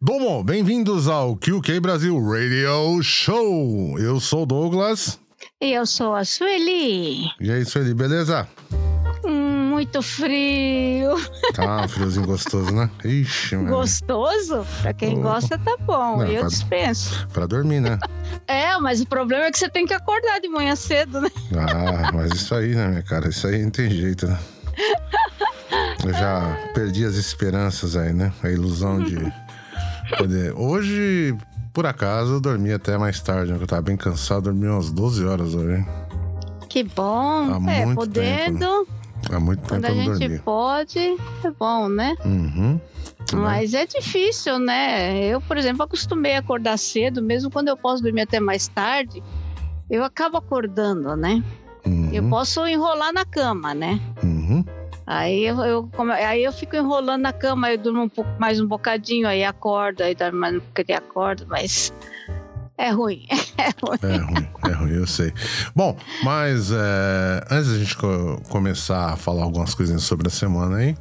Domo, bem-vindos ao QK Brasil Radio Show. Eu sou o Douglas. E eu sou a Sueli. E aí, beleza? Muito frio. Tá, um friozinho gostoso, né? Ixi, mano. Gostoso? Pra quem Oh. gosta, tá bom. Não, eu pra- dispenso. Pra dormir, né? É, mas o problema é que você tem que acordar de manhã cedo, né? Ah, mas isso aí, né, minha cara? Isso aí não tem jeito, né? Eu já perdi as esperanças aí, né? A ilusão de poder. Hoje, por acaso, eu dormi até mais tarde, né? Eu tava bem cansado, dormi umas 12 horas hoje. Que bom. Há é, podendo. Há muito tempo Quando a gente pode, é bom, né? Uhum. Mas é difícil, né? Eu, por exemplo, acostumei a acordar cedo, mesmo quando eu posso dormir até mais tarde, eu acabo acordando, né? Uhum. Eu posso enrolar na cama, né? Uhum. Aí eu, eu aí eu fico enrolando na cama, eu durmo um pouco mais um bocadinho, aí acordo, aí dorme mais um pouquinho, acordo, mas é ruim. É ruim. É ruim, é ruim, eu sei. Bom, mas é, antes da gente co- começar a falar algumas coisinhas sobre a semana aí,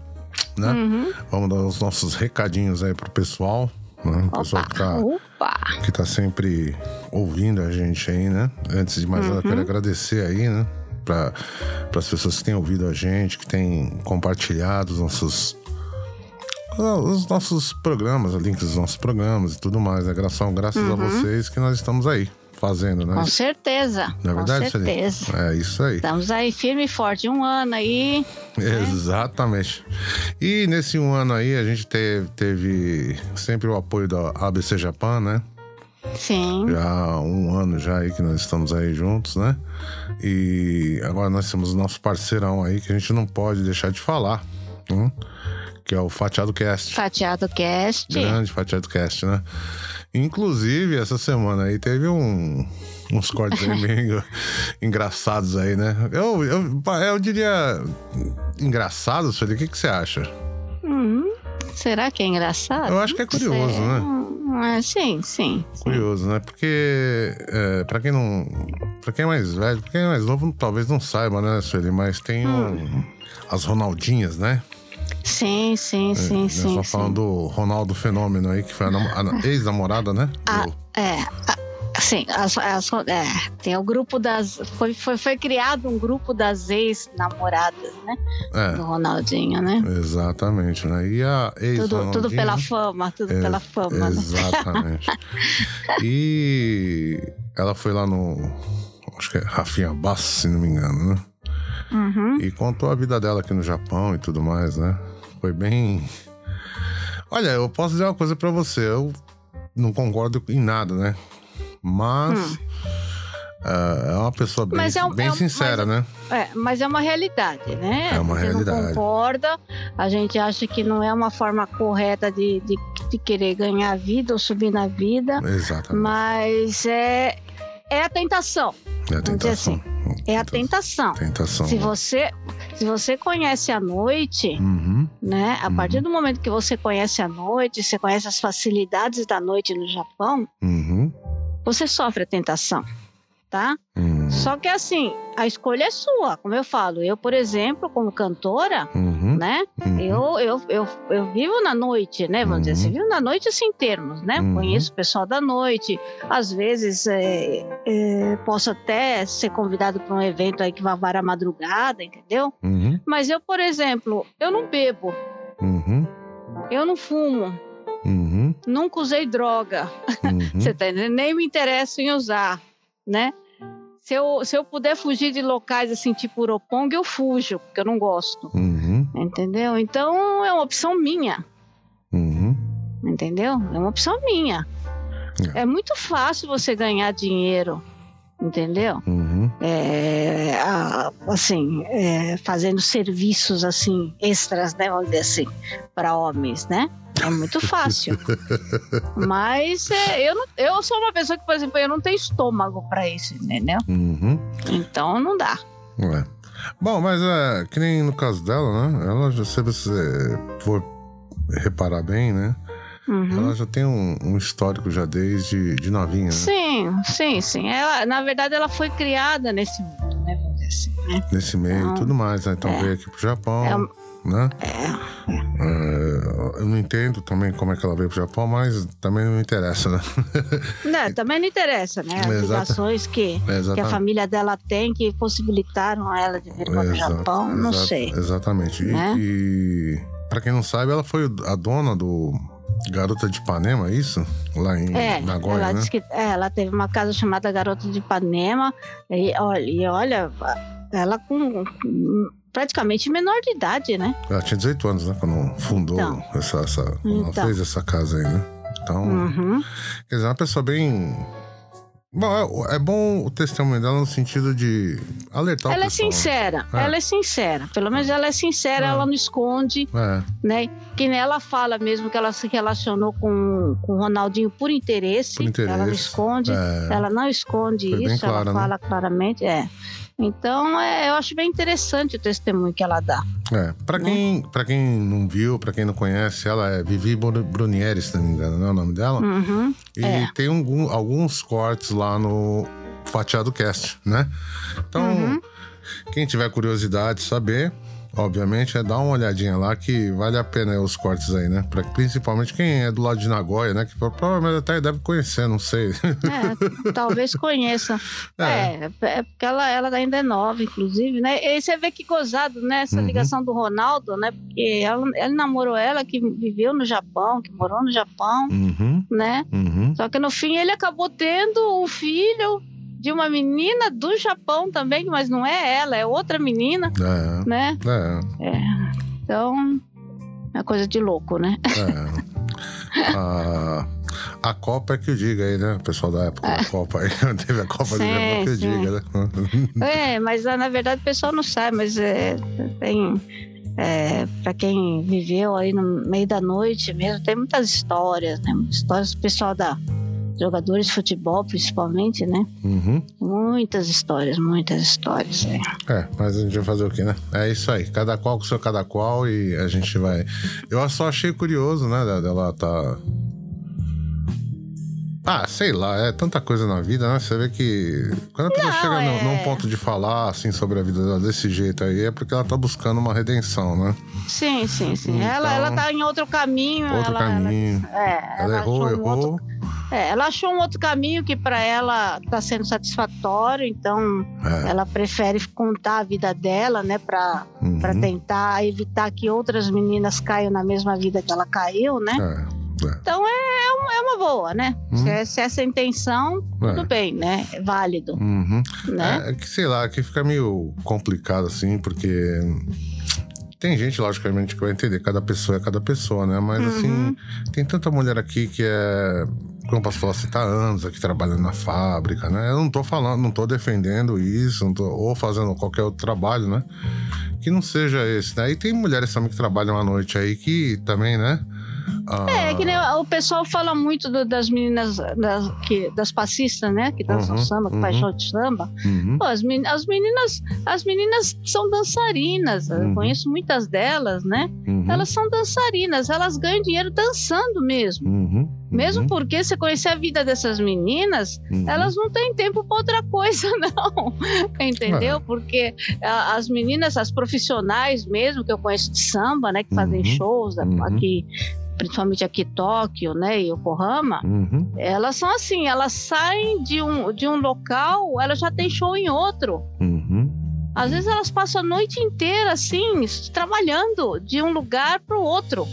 né? Uhum. Vamos dar os nossos recadinhos aí pro pessoal, né? O pessoal Opa, que tá, opa. que tá sempre ouvindo a gente aí, né? Antes de mais nada, eu Uhum. quero agradecer aí, né? Para as pessoas que têm ouvido a gente, que têm compartilhado os nossos os nossos programas, os links dos nossos programas e tudo mais. Né? Graças, graças a vocês que nós estamos aí fazendo, né? Uhum. Com certeza. Não é verdade, com Celine? certeza. É isso aí. Estamos aí firme e forte, um ano aí. Exatamente. E nesse um ano aí, a gente teve, teve sempre o apoio da ABC Japan, né? Sim. Já há um ano já aí que nós estamos aí juntos, né? E agora nós temos o nosso parceirão aí que a gente não pode deixar de falar, né? Que é o Fatiado Cast. Fatiado Cast. Grande Fatiado Cast, né? Inclusive, essa semana aí teve um, uns cortes aí meio engraçados aí, né? Eu, eu, eu diria engraçado, Sueli, o que, que você acha? Uhum. Será que é engraçado? Eu acho que é curioso, Sei. né? Hum, é, sim, sim. sim. Curioso, né? Porque é, para quem não. Pra quem é mais velho, pra quem é mais novo, talvez não saiba, né, Sueli? Mas tem um, as Ronaldinhas, né? Sim, sim, sim, Nós sim. estamos sim. falando do Ronaldo Fenômeno aí, que foi a, a ex-namorada, né? Ah, Do- é. a- Sim, as, as- é, tem o grupo das. Foi, foi, foi criado um grupo das ex-namoradas, né? Do é, Ronaldinho, né? exatamente, né? E a ex Tudo, tudo pela fama, tudo É, pela fama, né? Exatamente. e ela foi lá no. Acho que é Rafinha Bass, se não me engano, né? Uhum. E contou a vida dela aqui no Japão e tudo mais, né? Foi bem. Olha, eu posso dizer uma coisa pra você. Eu não concordo em nada, né? Mas. ah, é uma pessoa bem, Hum. É um- bem é um- sincera, mas- né? É, mas é uma realidade, né? É uma a gente realidade. não concorda, a gente acha que não é uma forma correta de, de, de querer ganhar a vida ou subir na vida, Exatamente. mas é, é a tentação. é a assim, tentação. É a tentação. Tentação. Se você, se você conhece a noite, Uhum. Né? A Uhum. partir do momento que você conhece a noite, você conhece as facilidades da noite no Japão, Uhum. você sofre a tentação, tá? Uhum. Só que assim, a escolha é sua, como eu falo. Eu, por exemplo, como cantora, Uhum. né? Uhum. Eu, eu, eu, eu vivo na noite, né? Vamos dizer Uhum. assim, vivo na noite assim, em termos, né? Uhum. Conheço o pessoal da noite. Às vezes é, é, posso até ser convidado para um evento aí que vai varar a madrugada, entendeu? Uhum. Mas eu, por exemplo, eu não bebo, Uhum. eu não fumo, Uhum. nunca usei droga. Uhum. Você tá entendendo? Nem me interesso em usar, né? Se eu, se eu puder fugir de locais assim, tipo Uropong, eu fujo, porque eu não gosto. Uhum. Entendeu? Então é uma opção minha. Uhum. Entendeu? É uma opção minha. É. É muito fácil você ganhar dinheiro. Entendeu? Uhum. É, a- assim, é, fazendo serviços assim, extras, né? Vamos dizer assim, para homens, né? É muito fácil. Mas é, eu, não- eu sou uma pessoa que, por exemplo, eu não tenho estômago para isso, entendeu? Uhum. Então não dá. É. Bom, mas é que nem no caso dela, né? Ela já, se você for reparar bem, né? Uhum. Ela já tem um, um histórico já desde de novinha, né? Sim, sim, sim. Ela, na verdade, ela foi criada nesse mundo, né? Assim, né? Nesse meio e Então, tudo mais, né? Então é. veio aqui pro Japão, É né? É, É, eu não entendo também como é que ela veio pro Japão, mas também não interessa, né? Não, também não interessa, né? As ligações que, que a família dela tem que possibilitaram ela de vir para o Japão, não sei. Exatamente. E, Né? e para quem não sabe, ela foi a dona do Garota de Ipanema, é isso? Lá em É, Nagoya, ela né? disse que é, ela teve uma casa chamada Garota de Ipanema e olha, e olha ela com praticamente menor de idade, né? Ela tinha 18 anos, né? Quando fundou Então. essa, essa quando ela Então. fez essa casa aí, né? Então, Uhum. quer dizer, é uma pessoa bem. Bom, é, é bom o testemunho dela no sentido de alertar Ela o é pessoal. sincera, É. ela é sincera. Pelo menos ela é sincera, É. ela não esconde, É, né? Que nem ela fala mesmo que ela se relacionou com, com o Ronaldinho por interesse. Por interesse. Ela não esconde, ela não esconde Foi isso, clara, ela né? fala claramente, é. Então, é, eu acho bem interessante o testemunho que ela dá. é. Pra, Né? quem, quem não viu, pra quem não conhece, ela é Vivi Bru- Brunieri, se não me engano, não é o nome dela? Uhum. E É. tem algum- alguns cortes lá no Fatiado Cast, né? Então, Uhum. quem tiver curiosidade de saber, obviamente, é dar uma olhadinha lá que vale a pena os cortes aí, né? Pra, principalmente quem é do lado de Nagoya, né? Que provavelmente até deve conhecer, não sei. É, talvez conheça. É. É, é porque ela, ela ainda é nova, inclusive, né? E aí você vê que gozado, né? Essa Uhum. ligação do Ronaldo, né? Porque ela, ele namorou ela que viveu no Japão, que morou no Japão, Uhum, né? uhum. Só que no fim ele acabou tendo um filho de uma menina do Japão também, mas não é ela, é outra menina, É, né? é, Então, é coisa de louco, né? é. A, a Copa é que eu diga aí, né? O pessoal da época da Copa aí. Teve a Copa do Japão que eu diga, né? É, mas ah, na verdade o pessoal não sabe, mas é, tem. É, para quem viveu aí no meio da noite mesmo, tem muitas histórias, né? Histórias do pessoal da jogadores de futebol, principalmente, né? Uhum. Muitas histórias, muitas histórias. É. É, mas a gente vai fazer o quê, né? É isso aí. Cada qual com o seu cada qual e a gente vai. Eu só achei curioso, né? Dela tá. Ah, sei lá, é tanta coisa na vida, né? Você vê que quando a pessoa Não, chega é- num ponto de falar assim sobre a vida dela desse jeito aí, é porque ela tá buscando uma redenção, né? Sim, sim, sim. Então- ela, ela tá em outro caminho. Outro ela, caminho. Ela, é, Ela, errou, um outro- errou. é, ela achou um outro caminho que para ela tá sendo satisfatório, então É. ela prefere contar a vida dela, né, para uhum, para tentar evitar que outras meninas caiam na mesma vida que ela caiu, né? é, Então é, é uma- é uma boa, né? Hum. Se, é- se essa é a intenção, tudo É. bem, né? É válido, uhum. né? É, é que sei lá, que fica meio complicado assim, porque tem gente, logicamente, que vai entender. Cada pessoa é cada pessoa, né? Mas assim, Uhum. tem tanta mulher aqui que é. Como posso falar assim, tá anos aqui trabalhando na fábrica, né? Eu não tô falando, não tô defendendo isso, não tô, ou fazendo qualquer outro trabalho, né? Que não seja esse, né? E tem mulheres também que trabalham à noite aí que também, né? Ah, É, que nem o pessoal fala muito do- das meninas, das, que, das passistas, né? Que dançam Uhum, samba, que faz uhum. show de samba. uhum, Pô, as, men- as meninas, as meninas são dançarinas. Eu Uhum. conheço muitas delas, né? uhum, Elas são dançarinas, elas ganham dinheiro dançando mesmo. Mesmo uhum, porque você conhecer a vida dessas meninas, uhum. elas não têm tempo para outra coisa, não. Entendeu? Porque ah, as meninas, as profissionais mesmo, que eu conheço de samba, né? Que fazem Uhum. shows Uhum. aqui, principalmente aqui em Tóquio, né? E Yokohama, Uhum, elas são assim, elas saem de um, de um local, elas já têm show em outro. uhum. Às vezes elas passam a noite inteira, assim, trabalhando de um lugar para o outro.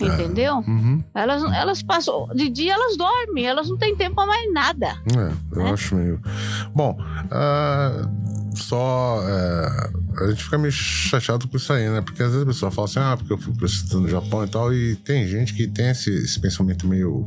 É. Entendeu? Uhum. Elas, elas passam. De dia elas dormem, elas não têm tempo para mais nada. É, eu né? acho meio. Bom, ah, só. é, a gente fica meio chateado com isso aí, né? Porque às vezes a pessoa fala assim, ah, porque eu fui estudar no Japão e tal, e tem gente que tem esse, esse pensamento meio.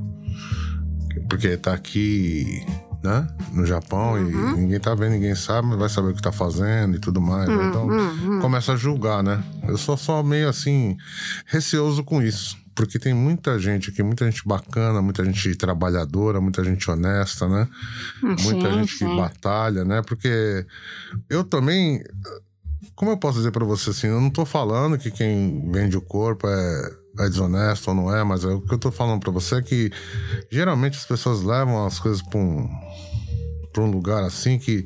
Porque tá aqui, né? No Japão Uhum. e ninguém tá vendo, ninguém sabe, mas vai saber o que tá fazendo e tudo mais. né? Hum, Então hum, hum. começa a julgar, né? Eu sou só meio assim, receoso com isso. Porque tem muita gente aqui, muita gente bacana, muita gente trabalhadora, muita gente honesta, né? Muita Sim, gente que sim. batalha, né? Porque eu também. Como eu posso dizer pra você assim? Eu não tô falando que quem vende o corpo é, é desonesto ou não é, mas o que eu tô falando pra você é que geralmente as pessoas levam as coisas pra um, pra um lugar assim que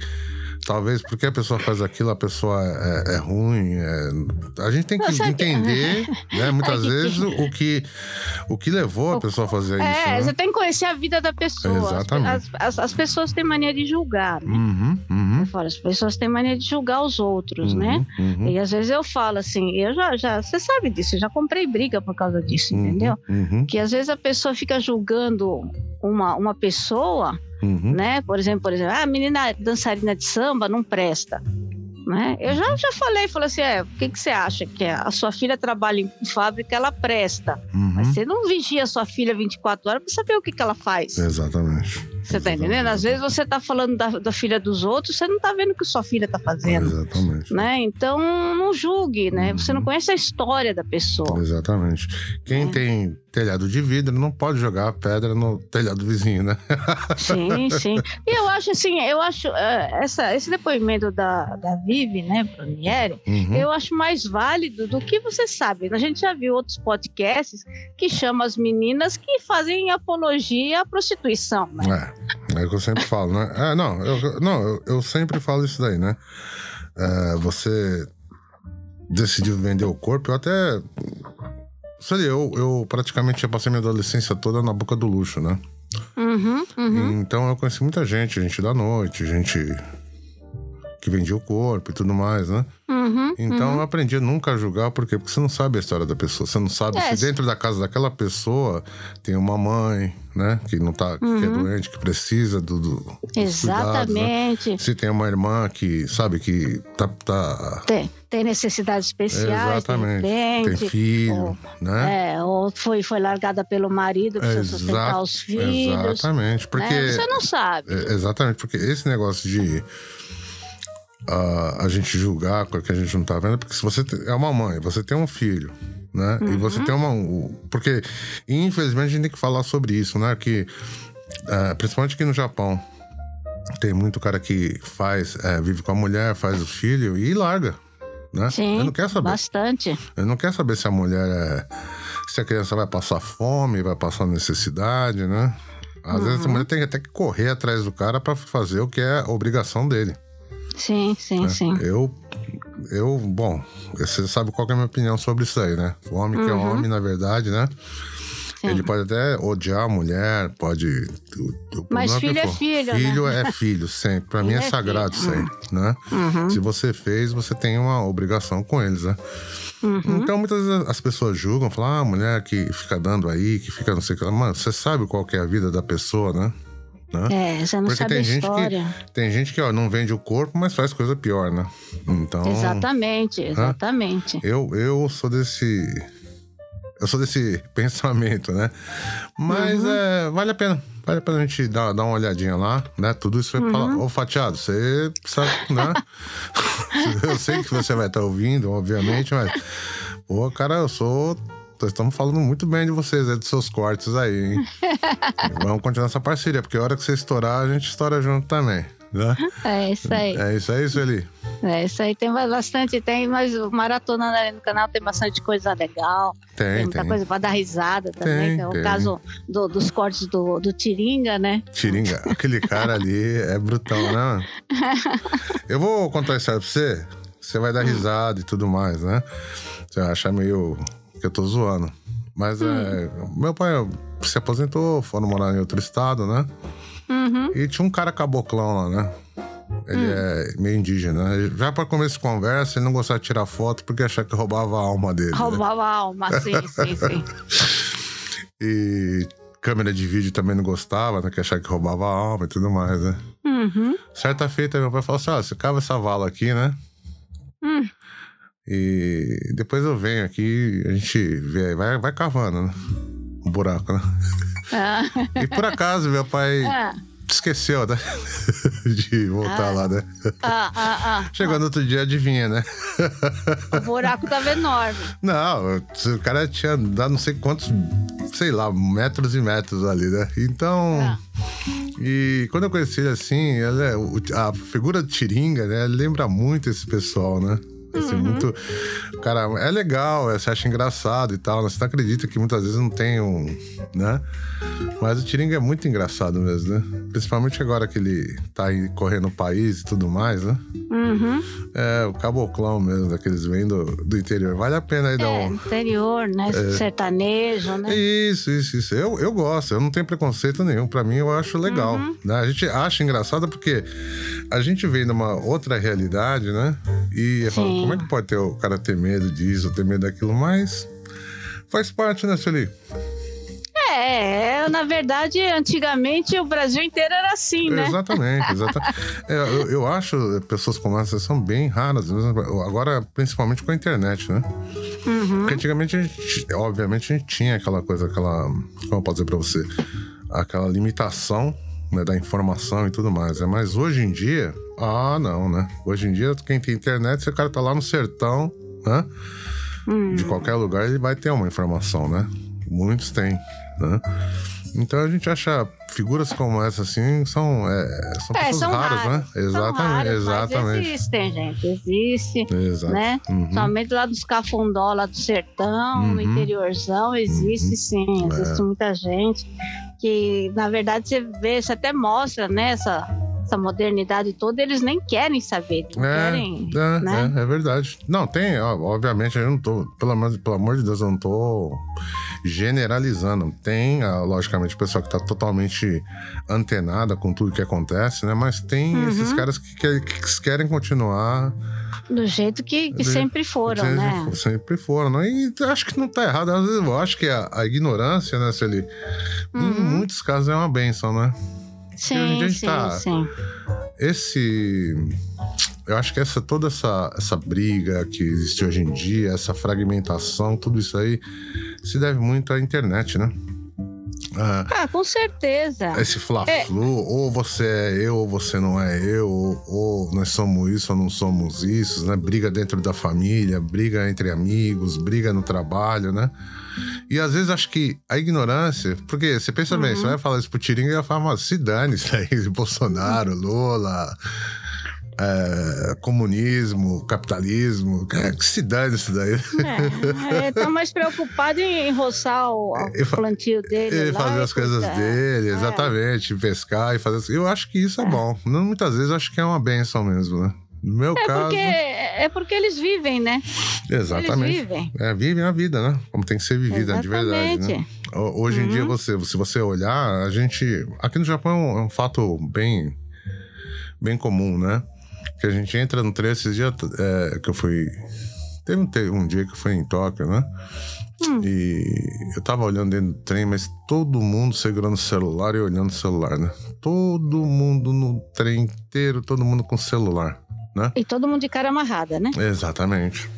talvez porque a pessoa faz aquilo, a pessoa é, é ruim. é- A gente tem que Não, sabe que- entender, né? Muitas vezes o que, o que levou a pessoa a fazer isso. É, né? você tem que conhecer a vida da pessoa. Exatamente. As, as, as pessoas têm mania de julgar, né? Uhum, uhum, Falo, As pessoas têm mania de julgar os outros, uhum, né? uhum, E às vezes eu falo assim, eu já, já, você sabe disso, eu já comprei briga por causa disso, uhum, entendeu? Uhum, Que às vezes a pessoa fica julgando uma, uma pessoa, uhum. né? Por exemplo, por exemplo, ah, a menina dançarina de samba não presta. Né? Eu já, já falei, falei assim, é, o que, que você acha? Que a sua filha trabalha em fábrica, ela presta. Mas uhum. você não vigia a sua filha 24 horas para saber o que, que ela faz. Exatamente. Você tá entendendo? Às vezes você tá falando da, da filha dos outros, você não tá vendo o que sua filha tá fazendo. Exatamente. Né? Então não julgue, né? Uhum. Você não conhece a história da pessoa. Exatamente. Quem É. tem telhado de vidro não pode jogar pedra no telhado do vizinho, né? Sim, sim. E eu acho assim, eu acho eh, essa, esse depoimento da, da Vivi, né, Brunieri, Uhum. eu acho mais válido do que você sabe. A gente já viu outros podcasts que chamam as meninas que fazem apologia à prostituição, né? É, é o que eu sempre falo, né? É, não, eu, não eu, eu sempre falo isso daí, né? É, você decidiu vender o corpo, eu até. Sei, eu, eu praticamente já passei minha adolescência toda na boca do luxo, né? Uhum, uhum. Então eu conheci muita gente, gente da noite, gente que vendia o corpo e tudo mais, né? Uhum, Então uhum. eu aprendi a nunca julgar, por quê? Porque você não sabe a história da pessoa. Você não sabe É, se dentro da casa daquela pessoa tem uma mãe, né? Que não tá, que é Uhum. doente, que precisa do, do- dos cuidados, né? Exatamente. Se tem uma irmã que, sabe, que tá. tá Tem, tem necessidades especiais, exatamente. Tem repente. filho, ou- né? É, ou foi, foi largada pelo marido, Exa- sustentar os filhos. Exatamente. Porque. né? Você não sabe. É, exatamente, porque esse negócio de ah, a gente julgar com o que a gente não tá vendo, porque se você é uma mãe, você tem um filho, né? E você Uhum. tem uma. Porque, infelizmente, a gente tem que falar sobre isso, né? Que, ah, principalmente aqui no Japão, tem muito cara que faz, é, vive com a mulher, faz o filho e larga. Né? Sim, Eu não quero saber. bastante. Eu não quero saber se a mulher é. Se a criança vai passar fome, vai passar necessidade, né? Às vezes a Uhum. mulher tem até que correr atrás do cara pra fazer o que é a obrigação dele. Sim, sim, né? sim. Eu. Eu, bom, você sabe qual é a minha opinião sobre isso aí, né? O homem que é Uhum. homem, na verdade, né? sim. Ele pode até odiar a mulher, pode. o- o Mas problema que filho é for. filho, né? Filho é filho, sempre. Pra mim Filho é é sagrado filho. sempre, né? Uhum, Se você fez, você tem uma obrigação com eles, né? uhum. Então muitas vezes as pessoas julgam, falam, ah, a mulher que fica dando aí, que fica não sei o que. Mano, você sabe qual que é a vida da pessoa, né? Né? É, você não Porque sabe a tem gente história. que tem gente que ó, não vende o corpo, mas faz coisa pior, né? Então Exatamente, exatamente. eu, eu sou desse eu sou desse pensamento, né? Mas Uhum. é, vale a pena. Vale a pena a gente dar, dar uma olhadinha lá, né? Tudo isso foi Uhum. falar. Ô, Fatiado, você sabe, né? eu sei que você vai estar ouvindo, obviamente, mas. Pô, cara, eu sou. Nós estamos falando muito bem de vocês, aí, dos seus cortes aí, hein? Vamos continuar essa parceria, porque a hora que você estourar, a gente estoura junto também. Né? É isso aí. É isso aí, Sueli. É isso aí. Tem bastante, tem, mas o Maratona ali no canal tem bastante coisa legal. Tem, Tem, muita tem. coisa pra dar risada também. Tem, Tem, o caso do- dos cortes do, do Tiringa, né? Tiringa, aquele cara ali é brutão, né? Eu vou contar isso aí pra você. Você vai dar risada e tudo mais, né? Você vai achar meio que eu tô zoando. Mas é. Meu pai se aposentou, foram morar em outro estado, né? Uhum. E tinha um cara caboclão lá, né? Ele é meio indígena. né? Já pra começo de conversa, ele não gostava de tirar foto porque achava que roubava a alma dele. né? Roubava a alma, sim, sim, sim. E câmera de vídeo também não gostava, né? Que achava que roubava a alma e tudo mais, né? Uhum. Certa feita, meu pai falou assim: ó, você cava essa vala aqui, né? Hum. E depois eu venho aqui, a gente vê aí, vai, vai cavando, né? Um buraco, né? Ah, E por acaso, meu pai ah, esqueceu, né? De voltar Ah. lá, né? ah, ah, ah. Chegou no outro dia, adivinha, né? O buraco tava enorme. Não, o cara tinha dado não sei quantos, sei lá, metros e metros ali, né? Então. Ah. E quando eu conheci ele assim, ele é, o- a figura de Tiringa, né? Lembra muito esse pessoal, né? Assim, Uhum. muito. Cara, é legal, é, você acha engraçado e tal. né? Você não acredita que muitas vezes não tem um. né? Mas o Tiringa é muito engraçado mesmo, né? Principalmente agora que ele tá aí correndo o país e tudo mais, né? Uhum. É, o caboclão mesmo, daqueles vêm do, do interior. Vale a pena aí dar É, um. interior, né? Sertanejo, né? Isso, isso, isso. Eu, eu gosto, eu não tenho preconceito nenhum. Pra mim, eu acho legal. Uhum. né? A gente acha engraçado porque a gente vem numa outra realidade, né? E fala, Sim. Como é que pode ter o cara ter medo disso, ter medo daquilo? Mas faz parte, né, Sueli? É, na verdade, antigamente o Brasil inteiro era assim, né? Exatamente, exatamente. É, eu, eu acho pessoas como essas são bem raras, agora principalmente com a internet, né? Uhum. Porque antigamente, a gente, obviamente, a gente tinha aquela coisa, aquela. Como eu posso dizer pra você? Aquela limitação né, da informação e tudo mais. Né? Mas hoje em dia, ah, não, né? Hoje em dia, quem tem internet, se o cara tá lá no sertão, né? Hum. De qualquer lugar, ele vai ter uma informação, né? Muitos têm, né? Então a gente acha figuras como essa, assim, são, é, são É, pessoas são raras, raras, né? Exatamente, raras, exatamente. existem, gente. Existe. Exato. né? Uhum. Somente lá dos cafundó, lá do sertão, no Uhum. interiorzão, existe sim, existe muita gente que, na verdade, você vê, você até mostra, né, essa, essa modernidade toda, eles nem querem saber, não É, querem, é, né? é, é verdade. Não, tem, ó, obviamente, eu não tô, pelo amor, pelo amor de Deus, eu não tô generalizando. Tem, ah, logicamente, o pessoal que tá totalmente antenada com tudo que acontece, né? Mas tem Uhum. esses caras que, que- que querem continuar. Do jeito que, que Do- sempre foram, né? sempre foram, né? E acho que não tá errado. Às vezes eu acho que a, a ignorância, né, Celi? Em Uhum. muitos casos é uma benção, né? Dia a Sim, gente sim, tá- sim. esse eu acho que essa toda essa, essa briga que existe hoje em dia, essa fragmentação, tudo isso aí se deve muito à internet, né? Ah, Ah, com certeza. esse fla-flu, ou você é eu, ou você não é eu, ou, ou nós somos isso ou não somos isso, né? Briga dentro da família, briga entre amigos, briga no trabalho, né? E às vezes acho que a ignorância, porque você pensa bem, Uhum. você vai falar isso pro Tiringa e vai falar, se dane isso aí, Bolsonaro, Lula, é, comunismo, capitalismo, é, que se dane isso daí. É, estão mais preocupados em roçar o, o plantio dele. E lá fazer as coisas dele, É. exatamente, pescar e fazer. Eu acho que isso é, bom. Não, muitas vezes acho que é uma benção mesmo, né? No meu É caso. porque, é porque eles vivem, né? Exatamente. Eles vivem. É, vivem a vida, né? Como tem que ser vivida de verdade, né? Hoje em Uhum. dia, você, se você olhar, a gente. Aqui no Japão é um, fato bem, bem comum, né? Que a gente entra no trem esses dias é, que eu fui. Teve um, te- um dia que eu fui em Tóquio, né? Hum. E eu tava olhando dentro do trem, mas todo mundo segurando o celular e olhando o celular, né? Todo mundo no trem inteiro, todo mundo com celular, né? E todo mundo de cara amarrada, né? Exatamente.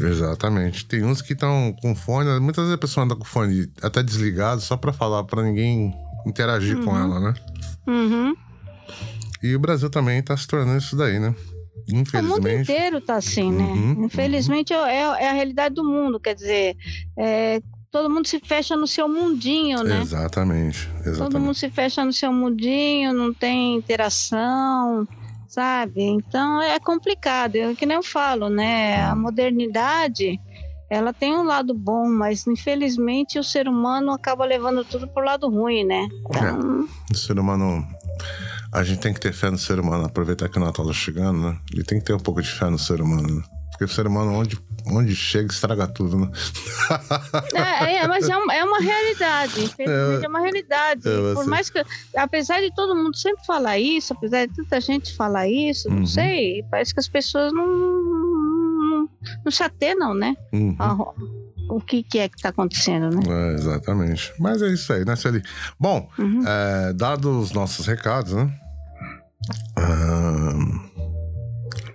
Exatamente. Tem uns que estão com fone, muitas vezes a pessoa anda com fone até desligado só pra falar, pra ninguém interagir com Uhum. ela, né? Uhum. E o Brasil também tá se tornando isso daí, né? O mundo Infelizmente. inteiro tá assim, né? Uhum, Infelizmente é, é- é a realidade do mundo, quer dizer, é, todo mundo se fecha no seu mundinho, né? Exatamente. Todo mundo Exatamente. se fecha no seu mundinho, não tem interação, sabe? Então é complicado, é que nem eu falo, né? A modernidade, ela tem um lado bom, mas infelizmente o ser humano acaba levando tudo pro lado ruim, né? Então, O ser humano. A gente tem que ter fé no ser humano, aproveitar que o Natal tá chegando, né? E tem que ter um pouco de fé no ser humano, né? Porque o ser humano, onde, onde chega, estraga tudo, né? É, é, mas é uma, é uma realidade, infelizmente é, uma realidade. é, Por mais que, apesar de todo mundo sempre falar isso, apesar de tanta gente falar isso, Uhum. não sei, parece que as pessoas não, não, não se atenam, né? Uhum. a- o que, que é que tá acontecendo, né? É, exatamente. Mas é isso aí, né, Celi? Bom, Uhum. é, dados os nossos recados, né?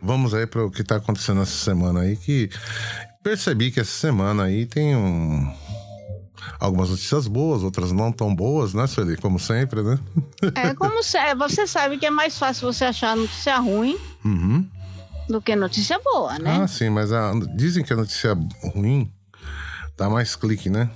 Vamos aí para o que está acontecendo essa semana aí, que percebi que essa semana aí tem um, algumas notícias boas, outras não tão boas, né, Sueli? Como sempre, né? É como se, é, você sabe que é mais fácil você achar notícia ruim Uhum. do que notícia boa, né? Ah, sim, mas a- dizem que a notícia ruim dá mais clique, né?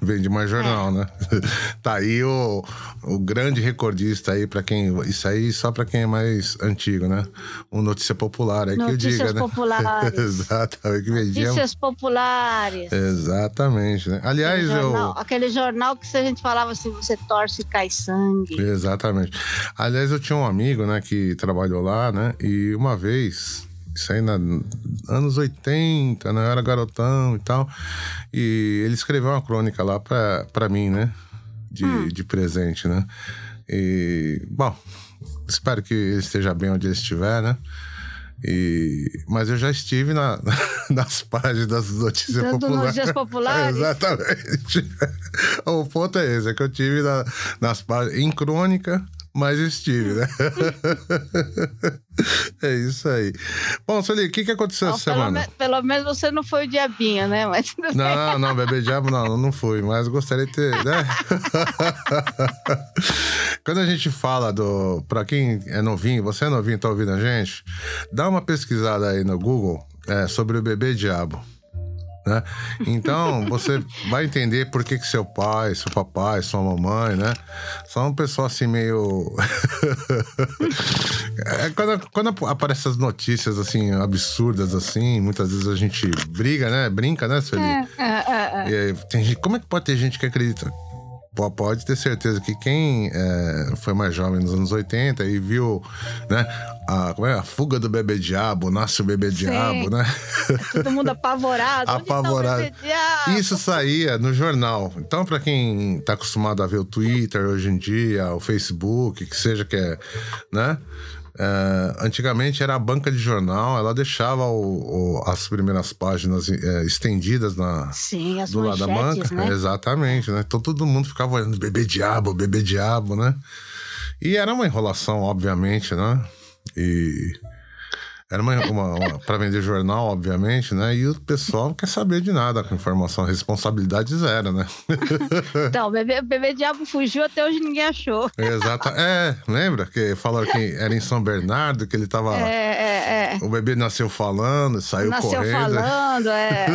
Vende mais jornal, é. né? tá aí o, o grande recordista aí para quem. Isso aí só para quem é mais antigo, né? Um Notícia Popular Notícias que eu diga, né? Populares. Exatamente. Que vendia... Notícias Populares. Exatamente, né? Aliás, aquele jornal, eu. Aquele jornal que a gente falava assim: você torce e cai sangue. Exatamente. Aliás, eu tinha um amigo, né, que trabalhou lá, né? E uma vez isso aí nos anos 80, né? Eu era garotão e tal. E ele escreveu uma crônica lá pra, pra mim, né? De, hum. de presente, né? E, bom, espero que ele esteja bem onde ele estiver, né? E, mas eu já estive na, nas páginas das notícias Dando populares. Notícias populares. Exatamente. o ponto é esse, é que eu tive na, nas páginas, em crônica, mas estive, né? é isso aí. Bom, Sueli, o que, que aconteceu essa pelo semana? Me, pelo menos você não foi o diabinho, né? Mas... Não, não, bebê diabo não, não fui, mas gostaria de ter, né? Quando a gente fala do. Pra quem é novinho, você é novinho, tá ouvindo a gente? Dá uma pesquisada aí no Google é, sobre o bebê diabo. Né? Então, você vai entender por que, que seu pai, seu papai, sua mamãe, né? São um pessoal assim meio. é, quando, quando aparecem as notícias assim, absurdas, assim, muitas vezes a gente briga, né? Brinca, né, Sueli? É, é, é, é. E aí, tem gente, como é que pode ter gente que acredita? Pode ter certeza que quem é, foi mais jovem nos anos 80 e viu, né, a, como é, a fuga do bebê diabo, nasce o bebê Sim. diabo, né? Todo mundo apavorado. Tá apavorado. Tá Isso saía no jornal. Então, para quem tá acostumado a ver o Twitter hoje em dia, o Facebook, que seja que é, né? É, antigamente era a banca de jornal, ela deixava o, o, as primeiras páginas é, estendidas na, Sim, do lado da banca. Né? Exatamente, né? Então todo mundo ficava olhando bebê diabo, bebê diabo, né? E era uma enrolação, obviamente, né? E era uma, uma, uma para vender jornal, obviamente, né? E o pessoal não quer saber de nada com informação, responsabilidade zero, né? então, o bebê, bebê Diabo fugiu, até hoje ninguém achou. Exato. É, lembra que falaram que era em São Bernardo, que ele tava. É, é, é. O bebê nasceu falando, saiu nasceu correndo. Nasceu falando, é.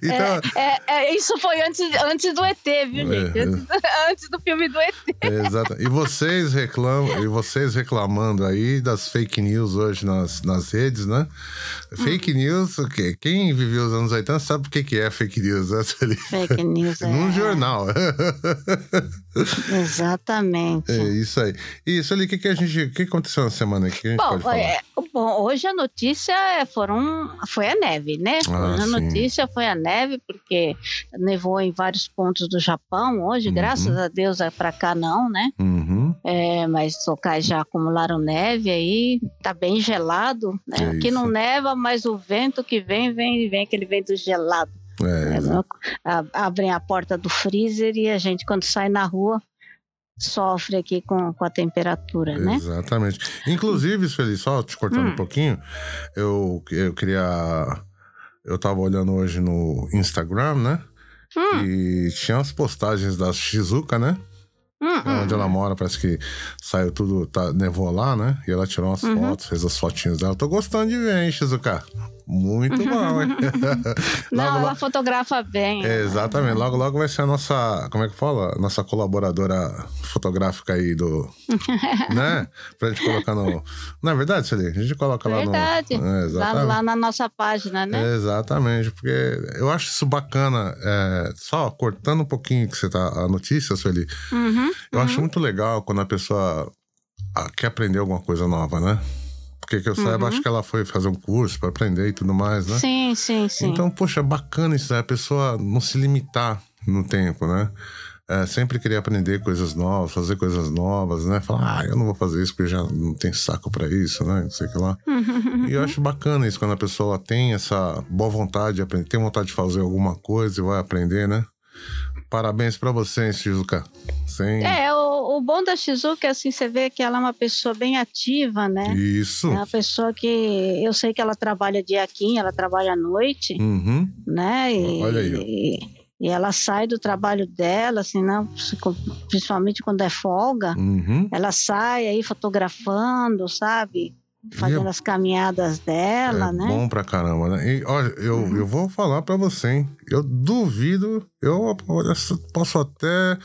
então... É, é, é, isso foi antes, antes do ET, viu, é, gente? Antes, antes, do filme do ET. Exato. E vocês reclamam, e vocês reclamando aí das fake news hoje nas, nas redes, né? Fake hum. news, o quê? Quem viveu os anos 80 sabe o que, é fake news. Né? Fake news, é. Num jornal. Exatamente. É isso aí. Isso ali, o que, que a gente. O que aconteceu na semana aqui? Bom? É, bom, hoje a notícia foram, foi a neve, né? Ah, a notícia foi a neve, porque nevou em vários pontos do Japão hoje, uhum. graças a Deus, é para cá não, né? Uhum. É, mas locais já acumularam neve aí, tá bem gelado, né? É Aqui não neva, mas o vento que vem, vem, vem aquele vento gelado. É, é, abrem a porta do freezer e a gente, quando sai na rua, sofre aqui com, com a temperatura, né? Exatamente. Inclusive, Feliz, só te cortando hum. um pouquinho, eu, eu queria. Eu tava olhando hoje no Instagram, né? Hum. E tinha as postagens da Shizuka, né? Uhum. Onde ela mora, parece que saiu tudo, tá, nevou lá, né? E ela tirou umas uhum. fotos, fez as fotinhas dela. Tô gostando de ver, hein, Shizuka? Muito uhum. bom, hein? Não, logo, ela fotografa bem. É, exatamente. Logo, logo vai ser a nossa, como é que fala? Nossa colaboradora fotográfica aí do. né? Pra gente colocar no. Não é verdade, Celia? A gente coloca verdade. lá no. É, lá, lá, na nossa página, né? É, exatamente, porque eu acho isso bacana. É, só cortando um pouquinho que você tá. A notícia, Sueli. Uhum, eu uhum. acho muito legal quando a pessoa ah, quer aprender alguma coisa nova, né? Porque que eu saiba, uhum. acho que ela foi fazer um curso para aprender e tudo mais, né? Sim, sim, sim. Então, poxa, bacana isso, né? a pessoa não se limitar no tempo, né? É, sempre querer aprender coisas novas, fazer coisas novas, né? Falar, ah, eu não vou fazer isso porque já não tem saco para isso, né? Não sei o que lá. e eu acho bacana isso, quando a pessoa tem essa boa vontade de aprender, tem vontade de fazer alguma coisa e vai aprender, né? Parabéns para você, Shizuka. Sim. É, o, o bom da Shizuka é assim, você vê que ela é uma pessoa bem ativa, né? Isso. É uma pessoa que eu sei que ela trabalha dia aqui, ela trabalha à noite, uhum. né? E, Olha aí. E, e, ela sai do trabalho dela, assim, não, principalmente quando é folga, uhum. ela sai aí fotografando, sabe? Fazendo é- as caminhadas dela, é né? bom pra caramba, né? E olha, eu, Uhum. eu vou falar pra você, hein? Eu duvido, eu posso até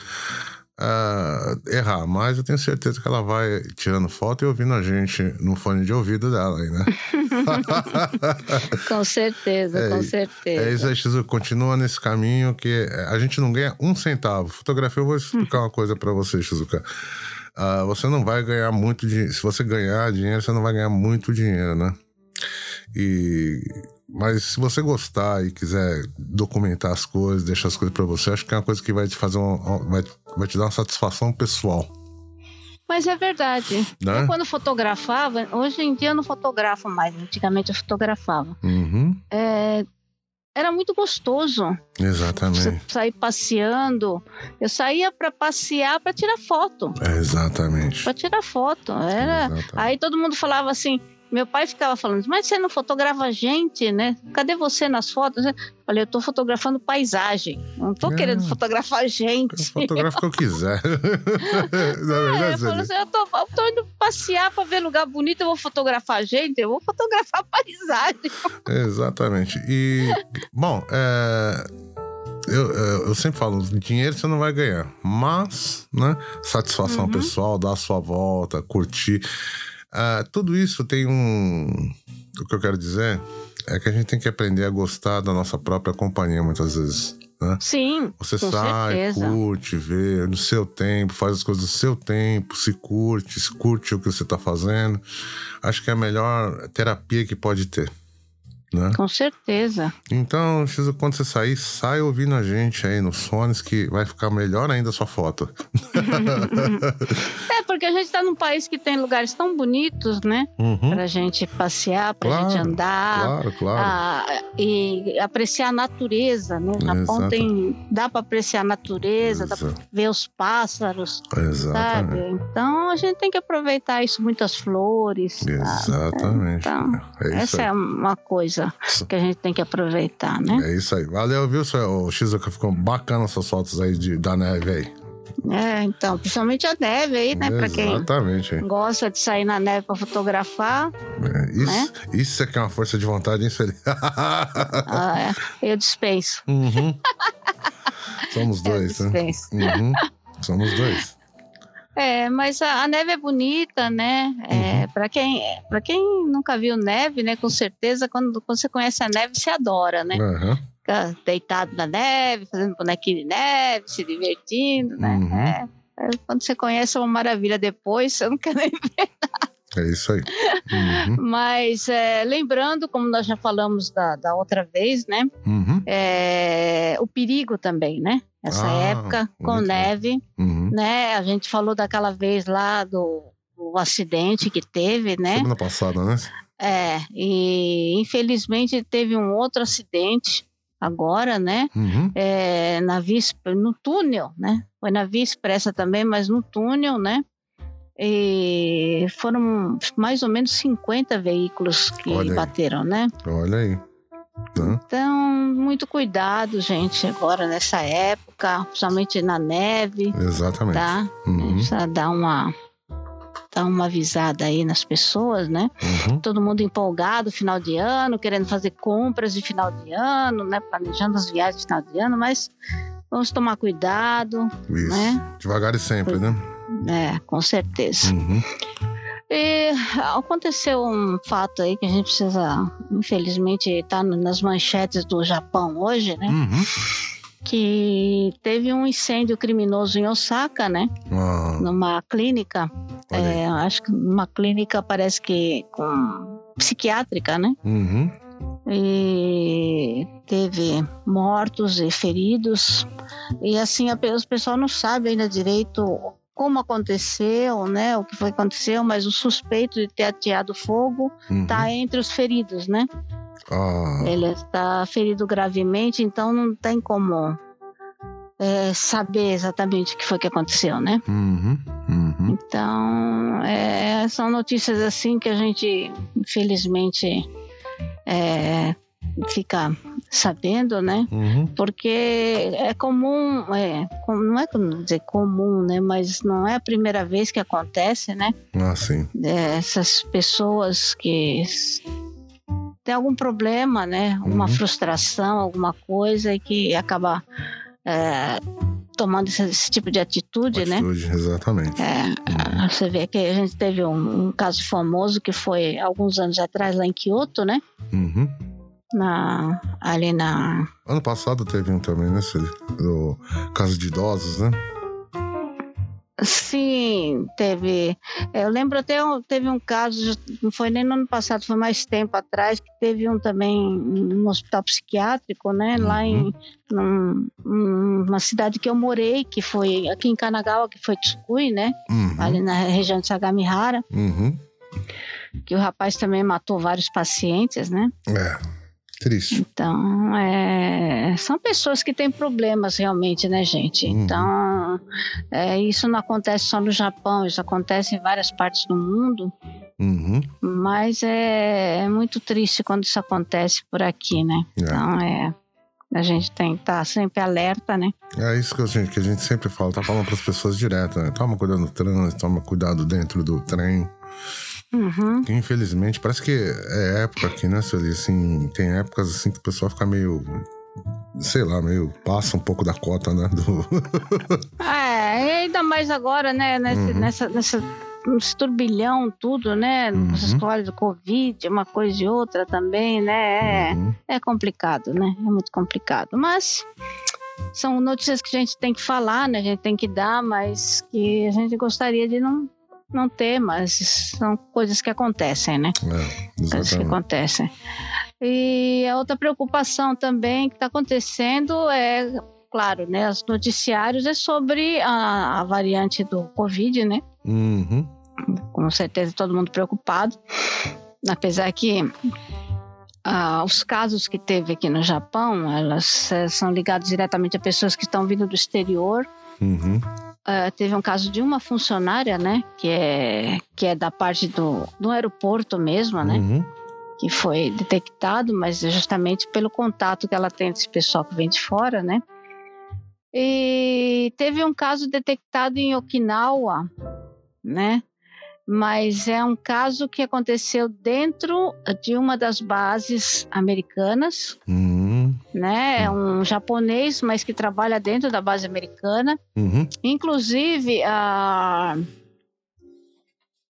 ah, errar, mas eu tenho certeza que ela vai tirando foto e ouvindo a gente no fone de ouvido dela aí, né? Com certeza, É, com certeza. É isso aí. Continua nesse caminho que a gente não ganha um centavo. Fotografia, eu vou explicar uma coisa pra você, Shizuka. Ah, você não vai ganhar muito dinheiro. Se você ganhar dinheiro, você não vai ganhar muito dinheiro, né? E... Mas se você gostar e quiser documentar as coisas, deixar as coisas pra você, acho que é uma coisa que vai te fazer uma, vai, vai te dar uma satisfação pessoal, Mas é verdade. né? Eu quando fotografava, hoje em dia eu não fotografo mais, antigamente eu fotografava. Uhum, É, era muito gostoso exatamente. sair passeando. Eu saía para passear para tirar foto, É, exatamente. para tirar foto. Era Exatamente. Aí todo mundo falava assim, meu pai ficava falando, mas você não fotografa a gente, né? Cadê você nas fotos? Eu falei, eu tô fotografando paisagem, não tô É. querendo fotografar Eu gente. fotografo o que eu quiser. Na É, verdade, eu falo assim, eu tô, eu tô indo passear pra ver lugar bonito, eu vou fotografar a gente, eu vou fotografar paisagem. Exatamente. E, bom, é, eu, eu, eu sempre falo, dinheiro você não vai ganhar, mas, né, satisfação Uhum. pessoal, dar a sua volta, curtir, ah, tudo isso tem um... O que eu quero dizer é que a gente tem que aprender a gostar da nossa própria companhia muitas vezes, né? Sim, Você sai, certeza. curte, vê no seu tempo, faz as coisas no seu tempo, se curte, se curte o que você tá fazendo. Acho que é a melhor terapia que pode ter, né? com certeza. Então, quando você sair, sai ouvindo a gente aí nos fones que vai ficar melhor ainda a sua foto. É, porque a gente tá num país que tem lugares tão bonitos, né? Uhum, Pra gente passear, pra Claro, gente andar. claro, claro. Ah, e apreciar a natureza, né? Japão Exato. tem, dá para apreciar a natureza, dá para Exa- ver os pássaros, Exatamente. sabe? Então a gente tem que aproveitar isso, muitas flores. sabe? Exatamente. Então, É essa aí. é uma coisa que a gente tem que aproveitar, né? É isso aí. Valeu, viu, seu Shizuka? Ficou bacana essas fotos aí de, da neve aí. É, então, principalmente a neve aí, né? Para quem Exatamente. gosta de sair na neve para fotografar, É, isso, Né? isso é que é uma força de vontade, hein, Sueli? ah, eu dispenso. Uhum. Somos Eu dois, né? dispenso. Uhum. Somos dois. É, mas a, a neve é bonita, né? É, Uhum. Para quem para quem nunca viu neve, né? Com certeza, quando, quando você conhece a neve, você adora, né? Aham. Fica deitado na neve, fazendo bonequinho de neve, se divertindo, né? Uhum. É, é, quando você conhece é uma maravilha depois, você não quer nem É isso aí. Uhum. Mas é, lembrando, como nós já falamos da, da outra vez, né? Uhum. é, o perigo também, né? Essa Ah, época com neve, Uhum. né? A gente falou daquela vez lá do, do acidente que teve, né? Semana passada, né? É, e infelizmente teve um outro acidente agora, né? Uhum. É, na Via no túnel, né? Foi na Via Expressa também, mas no túnel, né? E foram mais ou menos 50 veículos que Olha aí. bateram, né? Olha aí. Então, muito cuidado, gente, agora nessa época, principalmente na neve, Exatamente. tá? Uhum. Precisa dar uma, dar uma avisada aí nas pessoas, né? Uhum. Todo mundo empolgado, final de ano, querendo fazer compras de final de ano, né? Planejando as viagens de final de ano, mas vamos tomar cuidado, Isso. né? Devagar e sempre, né? É, com certeza. Uhum. E aconteceu um fato aí que a gente precisa, infelizmente, estar nas manchetes do Japão hoje, né? Uhum. Que teve um incêndio criminoso em Osaka, né? Ah, Numa clínica, é, acho que numa clínica parece que com psiquiátrica, né? Uhum. E teve mortos e feridos. E assim, a, o pessoal não sabe ainda direito como aconteceu, né? O que foi que aconteceu, mas o suspeito de ter ateado fogo Uhum. está entre os feridos, né? Ah, Ele está ferido gravemente, então não tem como é, saber exatamente o que foi que aconteceu, né? uhum. Uhum. Então, é, são notícias assim que a gente, infelizmente, é, fica sabendo, né? Uhum. Porque é comum, é, não é como dizer comum, né? Mas não é a primeira vez que acontece, né? Ah, sim. Essas pessoas que têm algum problema, né? Uma Uhum. frustração, alguma coisa e que acaba é, tomando esse, esse tipo de atitude, né? Atitude, exatamente. É, você vê que a gente teve um, um caso famoso que foi alguns anos atrás lá em Kyoto, né? Uhum. Na, ali na. Ano passado teve um também, né? Do caso de idosos, né? Sim, teve. Eu lembro até um- teve um caso, não foi nem no ano passado, foi mais tempo atrás, que teve um também no hospital psiquiátrico, né? Lá em num- numa cidade que eu morei, que foi aqui em Kanagawa, que foi Tsukui, né? Uhum. Ali na região de Sagamihara, Uhum. que o rapaz também matou vários pacientes, né? É. Triste. Então, é, são pessoas que têm problemas realmente, né, gente? Uhum. Então, é, isso não acontece só no Japão, isso acontece em várias partes do mundo, Uhum. mas é, é muito triste quando isso acontece por aqui, né? É. Então, é, a gente tem que estar sempre alerta, né? É isso que a, gente, que a gente sempre fala, tá falando para as pessoas direto, né? Toma cuidado no trânsito, toma cuidado dentro do trem. Uhum. Que infelizmente, parece que é época aqui, né, Sueli? Assim, tem épocas assim que o pessoal fica meio. Sei lá, meio. passa um pouco da cota, né? Do... É, e ainda mais agora, né? Nesse, Uhum. nessa, nessa nesse turbilhão, tudo, né? Uhum. Histórias do Covid, uma coisa e outra também, né? É, Uhum. é complicado, né? É muito complicado. Mas são notícias que a gente tem que falar, né? A gente tem que dar, mas que a gente gostaria de não, não ter, mas são coisas que acontecem, né? É, Coisas que acontecem. E a outra preocupação também que está acontecendo é, claro, né? Os noticiários é sobre a, a variante do Covid, né? Uhum. com certeza todo mundo preocupado, apesar que ah, os casos que teve aqui no Japão, elas eh, são ligados diretamente a pessoas que estão vindo do exterior. Uhum. Ah, teve um caso de uma funcionária, né, que é que é da parte do, do aeroporto mesmo, né, Uhum. que foi detectado, mas é justamente pelo contato que ela tem desse pessoal que vem de fora, né. E teve um caso detectado em Okinawa, né? Mas é um caso que aconteceu dentro de uma das bases americanas, Uhum. Né? É um japonês, mas que trabalha dentro da base americana. Uhum. Inclusive, a...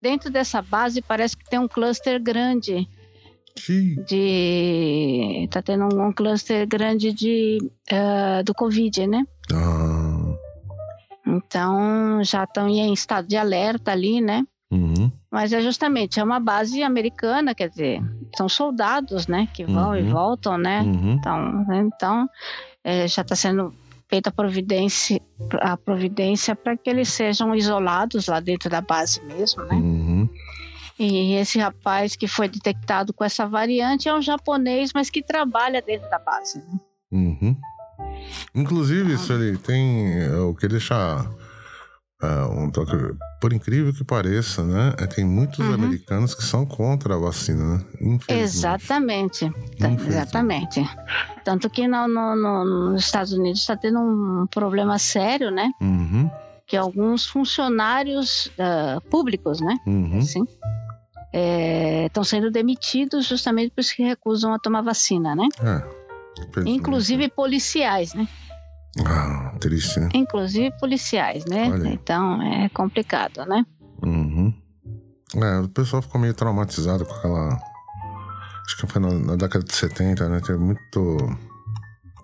dentro dessa base parece que tem um cluster grande Xiii. de. Tá tendo um, um cluster grande de eh, do Covid, né? Ah. Então já estão em estado de alerta ali, né? Mas é justamente é uma base americana, quer dizer, são soldados, né, que vão e Uhum. voltam, né? Uhum. Então, então é, já está sendo feita a providência, a providência para que eles sejam isolados lá dentro da base mesmo, né? Uhum. E esse rapaz que foi detectado com essa variante é um japonês, mas que trabalha dentro da base. Né? Uhum. Inclusive, isso ele tem. Eu queria deixar um toque. Por incrível que pareça, né? é, Tem muitos Uhum. americanos que são contra a vacina, né? Exatamente, exatamente. Tanto que no, no- no- nos Estados Unidos está tendo um problema sério, né? Uhum. Que alguns funcionários ah, públicos, né? Uhum. Assim, estão sendo demitidos justamente por isso que recusam a tomar vacina, né? É. Inclusive policiais, né? Ah, triste, né? Inclusive policiais, né? Olha. Então é complicado, né? Uhum. É, o pessoal ficou meio traumatizado com aquela. Acho que foi na, na década de 70, né? Teve muito.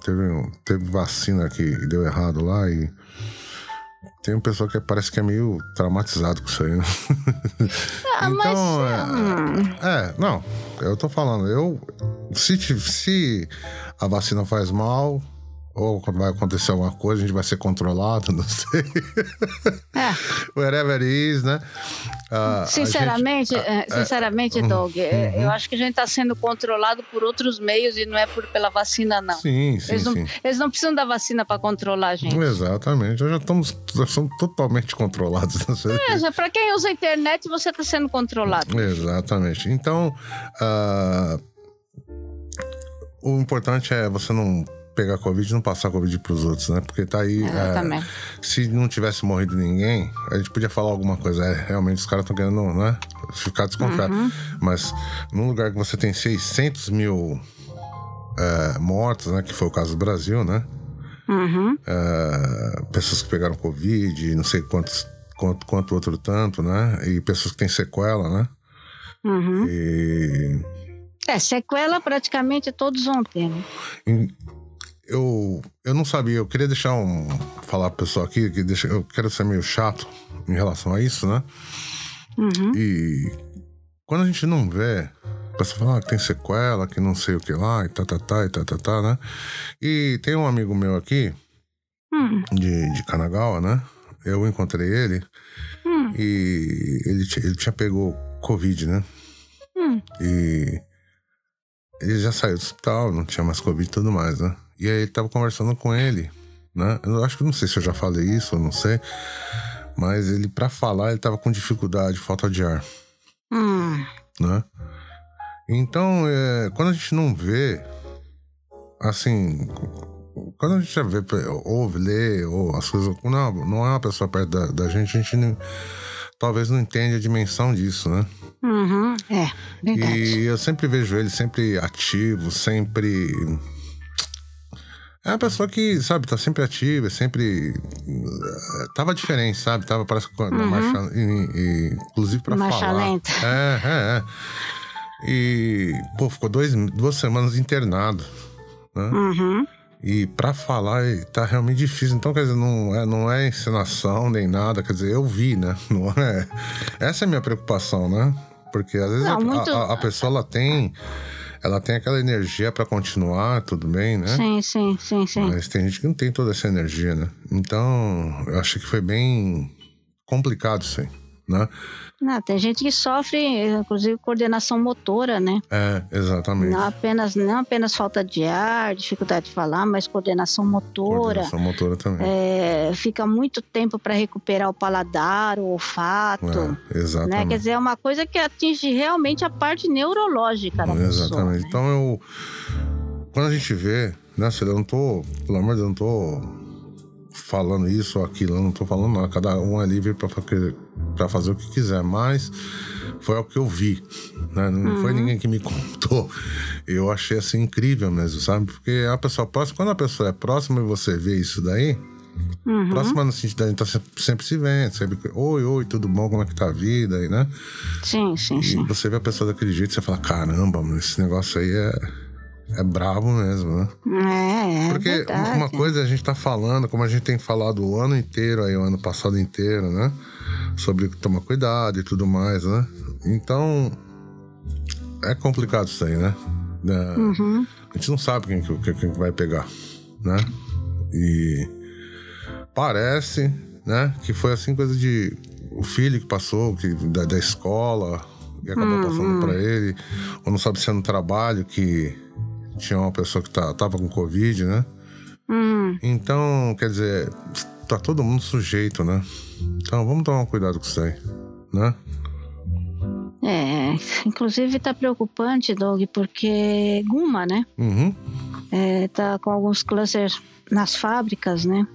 Teve, teve vacina que deu errado lá e. Tem um pessoal que parece que é meio traumatizado com isso aí, né? Ah, mas. Então, hum, É, não. Eu tô falando, eu. Se, se a vacina faz mal, ou quando vai acontecer alguma coisa, a gente vai ser controlado, não sei. é. Whatever it is, né? Ah, a Sinceramente, gente- sinceramente, Doug, é, uhum. eu acho que a gente está sendo controlado por outros meios e não é por, pela vacina, não. Sim, sim, Eles não, sim. eles não precisam da vacina para controlar a gente. Exatamente. Já estamos, já somos totalmente controlados. É, para quem usa a internet, você está sendo controlado. Exatamente. Então, ah, o importante é você não pegar Covid e não passar Covid pros outros, né? Porque tá aí. É, se não tivesse morrido ninguém, a gente podia falar alguma coisa. É, realmente os caras estão querendo, né? Ficar desconfiado. Uhum. Mas num lugar que você tem 600 mil é, mortos, né? Que foi o caso do Brasil, né? Uhum. É, pessoas que pegaram Covid, não sei quantos, quanto, quanto outro tanto, né? E pessoas que têm sequela, né? Uhum. E... É, sequela praticamente todos vão ter, né? Eu, eu não sabia, eu queria deixar um. falar pro pessoal aqui, que deixa, eu quero ser meio chato em relação a isso, né? Uhum. E quando a gente não vê, a pessoa fala ah, que tem sequela, que não sei o que lá, e tá, tá, tá, e tá, tá, tá, né? E tem um amigo meu aqui, uhum. de, de Kanagawa, né? Eu encontrei ele uhum. e ele, ele tinha pegou Covid, né? Hum. E ele já saiu do hospital, não tinha mais Covid e tudo mais, né? E aí ele tava conversando com ele, né? Eu acho que não sei se eu já falei isso ou não sei. Mas ele, para falar, ele tava com dificuldade, falta de ar. Hum. Né? Então, é, quando a gente não vê, assim, quando a gente já vê, ouve, lê, ou as coisas. Não, não é uma pessoa perto da, da gente, a gente não, talvez não entende a dimensão disso, né? Uhum, é, verdade. E eu sempre vejo ele sempre ativo, sempre é uma pessoa que, sabe, tá sempre ativa, sempre. Eh, tava diferente, sabe? Tava, parece que uhum. marcha. E, e, inclusive pra marcha falar. lenta. É, é, é. E, pô, ficou dois, duas semanas internado. Né? Uhum. E pra falar tá realmente difícil. Então, quer dizer, não é, não é encenação nem nada. Quer dizer, eu vi, né? Não é. Essa é a minha preocupação, né? Porque às vezes não, a, muito... a, a pessoa ela tem ela tem aquela energia para continuar, tudo bem, né? Sim, sim, sim, sim. Mas tem gente que não tem toda essa energia, né? Então, eu acho que foi bem complicado isso aí, né? Não, tem gente que sofre, inclusive, coordenação motora, né? É, exatamente. Não apenas, não apenas falta de ar, dificuldade de falar, mas coordenação motora. Coordenação motora também. É, fica muito tempo para recuperar o paladar, o olfato. É, exatamente. Né? Quer dizer, é uma coisa que atinge realmente a parte neurológica da pessoa. Exatamente. Né? Então, eu. Quando a gente vê, né, eu não tô. Pelo amor de Deus, eu não tô falando isso ou aquilo, eu não tô falando nada. Cada um é livre para fazer o que quiser, mas foi o que eu vi, né? Não uhum. foi ninguém que me contou. Eu achei assim incrível mesmo, sabe? Porque a pessoa próxima, quando a pessoa é próxima e você vê isso daí, Uhum. Próxima no sentido da gente tá sempre, sempre se vendo, sempre, oi, oi, tudo bom, como é que tá a vida aí, né? Sim, sim, e sim. você vê a pessoa daquele jeito, você fala, caramba, mano, esse negócio aí é é bravo mesmo, né? É, é Porque verdade. uma coisa a gente tá falando, como a gente tem falado o ano inteiro, aí o ano passado inteiro, né? Sobre tomar cuidado e tudo mais, né? Então, é complicado isso aí, né? É, uhum. A gente não sabe quem, quem, quem vai pegar, né? E parece, né? Que foi assim coisa de o filho que passou que, da, da escola e acabou uhum. passando para ele, ou não sabe se é no trabalho que tinha uma pessoa que tá, tava com Covid, né? Hum. Então, quer dizer, tá todo mundo sujeito, né? Então vamos tomar cuidado com isso aí, né? É, inclusive tá preocupante, Doug, porque Guma, né? Uhum. É, tá com alguns clusters nas fábricas, né?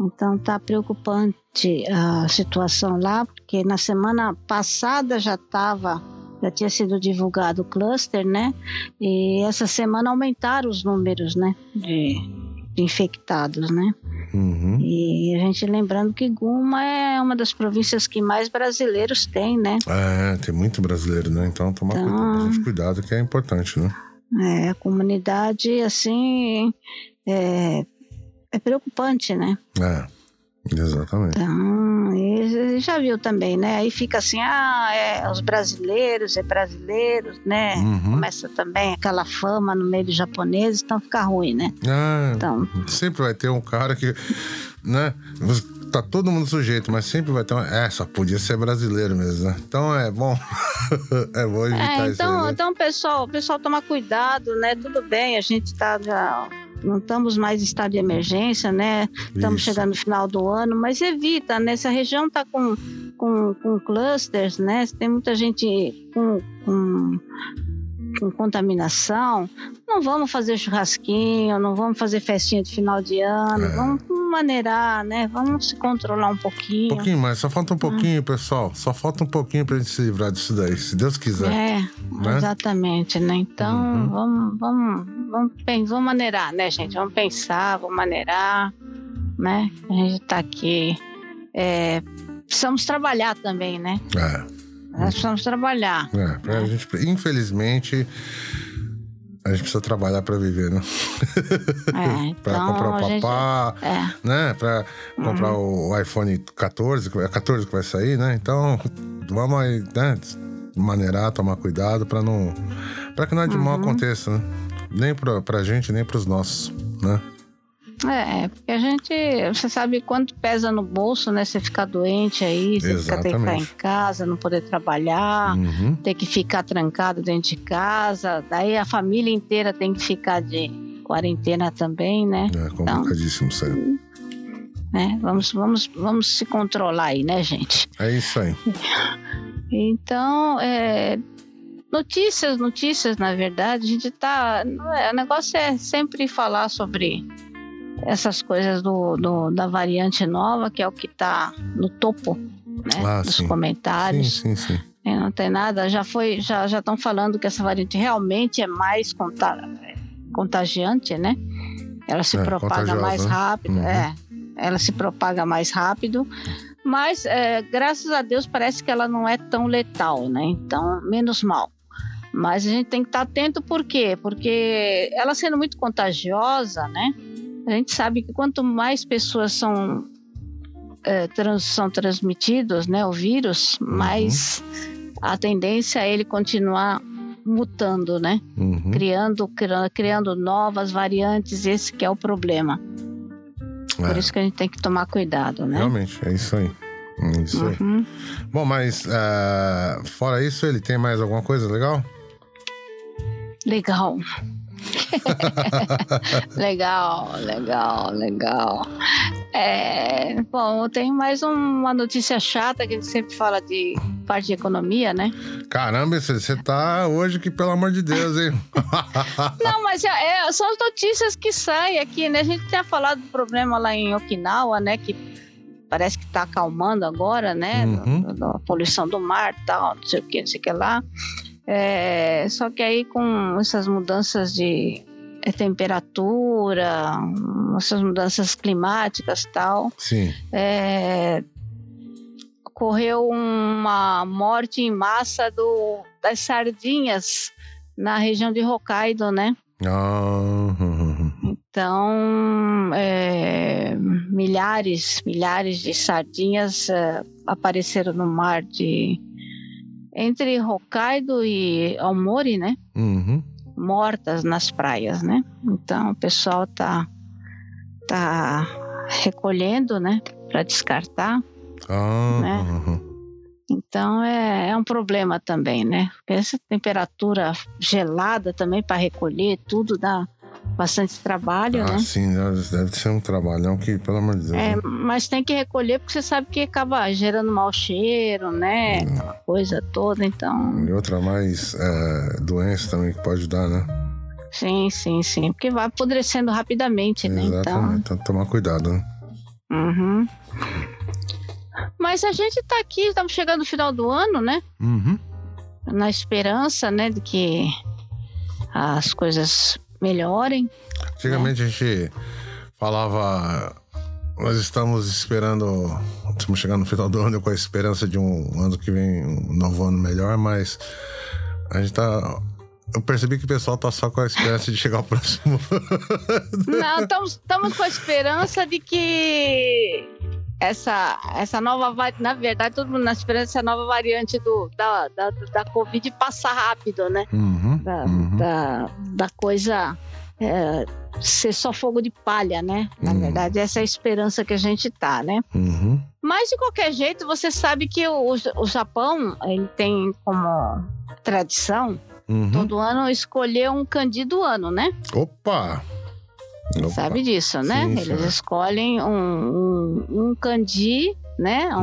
Então tá preocupante a situação lá, porque na semana passada já estava já tinha sido divulgado o cluster, né? E essa semana aumentaram os números, né? De, de infectados, né? Uhum. E a gente lembrando que Guma é uma das províncias que mais brasileiros tem, né? É, tem muito brasileiro, né? Então tomar então, cuidado, cuidado que é importante, né? É, a comunidade, assim, é, é preocupante, né? É. Exatamente. Então, e já viu também, né? Aí fica assim, ah, é os brasileiros, é brasileiros, né? Uhum. Começa também aquela fama no meio dos japoneses, então fica ruim, né? Ah, então, sempre vai ter um cara que, né? Tá todo mundo sujeito, mas sempre vai ter um. É, só podia ser brasileiro mesmo, né? Então é bom. é bom evitar é, então, isso. Aí, né? Então, pessoal, pessoal, toma cuidado, né? Tudo bem, a gente tá já não estamos mais em estado de emergência, né? Estamos chegando no final do ano, mas evita, né? Se a região está com, com, com clusters, né? Tem muita gente com, com, com contaminação, não vamos fazer churrasquinho, não vamos fazer festinha de final de ano, É. vamos maneirar, né? Vamos se controlar um Um pouquinho. pouquinho mais, só falta um pouquinho, pessoal. Só falta um pouquinho pra gente se livrar disso daí, se Deus quiser. É, né? exatamente, né? Então, Uhum. vamos, vamos, vamos, vamos maneirar, né, gente? Vamos pensar, vamos maneirar, né? A gente tá aqui. é, precisamos trabalhar também, né? É, Nós precisamos trabalhar. é. Pra gente, infelizmente, a gente precisa trabalhar pra viver, né? É, então, comprar a o gente, papá, é, né? Pra comprar o iPhone 14, que- é 14 que vai sair, né? Então, vamos aí, né? Maneirar, tomar cuidado pra não. pra que nada de mal Uhum. aconteça, né? Nem pra, pra gente, nem pros nossos, né? É, porque a gente, você sabe quanto pesa no bolso, né? Você ficar doente aí, você ficar, ter que ficar em casa, não poder trabalhar. Uhum. ter que ficar trancado dentro de casa, daí a família inteira tem que ficar de quarentena também, né? É complicadíssimo isso aí. né? Vamos, vamos, vamos se controlar aí, né, gente? É isso aí. Então, é, notícias, notícias, na verdade, a gente tá. é, O negócio é sempre falar sobre essas coisas do, do- da variante nova, que é o que tá no topo né, Ah, dos sim. Sim, comentários. sim, sim. É, Não tem nada, já foi, já já estão falando que essa variante realmente é mais conta- contagiante, né? Ela se É, propaga mais né? rápido, Uhum. é. Ela se propaga mais rápido, mas é, graças a Deus parece que ela não é tão letal, né? Então, menos mal. Mas a gente tem que estar atento por quê? Porque ela sendo muito contagiosa, né? A gente sabe que quanto mais pessoas são é, trans- são transmitidos, né, o vírus, mais a tendência é ele continuar mutando, né? Uhum. Criando, cria- criando novas variantes, esse que é o problema. Por É, isso que a gente tem que tomar cuidado, né? Realmente, é isso aí. É isso aí. Uhum. Bom, mas ah, fora isso, ele tem mais alguma coisa legal? Legal. legal, legal, legal. É, bom, tenho mais uma notícia chata que a gente sempre fala de parte de economia, né? Caramba, você tá hoje que, pelo amor de Deus, hein? Não, mas é, são as notícias que saem aqui, né? A gente tinha falado do problema lá em Okinawa, né? Que parece que tá acalmando agora, né? Uhum. Do- Da poluição do mar e tal, não sei o que, não sei o que lá. É, só que aí com essas mudanças de eh, temperatura, essas mudanças climáticas e tal, Sim. é, ocorreu uma morte em massa do, das sardinhas na região de Hokkaido, né? Ah, hum, hum, Então, é, milhares, milhares de sardinhas é, apareceram no mar de entre Hokkaido e Aomori, né? uhum. Mortas nas praias, né? Então, o pessoal tá tá recolhendo, né? Para descartar. Ah, Né? uhum. Então é, é um problema também, né? Porque essa temperatura gelada também para recolher tudo dá bastante trabalho, Ah, né? sim, deve ser um trabalhão que, pelo amor de Deus. É, né? mas tem que recolher porque você sabe que acaba gerando mau cheiro, né? Hum. Aquela coisa toda, então. E outra mais é, doença também que pode dar, né? Sim, sim, sim. Porque vai apodrecendo rapidamente, né? Então. Exatamente. Então, tomar cuidado, né? Uhum. Mas a gente tá aqui, estamos chegando no final do ano, né? Uhum. Na esperança, né, de que as coisas melhorem. Antigamente a gente falava. Nós estamos esperando. Estamos chegando no final do ano com a esperança de um ano que vem, um novo ano melhor, mas a gente tá. Eu percebi que o pessoal tá só com a esperança de chegar ao próximo ano. Não, estamos com a esperança de que essa, essa nova na verdade, todo mundo na esperança essa nova variante do, da, da, da Covid passa rápido, né? Uhum, Da, uhum. da, da coisa é, ser só fogo de palha, né? Na Uhum. verdade, essa é a esperança que a gente tá, né? Uhum. Mas de qualquer jeito, você sabe que o, o Japão ele tem como tradição Uhum. todo ano escolher um candido do ano, né? Opa! Opa. Sabe disso, né? Sim, Eles sim. escolhem um, um, um candi, né? Um,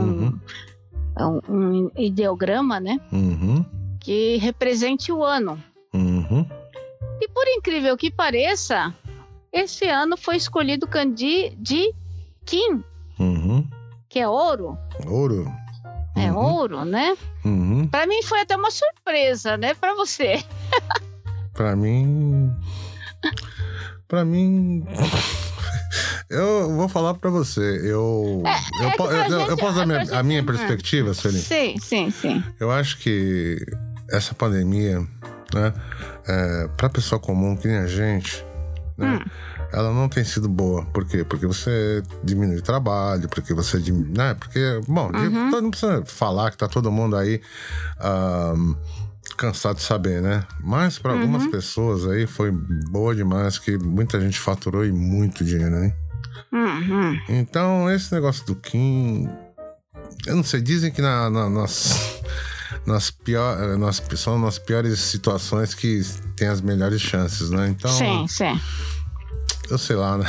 Uhum. um, um ideograma, né? Uhum. Que represente o ano. Uhum. E por incrível que pareça, esse ano foi escolhido o Candi de Kim, Uhum. que é ouro. Ouro. É Uhum. ouro, né? Uhum. Pra mim foi até uma surpresa, né? Pra você. Pra mim. Pra mim. Eu vou falar pra você. Eu. eu, é po- pra eu- eu gente- posso dar é minha- a minha gente- perspectiva, Celine? Sim, sim, sim. Eu acho que essa pandemia, né, é, para pessoa comum que nem a gente, né, Hum. ela não tem sido boa. Por quê? Porque você diminui o trabalho, porque você diminui, né? Porque, bom, Uhum. não precisa falar que tá todo mundo aí ahm, cansado de saber, né? Mas para algumas Uhum. pessoas aí foi boa demais, que muita gente faturou e muito dinheiro, né? Uhum. Então, esse negócio do Kim. Eu não sei, dizem que na, na- nas, nas, pior, eh, nas, são nas piores situações que tem as melhores chances, né? Então, Sim, sim. eu sei lá, né?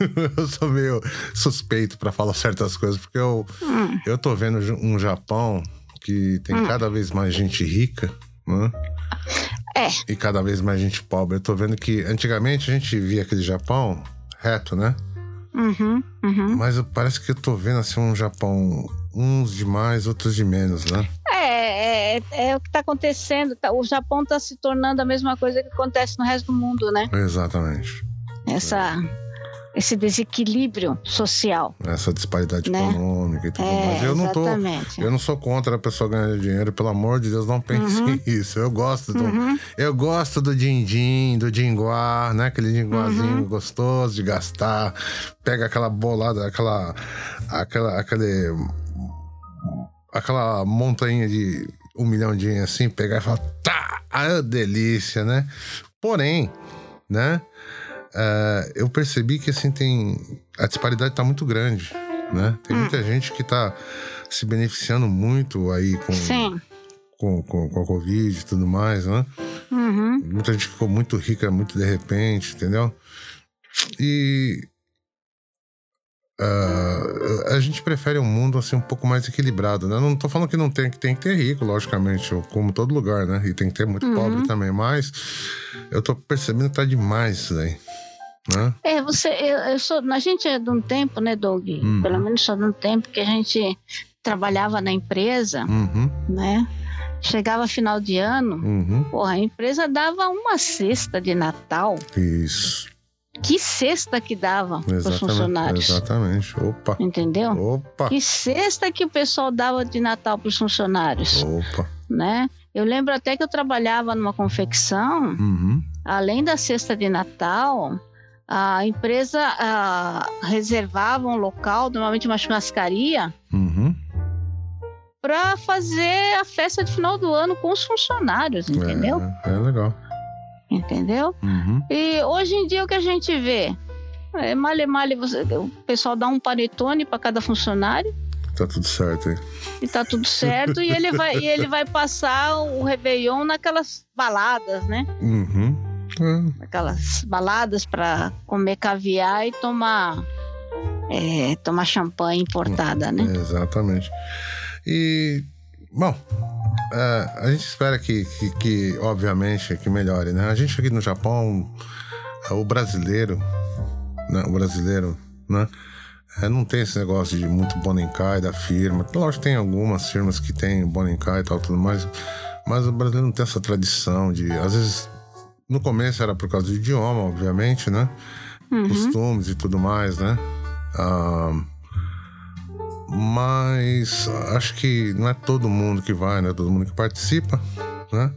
eu sou meio suspeito pra falar certas coisas, porque eu, Hum. eu tô vendo um Japão que tem cada vez mais gente rica, né? É. E cada vez mais gente pobre. Eu tô vendo que antigamente a gente via aquele Japão reto, né? Uhum, uhum. Mas parece que eu tô vendo assim um Japão, uns de mais, outros de menos, né? É, é, é o que está acontecendo. tá- o Japão está se tornando a mesma coisa que acontece no resto do mundo, né? Exatamente. Essa, esse desequilíbrio social. Essa disparidade Né? econômica e tudo É, mais. Eu não tô. Eu não sou contra a pessoa ganhar dinheiro, pelo amor de Deus, não pense isso. Eu gosto do. Uhum. Eu gosto do din-din, do dinguá, né? Aquele dinguazinho Uhum. gostoso de gastar. Pega aquela bolada, aquela. aquela. aquele. aquela montanha de um milhão de assim, pegar e falar, tá, ah, delícia, né? Porém, né? Eh, eu percebi que assim tem. A disparidade tá muito grande, né? Tem muita gente que tá se beneficiando muito aí com, Sim. com, com, com a Covid e tudo mais, né? Uhum. Muita gente ficou muito rica muito de repente, entendeu? E ah, a gente prefere um mundo assim um pouco mais equilibrado, né? Não tô falando que não tem que tem que ter rico, logicamente, como todo lugar, né? E tem que ter muito Uhum. pobre também, mas eu tô percebendo que tá demais isso daí, né? É, você, eu, eu sou, a gente é de um tempo, né, Doug? Hum. Pelo menos só de um tempo que a gente trabalhava na empresa, Uhum, né? Chegava final de ano, uhum. porra, a empresa dava uma cesta de Natal. Isso. Que cesta que dava para os funcionários? Exatamente. Opa. Entendeu? Opa. Que cesta que o pessoal dava de Natal para os funcionários, Opa. né? Eu lembro até que eu trabalhava numa confecção, Uhum. além da cesta de Natal, a empresa ah, reservava um local, normalmente uma churrascaria, Uhum. para fazer a festa de final do ano com os funcionários, entendeu? É, é legal. Entendeu? Uhum. E hoje em dia o que a gente vê? É male male, você, o pessoal dá um panetone para cada funcionário Tá tudo certo aí. e tá tudo certo e ele vai e ele vai passar o Réveillon naquelas baladas, né? Uhum. É, Aquelas baladas para comer caviar e tomar é, tomar champanhe importada, né? Exatamente. E, bom, é, a gente espera que, que, que, obviamente, que melhore, né? A gente aqui no Japão, é, o brasileiro, né? O brasileiro, né? É, não tem esse negócio de muito Bonenkai da firma. Lógico que tem algumas firmas que tem Bonenkai e tal, tudo mais. Mas o brasileiro não tem essa tradição de... Às vezes, no começo era por causa do idioma, obviamente, né? Uhum. costumes e tudo mais, né? Ah, mas acho que não é todo mundo que vai, não é todo mundo que participa, né?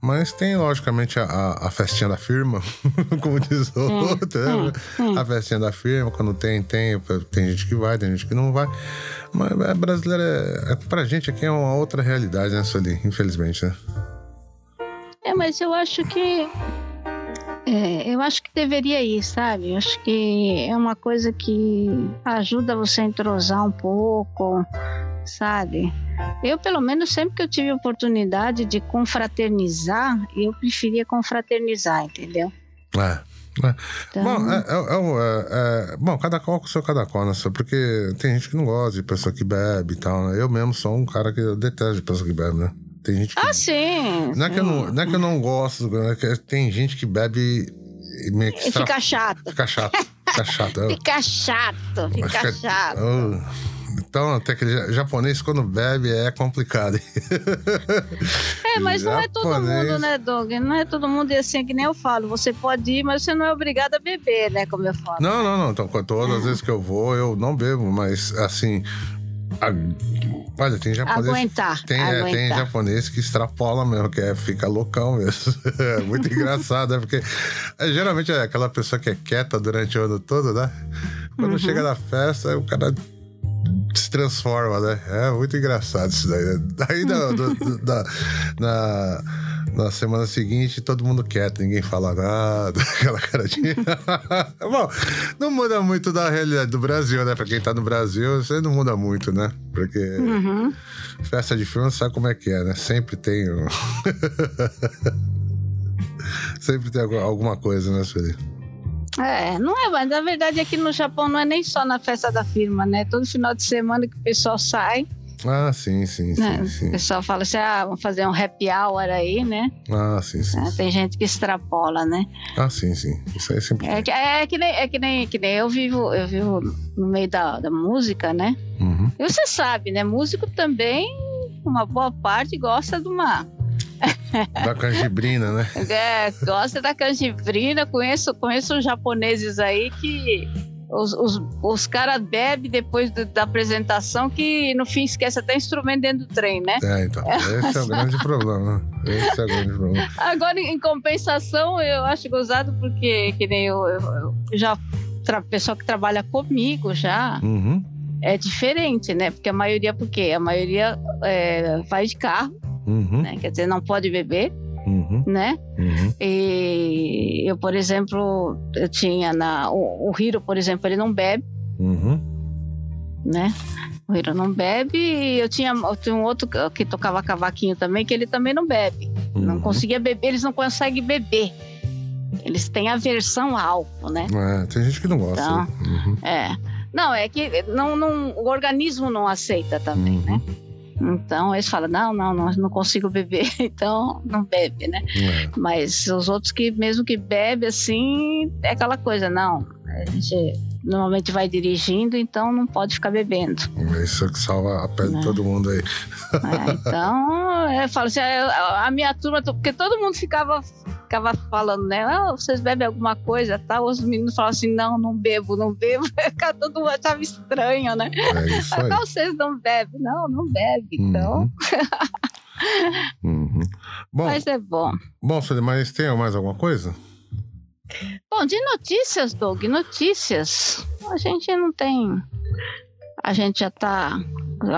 Mas tem, logicamente, a, a- festinha da firma, como diz o outro, né? sim. A festinha da firma, quando tem, tem. Tem gente que vai, tem gente que não vai. Mas é, brasileiro, é, é, pra gente aqui é uma outra realidade, né, Sueli? Infelizmente, né? É, mas eu acho que. é, eu acho que deveria ir, sabe? Eu acho que é uma coisa que ajuda você a entrosar um pouco, sabe? Eu, pelo menos, sempre que eu tive oportunidade de confraternizar, eu preferia confraternizar, entendeu? É. é. Então, Bom, é, é- é é- é- bom, cada qual com o seu cada qual, né? Porque tem gente que não gosta de pessoa que bebe e tal, né? Eu mesmo sou um cara que eu detesto de pessoa que bebe, né? Tem gente que. Ah, sim. Não é, que eu não, não é que eu não gosto, é que tem gente que bebe e meio que E fica chato. fica chato. Fica chato. Eu- Fica chato, fica que é- chato. Então, até ja- japonês, quando bebe, é complicado. É, mas não é todo mundo, né, Doug? Não é todo mundo e assim, que nem eu falo. Você pode ir, mas você não é obrigado a beber, né? Como eu falo. Não, não, não. Então, todas as vezes que eu vou, eu não bebo, mas assim. A- Olha, tem japonês. Aguentar, Tem, é, tem aguentar. japonês que extrapola mesmo, que é, fica loucão mesmo. É muito engraçado, né? Porque é, geralmente é aquela pessoa que é quieta durante o ano todo, né? Quando Uhum. chega na festa, o cara se transforma, né? É muito engraçado isso daí. né? Daí do- do- da- na, na semana seguinte, todo mundo quieto, ninguém fala nada, aquela caradinha. Bom, não muda muito da realidade do Brasil, né? Pra quem tá no Brasil, você não muda muito, né? Porque Uhum. festa de filme sabe como é que é, né? Sempre tem. um- Sempre tem algu- alguma coisa, né, Sueli? É, não é, mas na verdade aqui no Japão não é nem só na festa da firma, né? Todo final de semana que o pessoal sai, Ah, sim, sim, sim, né? O sim. pessoal fala assim, ah, vamos fazer um happy hour aí, né? Ah, sim, sim. É, tem gente que extrapola, né? Ah, sim, sim. Isso aí sempre É que, é que nem, é que nem, que nem eu vivo, eu vivo no meio da, da música, né? Uhum. E você sabe, né? Músico também, uma boa parte gosta de uma. Da canjibrina, né? é, gosta da canjibrina. Conheço, conheço japoneses aí que os, os, os caras bebem depois do- da apresentação que no fim esquece até instrumento dentro do trem, né? É, então. Esse é o grande problema. Esse é o grande problema. Agora, em compensação, eu acho gozado porque que nem eu, eu, eu já. Tra, pessoal que trabalha comigo já Uhum. é diferente, né? Porque a maioria, porque a maioria é, vai de carro, Uhum. né? Quer dizer, não pode beber, Uhum. né? Uhum. E eu, por exemplo, eu tinha na. O, o Hiro, por exemplo, ele não bebe, Uhum. né? O Hiro não bebe e eu tinha, eu tinha um outro que tocava cavaquinho também, que ele também não bebe. Não Uhum. conseguia beber, eles não conseguem beber. Eles têm aversão ao álcool, né? É, tem gente que não gosta. Então, né? Uhum. É. Não, é que não, não, o organismo não aceita também, Uhum. né? Então eles falam, não, não, não, não consigo beber, então não bebe, né? É. Mas os outros que, mesmo que bebe, assim, é aquela coisa, não. A gente normalmente vai dirigindo, então não pode ficar bebendo. É isso que salva a pele de Né? todo mundo aí. né? Então, eu falo assim, a a minha turma, porque todo mundo ficava, ficava falando, né? Ah, vocês bebem alguma coisa, tal? Os meninos falavam assim, não, não bebo, não bebo. Todo mundo achava estranho, né? É isso aí. Não, vocês não bebem. Não, não bebe, então. Uhum. Uhum. Bom, Mas é bom. bom, Sueli, mas tem mais alguma coisa? Bom, de notícias, Doug, notícias. A gente não tem. A gente já tá.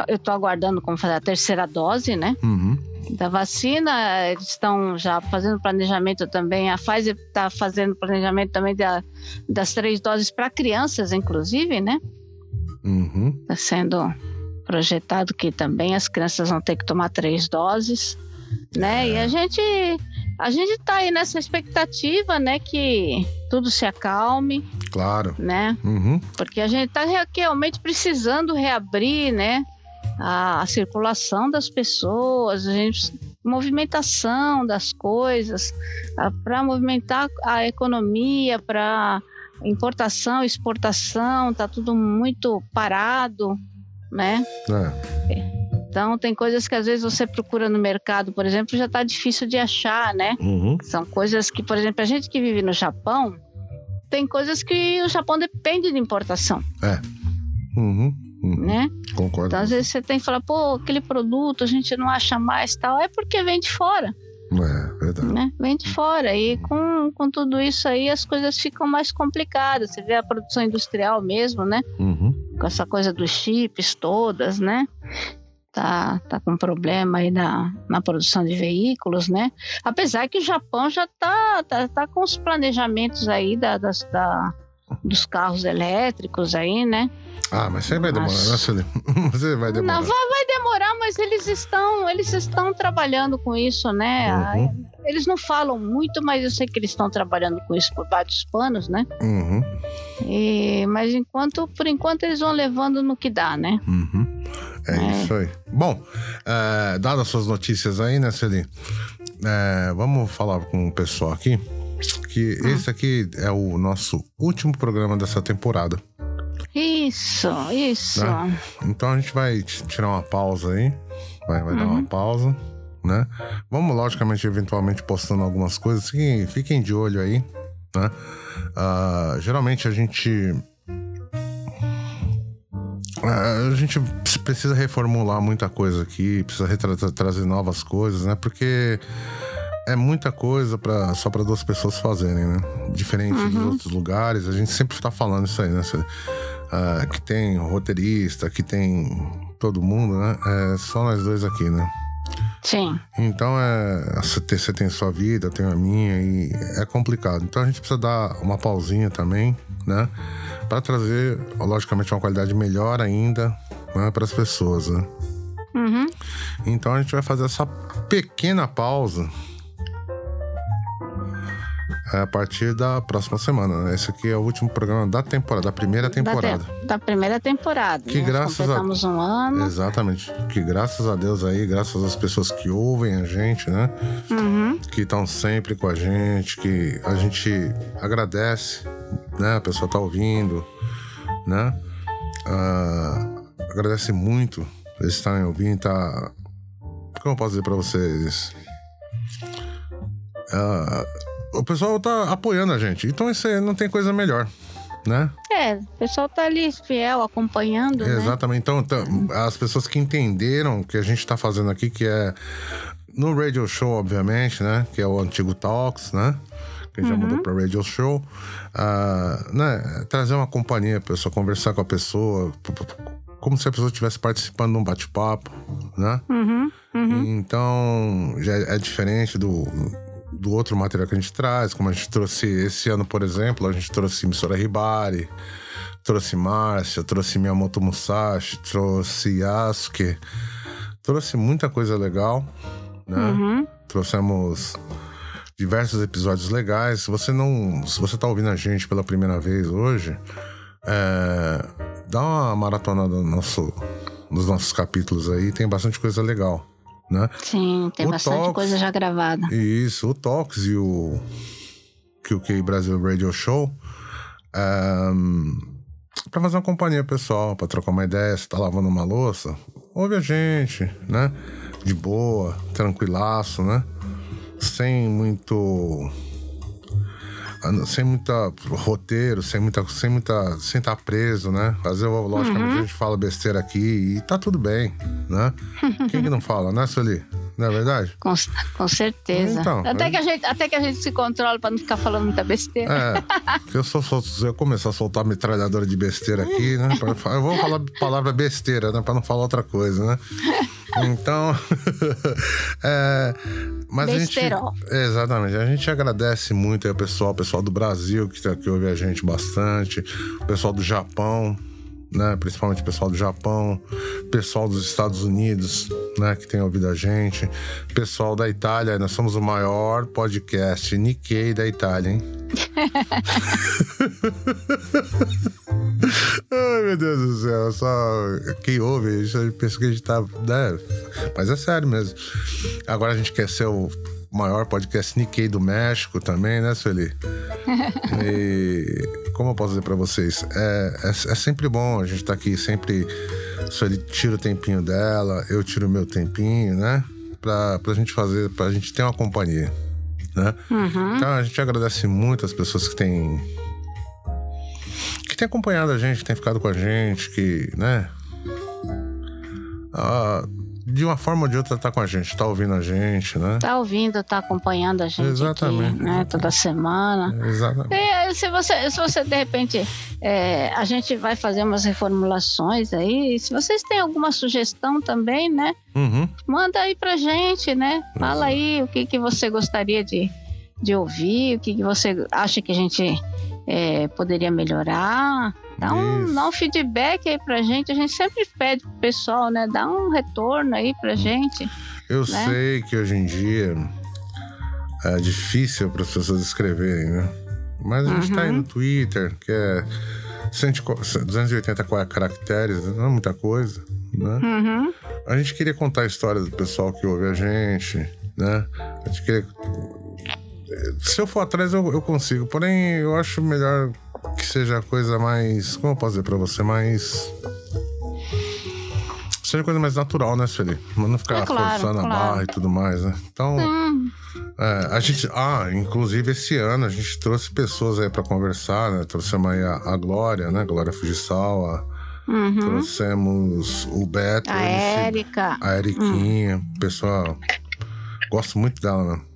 Eu tô aguardando como fazer a terceira dose, né? Uhum. Da vacina. Eles estão já fazendo planejamento também. A Pfizer está fazendo planejamento também da- das três doses para crianças, inclusive, né? Uhum. Está sendo projetado que também as crianças vão ter que tomar três doses, né? E a gente a gente está aí nessa expectativa, né, que tudo se acalme, Claro. né? Uhum. Porque a gente está realmente precisando reabrir, né, a, a circulação das pessoas, a gente movimentação das coisas, para movimentar a economia, para importação, exportação, tá tudo muito parado, né? É. Então tem coisas que às vezes você procura no mercado, por exemplo, já está difícil de achar, né? Uhum. São coisas que, por exemplo, a gente que vive no Japão, tem coisas que o Japão depende de importação, Uhum. Uhum. né? Concordo. Então às vezes você tem que falar, pô, aquele produto a gente não acha mais tal, é porque vem de fora, É, verdade. né? Vem de fora e com, com tudo isso aí as coisas ficam mais complicadas. Você vê a produção industrial mesmo, né? Uhum. com essa coisa dos chips todas, né? Tá, tá com problema aí na, na produção de veículos, né? Apesar que o Japão já tá, tá, tá com os planejamentos aí da, das, da, dos carros elétricos aí, né? Ah, mas você vai demorar, né, Sueli? Você vai demorar. Não, vai, vai demorar, mas eles estão, eles estão trabalhando com isso, né? Uhum. Eles não falam muito, mas eu sei que eles estão trabalhando com isso por vários panos, né? Uhum. E, mas enquanto, por enquanto eles vão levando no que dá, né? Uhum. É, é. isso aí. Bom, é, dadas as suas notícias aí, né, Celine? É, vamos falar com o pessoal aqui. Que hum. esse aqui é o nosso último programa dessa temporada. Isso, isso. Né? Então a gente vai tirar uma pausa aí. Vai, vai uhum. dar uma uhum. pausa, né? Vamos, logicamente, eventualmente postando algumas coisas. Fiquem, fiquem de olho aí, né? Uh, geralmente a gente a gente precisa reformular muita coisa aqui, precisa tra trazer novas coisas, né? Porque é muita coisa para só para duas pessoas fazerem, né? Diferente uhum. dos outros lugares, a gente sempre está falando isso aí, né? Uh, que tem roteirista, que tem todo mundo, né? É só nós dois aqui, né? Sim. Então é. Você tem sua vida, eu tenho a minha, e é complicado. Então a gente precisa dar uma pausinha também, né? Para trazer, logicamente, uma qualidade melhor ainda né, para as pessoas, né? Uhum. Então a gente vai fazer essa pequena pausa a partir da próxima semana. Né? Esse aqui é o último programa da temporada, da primeira temporada. Da, te da primeira temporada. Que né? graças a um ano. Exatamente. Que graças a Deus aí, graças às pessoas que ouvem a gente, né? Uhum. Que estão sempre com a gente, que a gente agradece, né? A pessoa tá ouvindo, né? Uh, agradece muito eles estarem ouvindo, tá. Como eu posso dizer para vocês? Uh, o pessoal tá apoiando a gente. Então isso aí não tem coisa melhor. Né? É, o pessoal tá ali fiel, acompanhando. Né? Exatamente. Então, então, as pessoas que entenderam o que a gente tá fazendo aqui, que é no Radio Show, obviamente, né? Que é o antigo Talks, né? Que já uhum. mudou para Radio Show. Uh, né? Trazer uma companhia, pessoa conversar com a pessoa, como se a pessoa estivesse participando de um bate-papo, né? Uhum. Uhum. Então, já é diferente do do outro material que a gente traz, como a gente trouxe esse ano, por exemplo, a gente trouxe Missora Ribari, trouxe Márcia, trouxe Miyamoto Musashi, trouxe Yasuke, trouxe muita coisa legal, né? Uhum. Trouxemos diversos episódios legais. Se você não, se você tá ouvindo a gente pela primeira vez hoje, é, dá uma maratona do nosso, nos nossos capítulos aí, tem bastante coisa legal né? Sim, tem o bastante Tox, coisa já gravada. Isso, o Tox e o QQ Brasil Radio Show. Um, para fazer uma companhia pessoal, para trocar uma ideia, se tá lavando uma louça, ouve a gente, né? De boa, tranquilaço, né? Sem muito sem muita roteiro, sem muita, sem muita, sem estar tá preso, né? Às vezes, logicamente, uhum. a gente fala besteira aqui e tá tudo bem, né? Quem que não fala, né, Sueli? Não é verdade? Com, com certeza. Então, até, eu... que a gente, até que a gente se controla para não ficar falando muita besteira. É, eu sou, se eu começar a soltar metralhadora de besteira aqui, né? Pra, eu vou falar palavra besteira, né? Para não falar outra coisa, né? Então, é, mas a gente, exatamente, a gente agradece muito aí o pessoal, o pessoal do Brasil que, tá, que ouve a gente bastante, o pessoal do Japão, né? Principalmente o pessoal do Japão, pessoal dos Estados Unidos, né? Que tem ouvido a gente, pessoal da Itália. Nós somos o maior podcast Nikkei da Itália, hein? Ai, meu Deus do céu, só quem ouve, a gente pensa que a gente tá. Né? Mas é sério mesmo. Agora a gente quer ser o maior podcast Nikkei do México também, né, Sueli? e como eu posso dizer para vocês, é, é, é, sempre bom a gente estar tá aqui, sempre Sueli tira o tempinho dela, eu tiro o meu tempinho, né? Pra, pra gente fazer, pra gente ter uma companhia, né? Uhum. Então a gente agradece muito as pessoas que têm que têm acompanhado a gente, que têm ficado com a gente, que, né? Ah, de uma forma ou de outra tá com a gente, tá ouvindo a gente, né? Tá ouvindo, tá acompanhando a gente Exatamente. Aqui, né? Toda semana. Exatamente. E, se, você, se você, de repente, é, a gente vai fazer umas reformulações aí, se vocês têm alguma sugestão também, né? Uhum. Manda aí pra gente, né? Fala aí o que, que você gostaria de, de ouvir, o que, que você acha que a gente é, poderia melhorar. Dá um, dá um feedback aí pra gente. A gente sempre pede pro pessoal, né? Dá um retorno aí pra gente. Eu né? sei que hoje em dia é difícil para as pessoas escreverem, né? Mas a gente uhum. tá aí no uhum. Twitter, que é 280 caracteres, não é muita coisa, né? Uhum. A gente queria contar a história do pessoal que ouve a gente, né? A gente queria. Se eu for atrás, eu, eu consigo. Porém, eu acho melhor que seja a coisa mais. Como eu posso dizer pra você? Mais. Seja coisa mais natural, né, Sueli? Mas não ficar É claro, forçando a claro. barra e tudo mais, né? Então. Hum, É, a gente, ah, inclusive esse ano a gente trouxe pessoas aí pra conversar, né? Trouxemos aí a, a Glória, né? Glória Fujisawa. uhum. Trouxemos o Beto. A Érica. a Eriquinha. Pessoal, gosto muito dela, mano.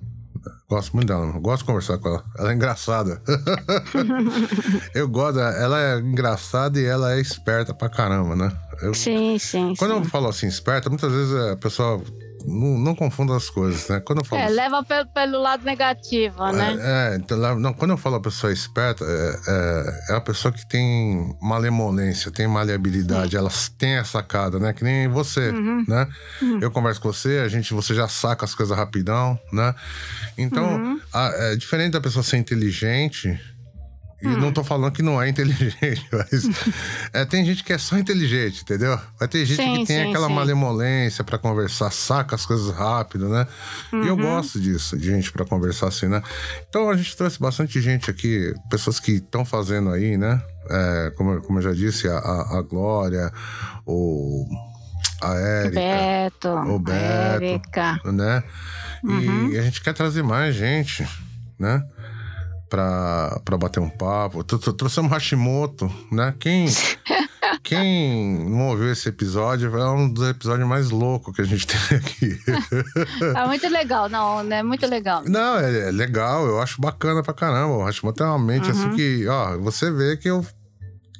Gosto muito dela. Gosto de conversar com ela. Ela é engraçada. eu gosto. Ela é engraçada e ela é esperta pra caramba, né? Eu- Sim, sim, quando sim. eu falo assim, esperta, muitas vezes a pessoa não, não confunda as coisas, né? Quando eu falo É, leva pelo, pelo lado negativo, né? É, é, então, não, quando eu falo a pessoa esperta, é, é, é a pessoa que tem malemolência, tem maleabilidade, elas têm a sacada, né? Que nem você, Uhum. né? Eu converso com você, a gente, você já saca as coisas rapidão, né? Então, Uhum. a- é diferente da pessoa ser inteligente. E Hum. não tô falando que não é inteligente, mas é, tem gente que é só inteligente, entendeu? Vai ter gente Sim, que tem sim, aquela sim. malemolência pra conversar, saca as coisas rápido, né? E Uhum. eu gosto disso, de gente pra conversar assim, né? Então a gente trouxe bastante gente aqui, pessoas que estão fazendo aí, né? É, como, como eu já disse, a, a, a Glória, o, a Érica, Beto, o Beto. Érica. né? Uhum. E a gente quer trazer mais gente, né? Pra, pra bater um papo. Tro- tro- Trouxemos Hashimoto, né? Quem, quem não ouviu esse episódio é um dos episódios mais loucos que a gente tem aqui. É muito legal, não, né? Muito legal. Não, é, é legal, eu acho bacana pra caramba. O Hashimoto tem uma mente assim que, ó, você vê que eu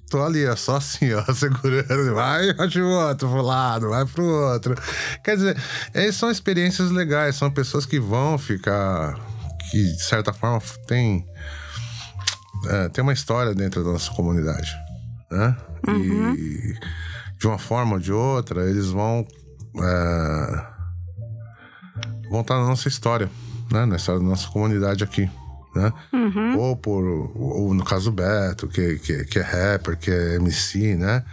tô ali, é só assim, ó, segurando. Vai, Hashimoto, pro lado, vai pro outro. Quer dizer, é, são experiências legais, são pessoas que vão ficar. Que de certa forma tem. é, tem uma história dentro da nossa comunidade, né? E de uma forma ou de outra, eles vão. é, vão estar na nossa história, né? Na história da nossa comunidade aqui, né? Uhum. Ou por. Ou no caso do Beto, que, que, que é rapper, que é MC, né?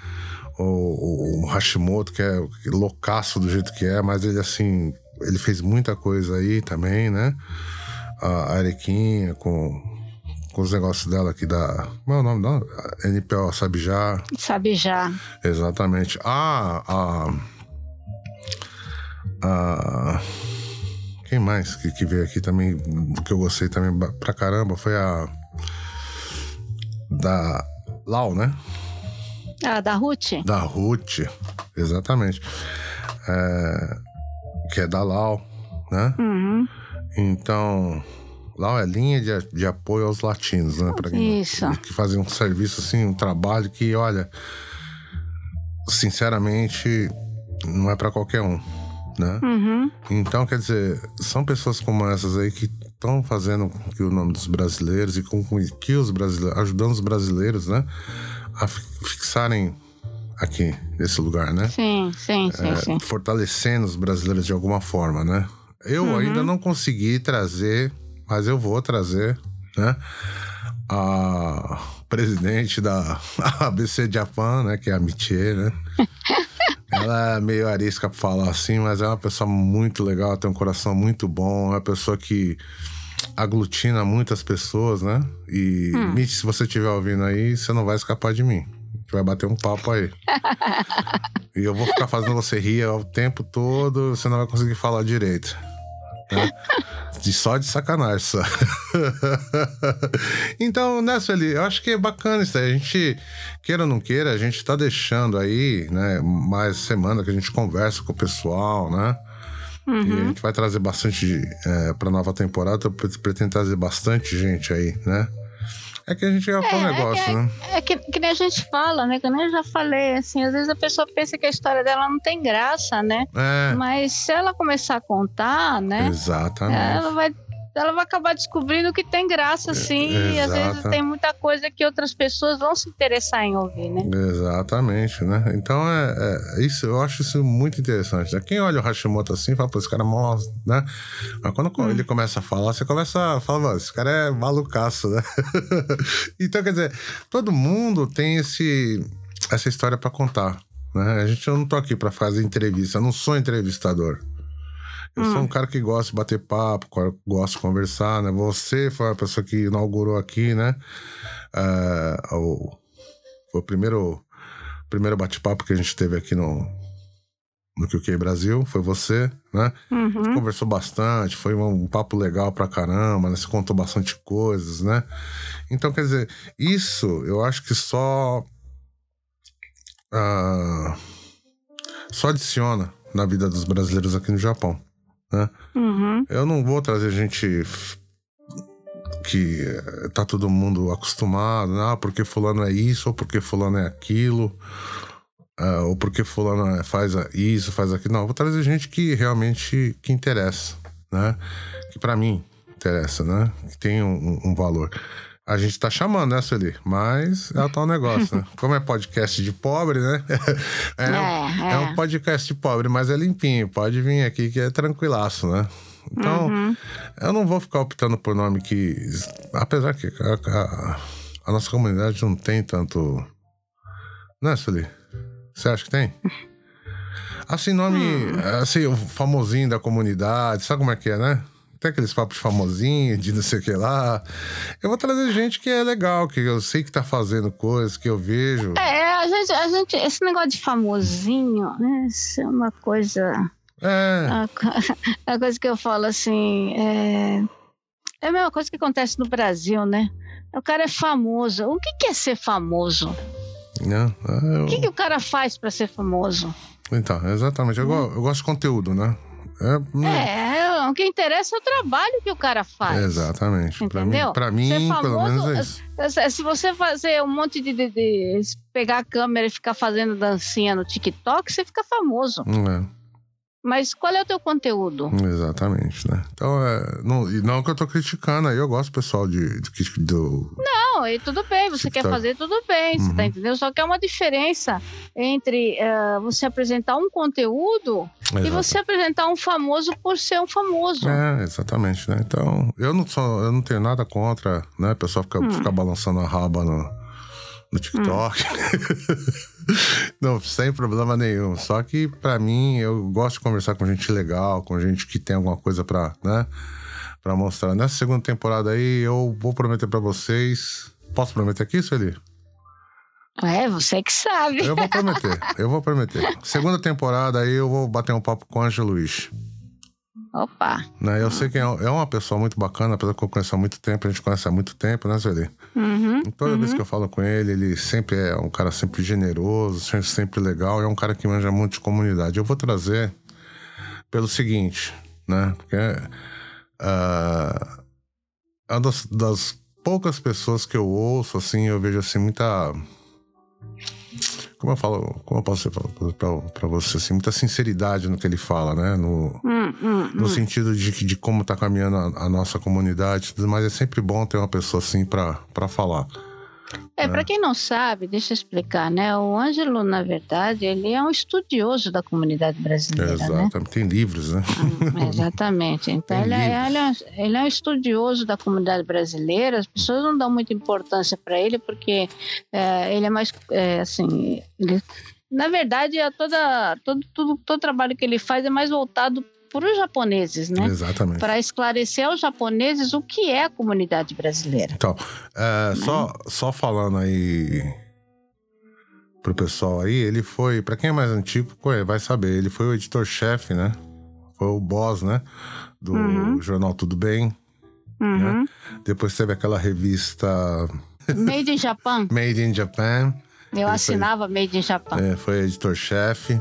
Ou o Hashimoto, que é loucaço do jeito que é, mas ele assim. Ele fez muita coisa aí também, né? A Arequinha com, com os negócios dela aqui da. Como é o nome dela? NPO Sabijá. Sabe já. Exatamente. Ah, a. a quem mais que, que veio aqui também, que eu gostei também pra caramba, foi a. Da Lau, né? Ah, da Ruth? Da Ruth. Exatamente. É, que é da Lau, né? Uhum. Então. Lau é linha de, de apoio aos latinos, né? Pra quem- Isso. Que fazem um serviço, assim, um trabalho que, olha. Sinceramente, não é pra qualquer um, né? Uhum. Então, quer dizer, são pessoas como essas aí que estão fazendo com que o nome dos brasileiros e com que os brasileiros, ajudando os brasileiros, né, a fi- fixarem aqui nesse lugar, né? Sim, sim, sim, É, sim. fortalecendo os brasileiros de alguma forma, né? Eu ainda não consegui trazer, mas eu vou trazer, né? A presidente da ABC Japan, né? Que é a Michie, né? Ela é meio arisca pra falar assim, mas é uma pessoa muito legal, tem um coração muito bom, é uma pessoa que aglutina muitas pessoas, né? E, Mitch, se você estiver ouvindo aí, você não vai escapar de mim. A gente vai bater um papo aí. e eu vou ficar fazendo você rir o tempo todo, você não vai conseguir falar direito. Né? De só de sacanagem, só. então, né, Sueli, eu acho que é bacana isso aí. A gente, queira ou não queira, a gente tá deixando aí, né, mais semana que a gente conversa com o pessoal, né? E a gente vai trazer bastante é, pra nova temporada. Eu pre- pretendo trazer bastante gente aí, né? É que a gente é, é um negócio, né? É que, que nem a gente fala, né? Que nem eu já falei, assim, às vezes a pessoa pensa que a história dela não tem graça, né? É, Mas se ela começar a contar, né? exatamente. Ela vai, ela vai acabar descobrindo que tem graça, sim. E às vezes tem muita coisa que outras pessoas vão se interessar em ouvir, né? Exatamente, né? Então é, é- isso, eu acho isso muito interessante. Né? Quem olha o Hashimoto assim fala, pô, esse cara é mó, né? Mas quando Hum. ele começa a falar, você começa a falar, esse cara é malucaço, né? então, quer dizer, todo mundo tem esse, essa história pra contar, Né? A gente eu não tô aqui para fazer entrevista, eu não sou entrevistador. Eu hum. sou um cara que gosta de bater papo, gosta de conversar, né? Você foi a pessoa que inaugurou aqui, né? Uh, o, foi o primeiro, primeiro bate-papo que a gente teve aqui no, no QQ Brasil, foi você, né? Uhum. Conversou bastante, foi um, um, papo legal pra caramba, né? Você contou bastante coisas, né? Então, quer dizer, isso eu acho que só. Uh, só adiciona na vida dos brasileiros aqui no Japão, né? Uhum. Eu não vou trazer gente que tá todo mundo acostumado, ah, porque fulano é isso, ou porque fulano é aquilo, uh, ou porque fulano faz isso, faz aquilo. Não, vou trazer gente que realmente que interessa, né? Que para mim interessa, né? Que tem um, um, valor. A gente tá chamando, né, Sueli? Mas é o tal negócio, né? Como é podcast de pobre, né? é, é, é. é, um podcast de pobre, mas é limpinho. Pode vir aqui que é tranquilaço, né? Então, uhum. eu não vou ficar optando por nome que. Apesar que a, a, a nossa comunidade não tem tanto. Né, Sueli? Você acha que tem? Assim, nome. Hum. Assim, o famosinho da comunidade, sabe como é que é, né? Tem aqueles papos famosinhos, de não sei o que lá. Eu vou trazer gente que é legal, que eu sei que tá fazendo coisas, que eu vejo. É, a gente, a gente esse negócio de famosinho, né? Isso é uma coisa. É. A, a coisa que eu falo assim. É, é a mesma coisa que acontece no Brasil, né? O cara é famoso. O que, que é ser famoso? Né? Eu... O que, que o cara faz para ser famoso? Então, exatamente. Eu, hum. eu, gosto de conteúdo, né? É, né? é, o que interessa é o trabalho que o cara faz. Exatamente. Entendeu? Pra mim, pra mim pelo menos é isso. É, é, se você fazer um monte de, de, de, pegar a câmera e ficar fazendo dancinha no TikTok, você fica famoso. É. Mas qual é o teu conteúdo? Exatamente, né? Então, é, não, não que eu tô criticando aí, eu gosto pessoal de, de, do. Não, e tudo bem, você quer fazer tudo bem, uhum. você tá uhum. entendendo? Só que é uma diferença entre uh, você apresentar um conteúdo Exato. e você apresentar um famoso por ser um famoso. É, exatamente, né? Então, eu não sou, eu não tenho nada contra, né? O pessoal fica, hum. fica balançando a raba no no TikTok. Hum. não, sem problema nenhum. Só que para mim, eu gosto de conversar com gente legal, com gente que tem alguma coisa para, né, para mostrar. Nessa segunda temporada aí, eu vou prometer para vocês. Posso prometer aqui, Sueli? É, você que sabe. Eu vou prometer, eu vou prometer. Segunda temporada aí eu vou bater um papo com o Luiz. Opa! Né, eu sei que é, é uma pessoa muito bacana, apesar que eu conheço há muito tempo, a gente conhece há muito tempo, né, Sueli? Uhum, toda uhum. vez que eu falo com ele, ele sempre é um cara sempre generoso, sempre legal, é um cara que manja muito de comunidade. Eu vou trazer pelo seguinte, né? Porque uh, é uma das, das poucas pessoas que eu ouço, assim, eu vejo assim, muita como eu falo, como eu posso para você assim, muita sinceridade no que ele fala, né? No, hum, hum, no hum. sentido de, de como tá caminhando a, a nossa comunidade, mas é sempre bom ter uma pessoa assim para falar. É, né? para quem não sabe, deixa eu explicar, né? O Ângelo, na verdade, ele é um estudioso da comunidade brasileira. Né? Exatamente, né? tem livros, né? Hum, exatamente. Então, ele é, ele, é, ele é, um estudioso da comunidade brasileira, as pessoas não dão muita importância para ele, porque é, ele é mais, é, assim, ele, na verdade, é toda, todo, todo, todo trabalho que ele faz é mais voltado para os japoneses, né? Exatamente. Para esclarecer aos japoneses o que é a comunidade brasileira. Então, é, só, só falando aí pro pessoal aí, ele foi, para quem é mais antigo, vai saber, ele foi o editor-chefe, né? Foi o boss, né? Do uhum. jornal Tudo Bem. Uhum. Né? Depois teve aquela revista. Made in Japan. Made in Japan. Eu ele assinava foi, Made in Japan. É, foi editor-chefe.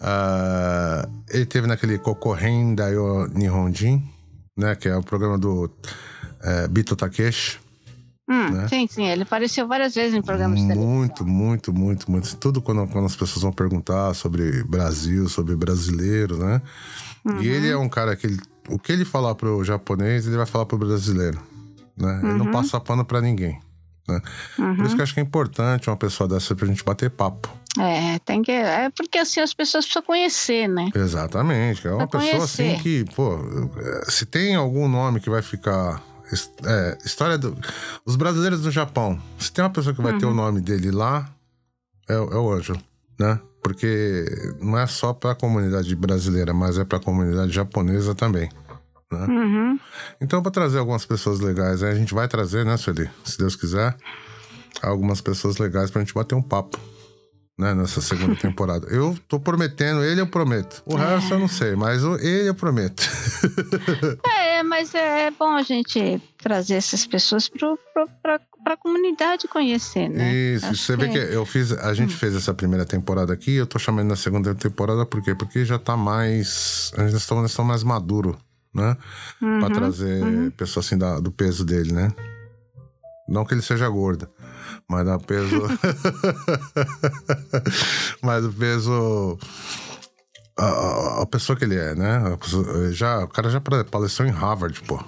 Uh, ele teve naquele Kokohen Daio Nihonjin, né? Que é o programa do é, Bito Takeshi. Hum, né? Sim, sim, ele apareceu várias vezes em programas de televisão. Muito, muito, muito, muito. Tudo quando, quando as pessoas vão perguntar sobre Brasil, sobre brasileiro, né? Uhum. E ele é um cara que ele, o que ele falar pro japonês, ele vai falar pro brasileiro, né? Ele não uhum. passa pano para ninguém. Né? Uhum. Por isso que eu acho que é importante uma pessoa dessa pra gente bater papo. É, tem que. É porque assim as pessoas precisam conhecer, né? Exatamente. É uma pessoa conhecer. assim que, pô, se tem algum nome que vai ficar. É, história do. Os brasileiros do Japão. Se tem uma pessoa que vai uhum. ter o nome dele lá, é, é o Ângelo, né? Porque não é só para a comunidade brasileira, mas é para a comunidade japonesa também. Né? Uhum. Então, para trazer algumas pessoas legais, a gente vai trazer, né, Sueli? Se Deus quiser, algumas pessoas legais para a gente bater um papo. Né, nessa segunda temporada. Eu tô prometendo, ele eu prometo. O resto eu não sei, mas ele eu prometo. É, mas é bom a gente trazer essas pessoas para a comunidade conhecer, né? Isso, Acho você vê que eu fiz, a gente fez essa primeira temporada aqui, eu tô chamando na segunda temporada por quê? Porque já tá mais, a gente está, está mais maduro, né? Uhum, Pra trazer uhum. pessoa assim da- do peso dele, né? Não que ele seja gordo, mas da peso. mas do peso. A, a- pessoa que ele é, né? Pessoa- já, o cara já palestrou em Harvard, pô.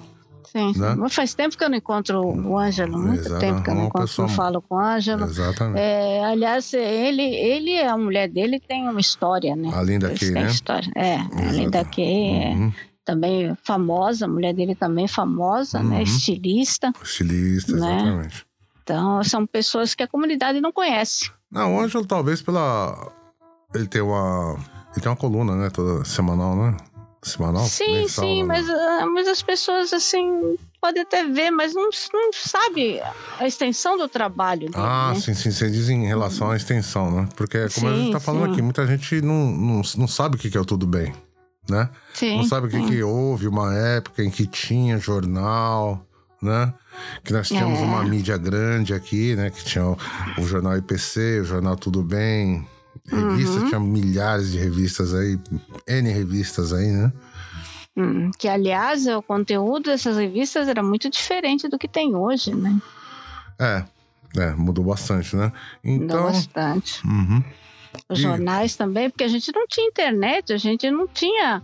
Sim, sim. né? Mas Faz tempo que eu não encontro o Ângelo, muito Exato, tempo que eu não encontro, pessoa- não falo com o Ângelo. Exatamente. É, aliás, ele, ele, a mulher dele tem uma história, né? Além daqui, né? história. É, além Exato. daqui, é, Uhum. também famosa, a mulher dele também famosa, né? Uhum. Estilista. Estilista, Né? exatamente. Então, são pessoas que a comunidade não conhece. Não, o Ângelo talvez pela. Ele tem uma. Ele tem uma coluna, né? Toda semanal, né? Semanal? sim, Mensal, sim, né? mas, ah, mas as pessoas, assim, podem até ver, mas não, não sabe a extensão do trabalho dele, Ah, né? sim, sim. Você diz em relação à extensão, né? Porque, como a gente Sim, tá falando sim. aqui, muita gente não, não, não sabe o que é o Tudo Bem, né? Sim, não sabe o que, sim. que houve uma época em que tinha jornal, né? Que nós tínhamos É. uma mídia grande aqui, né? Que tinha o, o jornal IPC, o jornal Tudo Bem. Revistas, Uhum. tinha milhares de revistas aí, N revistas aí, né? Hum, que, aliás, o conteúdo dessas revistas era muito diferente do que tem hoje, né? É, é, mudou bastante, né? Mudou Então. bastante. Uhum. Os jornais também, porque a gente não tinha internet, a gente não tinha.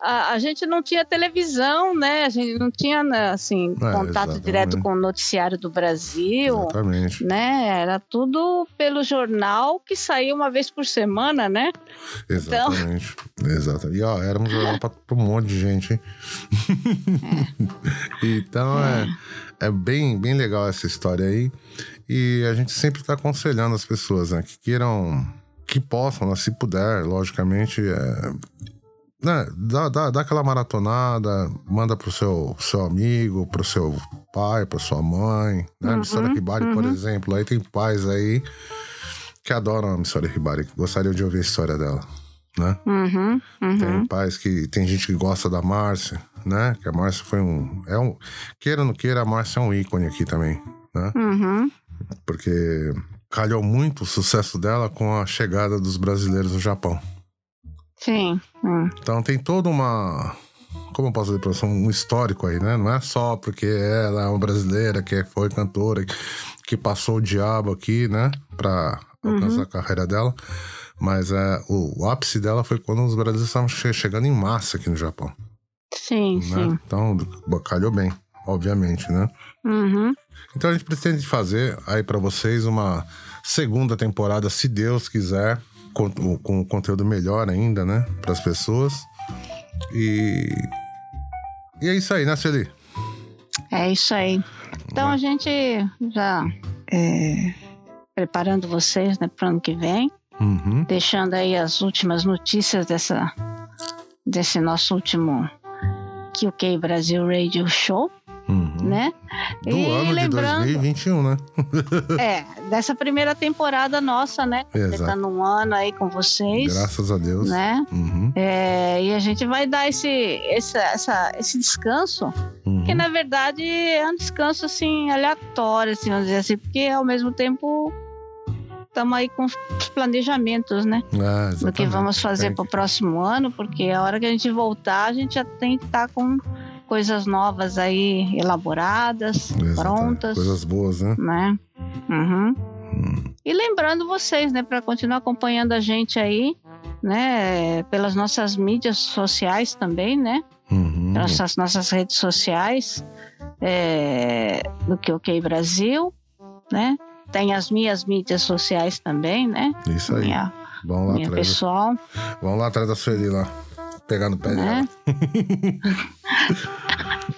A, a gente não tinha televisão, né? A gente não tinha, né, assim, É, contato exatamente. direto com o noticiário do Brasil. Exatamente. Né? Era tudo pelo jornal que saía uma vez por semana, né? Exatamente. Exato. E ó, era um jornal pra um monte de gente, hein? então é, é bem, bem legal essa história aí. E a gente sempre tá aconselhando as pessoas, né? Que queiram, que possam, né, se puder, logicamente, é, né, dá, dá, dá aquela maratonada, manda pro seu, seu amigo, pro seu pai, pra sua mãe, né? Uhum, Missora Ribari, por uhum. exemplo, aí tem pais aí que adoram a Missora Ribari, que gostariam de ouvir a história dela, né? Uhum, uhum. Tem pais que. Tem gente que gosta da Márcia, né? Que a Márcia foi um. É um. Queira ou não queira, a Márcia é um ícone aqui também, né? Uhum. Porque calhou muito o sucesso dela com a chegada dos brasileiros no Japão. Sim. hum. Então tem toda uma. Como eu posso dizer, um histórico aí, né? Não é só porque ela é uma brasileira que foi cantora, que passou o diabo aqui, né? Pra alcançar a carreira dela. Mas é, o, o ápice dela foi quando os brasileiros estavam che- chegando em massa aqui no Japão. Sim, né? sim. Então, calhou bem, obviamente, né? Uhum. Então a gente pretende fazer aí pra vocês uma segunda temporada, se Deus quiser, com, com conteúdo melhor ainda, né? Para as pessoas. E. E é isso aí, né, Celi? É isso aí. Então a gente já é, preparando vocês né, para o ano que vem, Uhum. deixando aí as últimas notícias dessa desse nosso último QK Brasil Radio Show, uhum. né? Do E ano de lembrando- 2021, né? É, dessa primeira temporada nossa, né? Exato. Completando um ano aí com vocês, Graças a Deus. né? Uhum. É, e a gente vai dar esse, esse, essa, esse descanso Uhum. Que na verdade é um descanso assim aleatório, assim, vamos dizer assim, porque ao mesmo tempo estamos aí com os planejamentos, né? É, Do que vamos fazer para o próximo ano, porque a hora que a gente voltar, a gente já tem que estar com coisas novas aí elaboradas, Exatamente. prontas, Coisas boas, né? né? Uhum. Hum. E lembrando vocês, né, para continuar acompanhando a gente aí, né, pelas nossas mídias sociais também, né? Uhum. nossas, nossas redes sociais é, do que OK Brasil, né? Tem as minhas mídias sociais também, né? Isso aí. Minha, Vamos lá minha atrás. pessoal, Vamos lá atrás da Sueli lá. Pegar no pé né?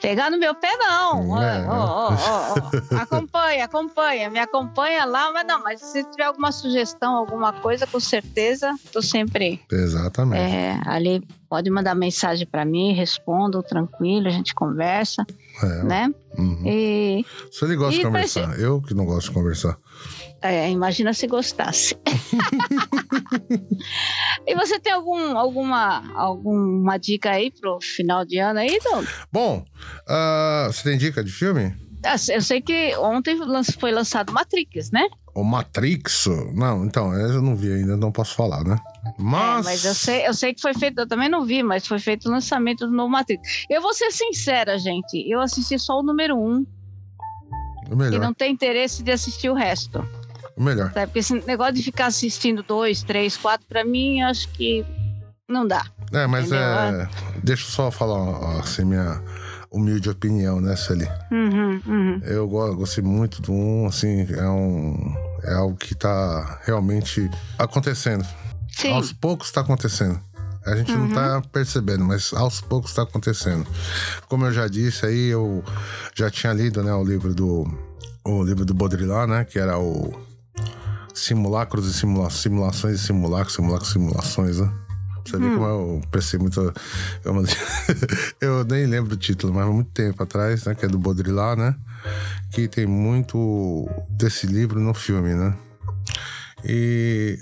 Pegar no meu pé, não. É. Ó, ó, ó. Acompanha, acompanha. Me acompanha lá, mas não, mas se tiver alguma sugestão, alguma coisa, com certeza, tô sempre Exatamente. é, ali. Pode mandar mensagem para mim, respondo tranquilo, a gente conversa, É. né? Uhum. E Se ele gosta de conversar, eu que não gosto de conversar. É, imagina se gostasse. e você tem algum, alguma, alguma dica aí pro final de ano aí, Dom? Bom, ah, você tem dica de filme? Eu sei que ontem foi lançado Matrix, né? O Matrix? Não, então, eu não vi ainda, não posso falar, né? Mas. É, mas eu sei, eu sei que foi feito, eu também não vi, mas foi feito o lançamento do novo Matrix. Eu vou ser sincera, gente, eu assisti só o número um e melhor. não tenho interesse de assistir o resto. O melhor. Sabe? Porque esse negócio de ficar assistindo dois, três, quatro, pra mim, eu acho que não dá. É, mas Entendeu? é. Deixa eu só falar ó, assim, minha humilde opinião, né, Sueli? Uhum, uhum. Eu go- gostei muito do um, assim, é um. É algo que tá realmente acontecendo. Sim. Aos poucos tá acontecendo. A gente não tá percebendo, mas aos poucos tá acontecendo. Como eu já disse aí, eu já tinha lido, né, o livro do o livro do Baudrillard, né, que era o Simulacros e simula Simulações e Simulacros, Simulacros e Simulações, né? Você vê como eu pensei muito. Eu, eu nem lembro o título, mas há muito tempo atrás, né? Que é do Baudrillard, né? Que tem muito desse livro no filme, né? E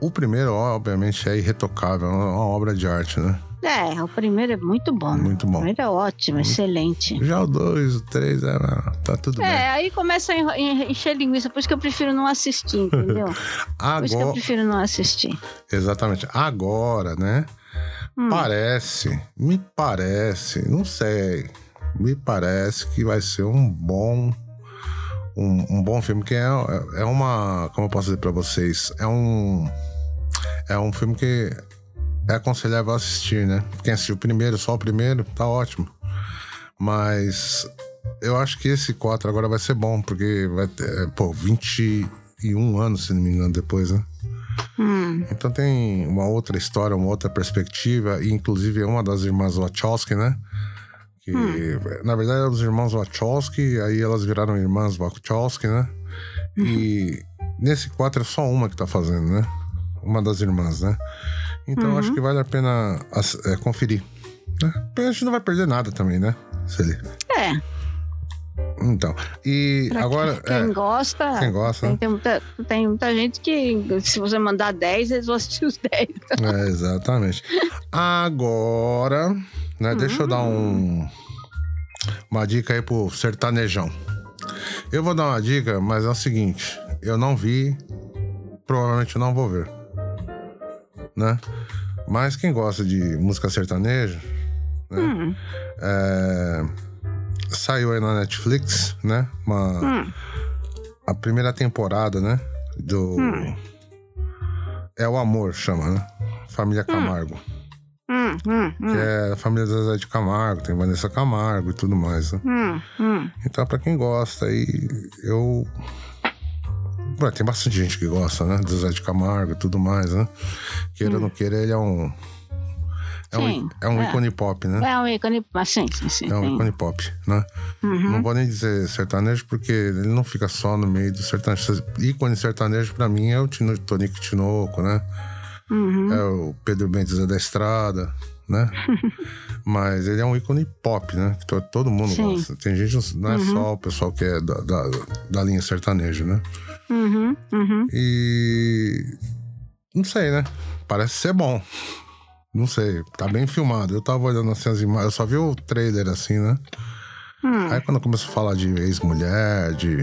o primeiro, obviamente, é irretocável, é uma obra de arte, né? É, o primeiro é muito bom. Muito O bom. primeiro é ótimo, excelente. Já o dois, o três, é, tá tudo bem. É, aí começa a encher linguiça, por isso que eu prefiro não assistir, entendeu? Por isso que eu Agora, prefiro não assistir. exatamente. Agora, né? Hum. Parece, me parece, não sei, me parece que vai ser um bom, um, um bom filme que é, é uma, como eu posso dizer pra vocês, é um, é um filme que é aconselhável assistir, né? Quem assistiu o primeiro, só o primeiro, tá ótimo. Mas eu acho que esse 4 agora vai ser bom, porque vai ter, pô, 21 anos, se não me engano, depois, né? Hum, Então tem uma outra história, uma outra perspectiva, e inclusive é uma das irmãs Wachowski, né? Que na verdade eram os irmãos Wachowski, aí elas viraram irmãs Wachowski, né? E nesse 4 é só uma que tá fazendo, né? Uma das irmãs, né? Então acho que vale a pena é, conferir. Né? Porque A gente não vai perder nada também, né? Celi? é, Então. E pra agora. quem, é, quem gosta. quem gosta, Tem, né? tem muita, tem muita gente que, se você mandar 10, eles vão assistir os 10. É, exatamente. Agora, né, deixa eu dar um, uma dica aí pro sertanejão. Eu vou dar uma dica, mas é o seguinte: eu não vi, provavelmente eu não vou ver. Né? Mas quem gosta de música sertaneja, né? Hum, é, saiu aí na Netflix, né? Uma, hum, a primeira temporada, né? Do. É o Amor, chama, né? Família Camargo. hum, hum, Que hum, é a família da Zezé de Camargo, tem Vanessa Camargo e tudo mais, né? hum, hum. Então, pra quem gosta aí, eu. Ué, tem bastante gente que gosta, né? Do Zezé de Camargo e tudo mais, né? Queira ou não queira, ele é um. É um, Sim, é um é. ícone pop, né? É um ícone, mas sim, sim, sim. É um tem. ícone pop, né? Uhum. Não vou nem dizer sertanejo, porque ele não fica só no meio do sertanejo. Ícone sertanejo, pra mim, é o Tino, Tonico Tinoco, né? Uhum. É o Pedro Bentes é da Estrada, né? Mas ele é um ícone pop, né? Que to- todo mundo Sim. gosta. Tem gente, não é só o pessoal que é da, da, da linha sertaneja, né? Uhum, uhum. E. Não sei, né? Parece ser bom. Não sei, tá bem filmado. Eu tava olhando assim as imagens, eu só vi o trailer assim, né? Hum. Aí quando começou a falar de ex-mulher, de.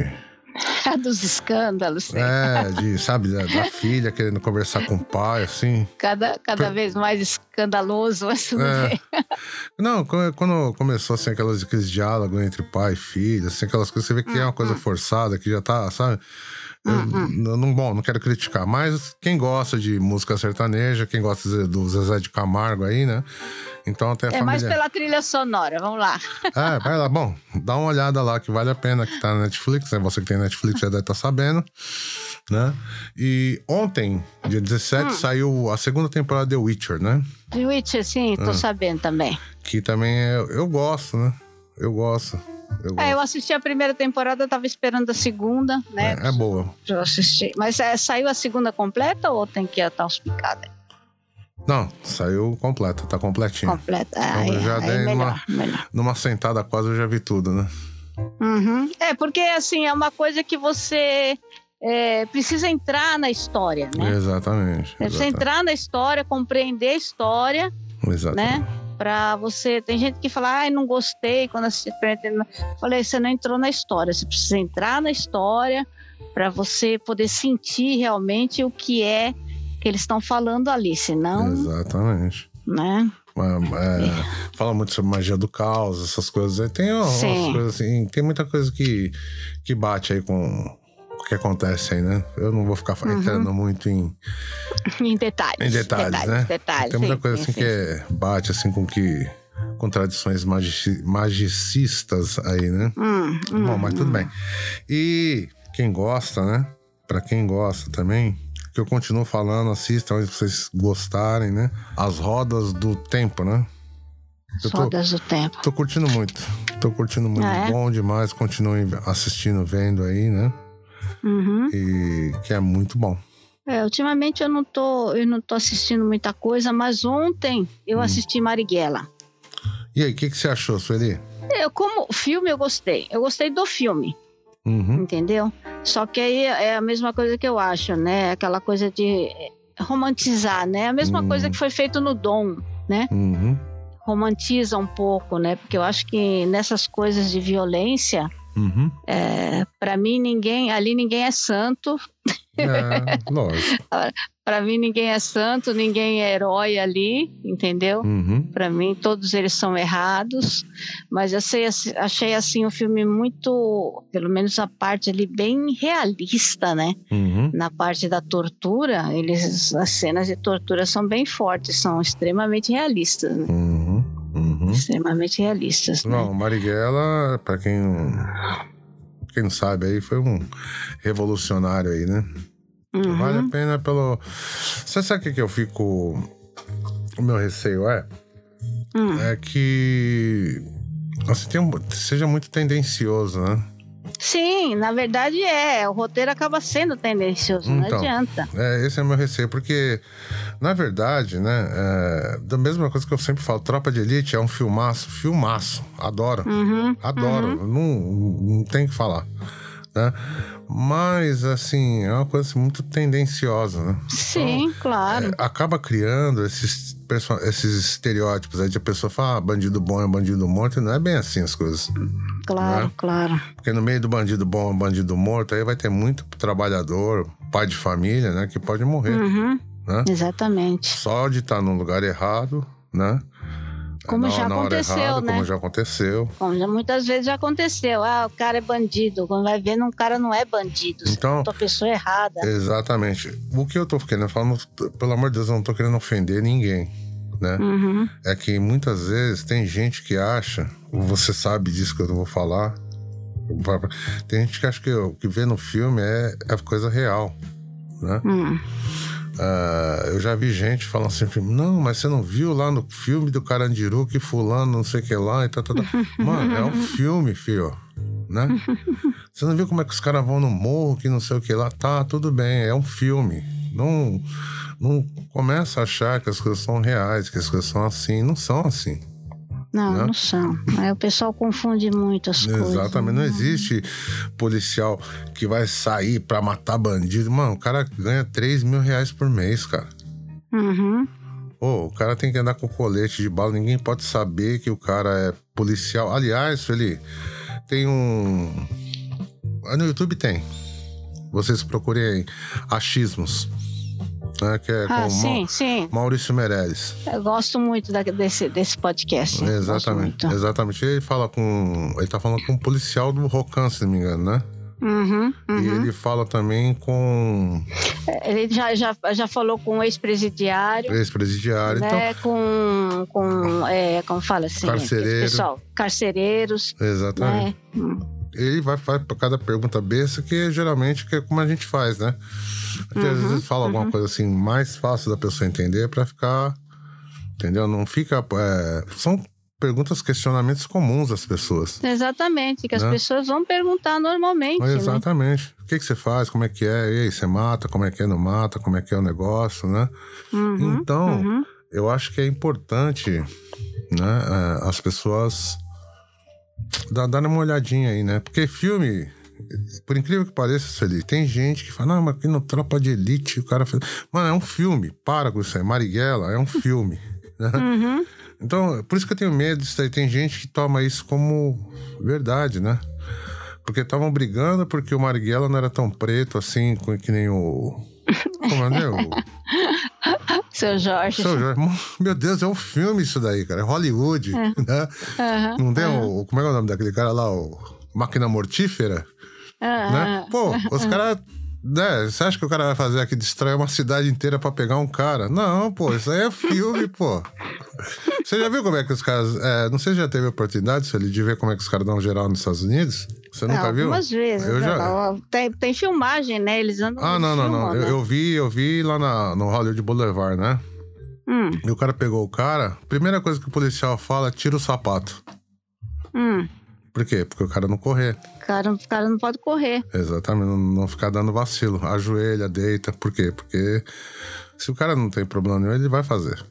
Dos escândalos, né? É, de, sabe, da, da filha querendo conversar com o pai, assim. Cada, cada vez mais escandaloso, tudo É. bem. Não, quando começou assim, aquelas, aqueles diálogos entre pai e filho, assim, aquelas coisas, você vê que é uma coisa forçada, que já tá, sabe? Eu não- não, bom, não quero criticar, mas quem gosta de música sertaneja, quem gosta do Zezé de Camargo aí, né? Então tem a É mais família. pela trilha sonora, vamos lá. É, vai lá, bom, dá uma olhada lá que vale a pena, que tá na Netflix, né? Você que tem Netflix já deve estar sabendo, né? E ontem, dia 17, saiu a segunda temporada de The Witcher, né? The Witcher, sim, Ah. tô sabendo também. Que também é- eu gosto, né? Eu gosto. Eu, É, eu assisti a primeira temporada, tava esperando a segunda, né? é, é boa. Eu assisti. Mas é, saiu a segunda completa ou tem que estar os picada? Não, saiu completa, tá completinho. Completa. Aí, eu já aí dei melhor, melhor. Numa sentada quase eu já vi tudo, né? Uhum. É, porque assim, é uma coisa que você é, precisa entrar na história, né? Exatamente. Precisa exatamente. entrar na história, compreender a história, Exatamente. né? Pra você. Tem gente que fala, ai, não gostei quando assisti. Falei, você não entrou na história. Você precisa entrar na história para você poder sentir realmente o que é que eles estão falando ali. Senão, Exatamente. né? É, fala muito sobre magia do caos, essas coisas. Tem coisas assim, tem muita coisa que, que bate aí com que acontece aí, né? Eu não vou ficar Uhum. entrando muito em, Em detalhes. em detalhes, né? Detalhes, tem muita sim, coisa sim, assim sim. que é- bate assim com que com tradições magici- magicistas aí, né? Hum, hum, Bom, mas tudo hum. bem. E quem gosta, né? Pra quem gosta também, que eu continuo falando, assistam se vocês gostarem, né? As rodas do tempo, né? Eu tô, Rodas do tempo. tô curtindo muito. Tô curtindo muito. Ah, é? Bom demais. Continuem assistindo, vendo aí, né? Uhum. E que é muito bom. É, ultimamente eu não tô, eu não tô assistindo muita coisa, mas ontem Hum. eu assisti Marighella. E aí, o que, que você achou, Sueli? Eu, como filme, eu gostei. Eu gostei do filme, Uhum. entendeu? Só que aí é a mesma coisa que eu acho, né? Aquela coisa de romantizar, né? A mesma Hum. coisa que foi feito no Dom, né? Uhum. Romantiza um pouco, né? Porque eu acho que nessas coisas de violência, Uhum. é, para mim ninguém, ali ninguém é santo. É, lógico. Para mim ninguém é santo, ninguém é herói ali, entendeu? Uhum. Para mim, todos eles são errados, mas eu sei, achei assim o filme muito, pelo menos a parte ali bem realista, né? Uhum. Na parte da tortura, eles as cenas de tortura são bem fortes, são extremamente realistas, né? Uhum. Uhum. Extremamente realistas, né? Não, Marighella, pra quem não, quem não sabe aí, foi um revolucionário aí, né? Uhum. Vale a pena pelo. Você sabe o que, eu fico. O meu receio é? Hum. É que. Assim, tem um... seja muito tendencioso, né? Sim, na verdade é. O roteiro acaba sendo tendencioso, não Então. adianta. É, esse é o meu receio, porque, na verdade, né? É, da mesma coisa que eu sempre falo, Tropa de Elite é um filmaço, filmaço. Adoro. Uhum. Adoro, não, não tem o que falar, né? Mas, assim, é uma coisa assim, muito tendenciosa, né? Sim, claro. É, acaba criando esses, esses estereótipos aí de a pessoa falar, ah, bandido bom é bandido morto, e não é bem assim as coisas. claro, né? claro. Porque no meio do bandido bom e bandido morto, aí vai ter muito trabalhador, pai de família, né? Que pode morrer, Uhum. Né? Exatamente. Só de estar num lugar errado, né? Como na, já na aconteceu, errada, né? como já aconteceu. Como já muitas vezes já aconteceu. Ah, o cara é bandido. Quando vai ver, um cara não é bandido. Então- a pessoa errada. Exatamente. O que eu tô querendo falar, pelo amor de Deus, eu não tô querendo ofender ninguém, né? Uhum. É que muitas vezes tem gente que acha, você sabe disso que eu vou falar, tem gente que acha que o que vê no filme é, é coisa real, né? Hum. Ah, eu já vi gente falando assim, não, mas você não viu lá no filme do Carandiru que fulano não sei o que lá e tal, tal, tal. Mano, é um filme, filho, né? Você não viu como é que os caras vão no morro, que não sei o que lá? Tá, tudo bem, é um filme. Não, não começa a achar que as coisas são reais, que as coisas são assim. Não são assim. Não, Né? não são. Aí o pessoal confunde muito as coisas. Exatamente. Não existe policial que vai sair pra matar bandido. Mano, o cara ganha 3 mil reais por mês, cara. Uhum. Pô, o cara tem que andar com colete de bala, ninguém pode saber que o cara é policial. Aliás, Feli, tem um. Ah, No YouTube tem. Vocês procurem aí. Achismos. Né, que é com Ah, o sim, Ma- sim. Maurício Meirelles. Eu gosto muito da- desse, desse podcast. Exatamente. Exatamente. Ele fala com. Ele tá falando com um policial do Rocan, se não me engano, né? Uhum, E uhum. ele fala também com Ele já, já, já falou com o ex-presidiário. ex-presidiário. Então, Né, com, com é, como fala assim, Carcereiro. pessoal, carcereiros, exatamente. né? Hum. ele vai faz pra cada pergunta besta, que geralmente que é como a gente faz, né? Gente às Uhum, vezes fala alguma coisa assim mais fácil da pessoa entender pra ficar. Entendeu? Não fica. é, são perguntas, questionamentos comuns das pessoas. Exatamente, que as Né? pessoas vão perguntar normalmente. né? Exatamente. O que, que você faz? Como é que é? E aí, você mata? Como é que é? Não mata? Como é que é o negócio, né? Uhum, Então, uhum. eu acho que é importante, né? é, as pessoas dar, darem uma olhadinha aí, né? Porque filme, por incrível que pareça, Sueli, tem gente que fala, não, mas aqui no Tropa de Elite o cara fez. Mano, é um filme. Para com isso aí. Marighella é um filme. né? Uhum. Então, por isso que eu tenho medo disso aí. Tem gente que toma isso como verdade, né? Porque estavam brigando porque o Marighella não era tão preto assim, que nem o. Como é, né? O Seu Jorge. Seu Jorge. Meu Deus, é um filme isso daí, cara. É Hollywood, né? Aham, Não tem o. Como é é o nome daquele cara lá? O Máquina Mortífera, né? Pô, os caras. Né, você acha que o cara vai fazer aqui, destrói uma cidade inteira pra pegar um cara? Não, pô, isso aí é filme, pô. Você já viu como é que os caras. é, não sei se já teve oportunidade, Sueli, de ver como é que os caras dão geral nos Estados Unidos? Você nunca É, viu? Algumas vezes. Eu né? já- Tem, tem filmagem, né? Eles andam. Ah, não, não, não. filmam, Eu, né? eu vi, eu vi lá na, no Hollywood Boulevard, né? Hum, E o cara pegou o cara, primeira coisa que o policial fala, tira o sapato. hum. Por quê? Porque o cara não correr. O cara, o cara não pode correr. Exatamente, não, não ficar dando vacilo. Ajoelha, deita. Por quê? Porque se o cara não tem problema nenhum, ele vai fazer.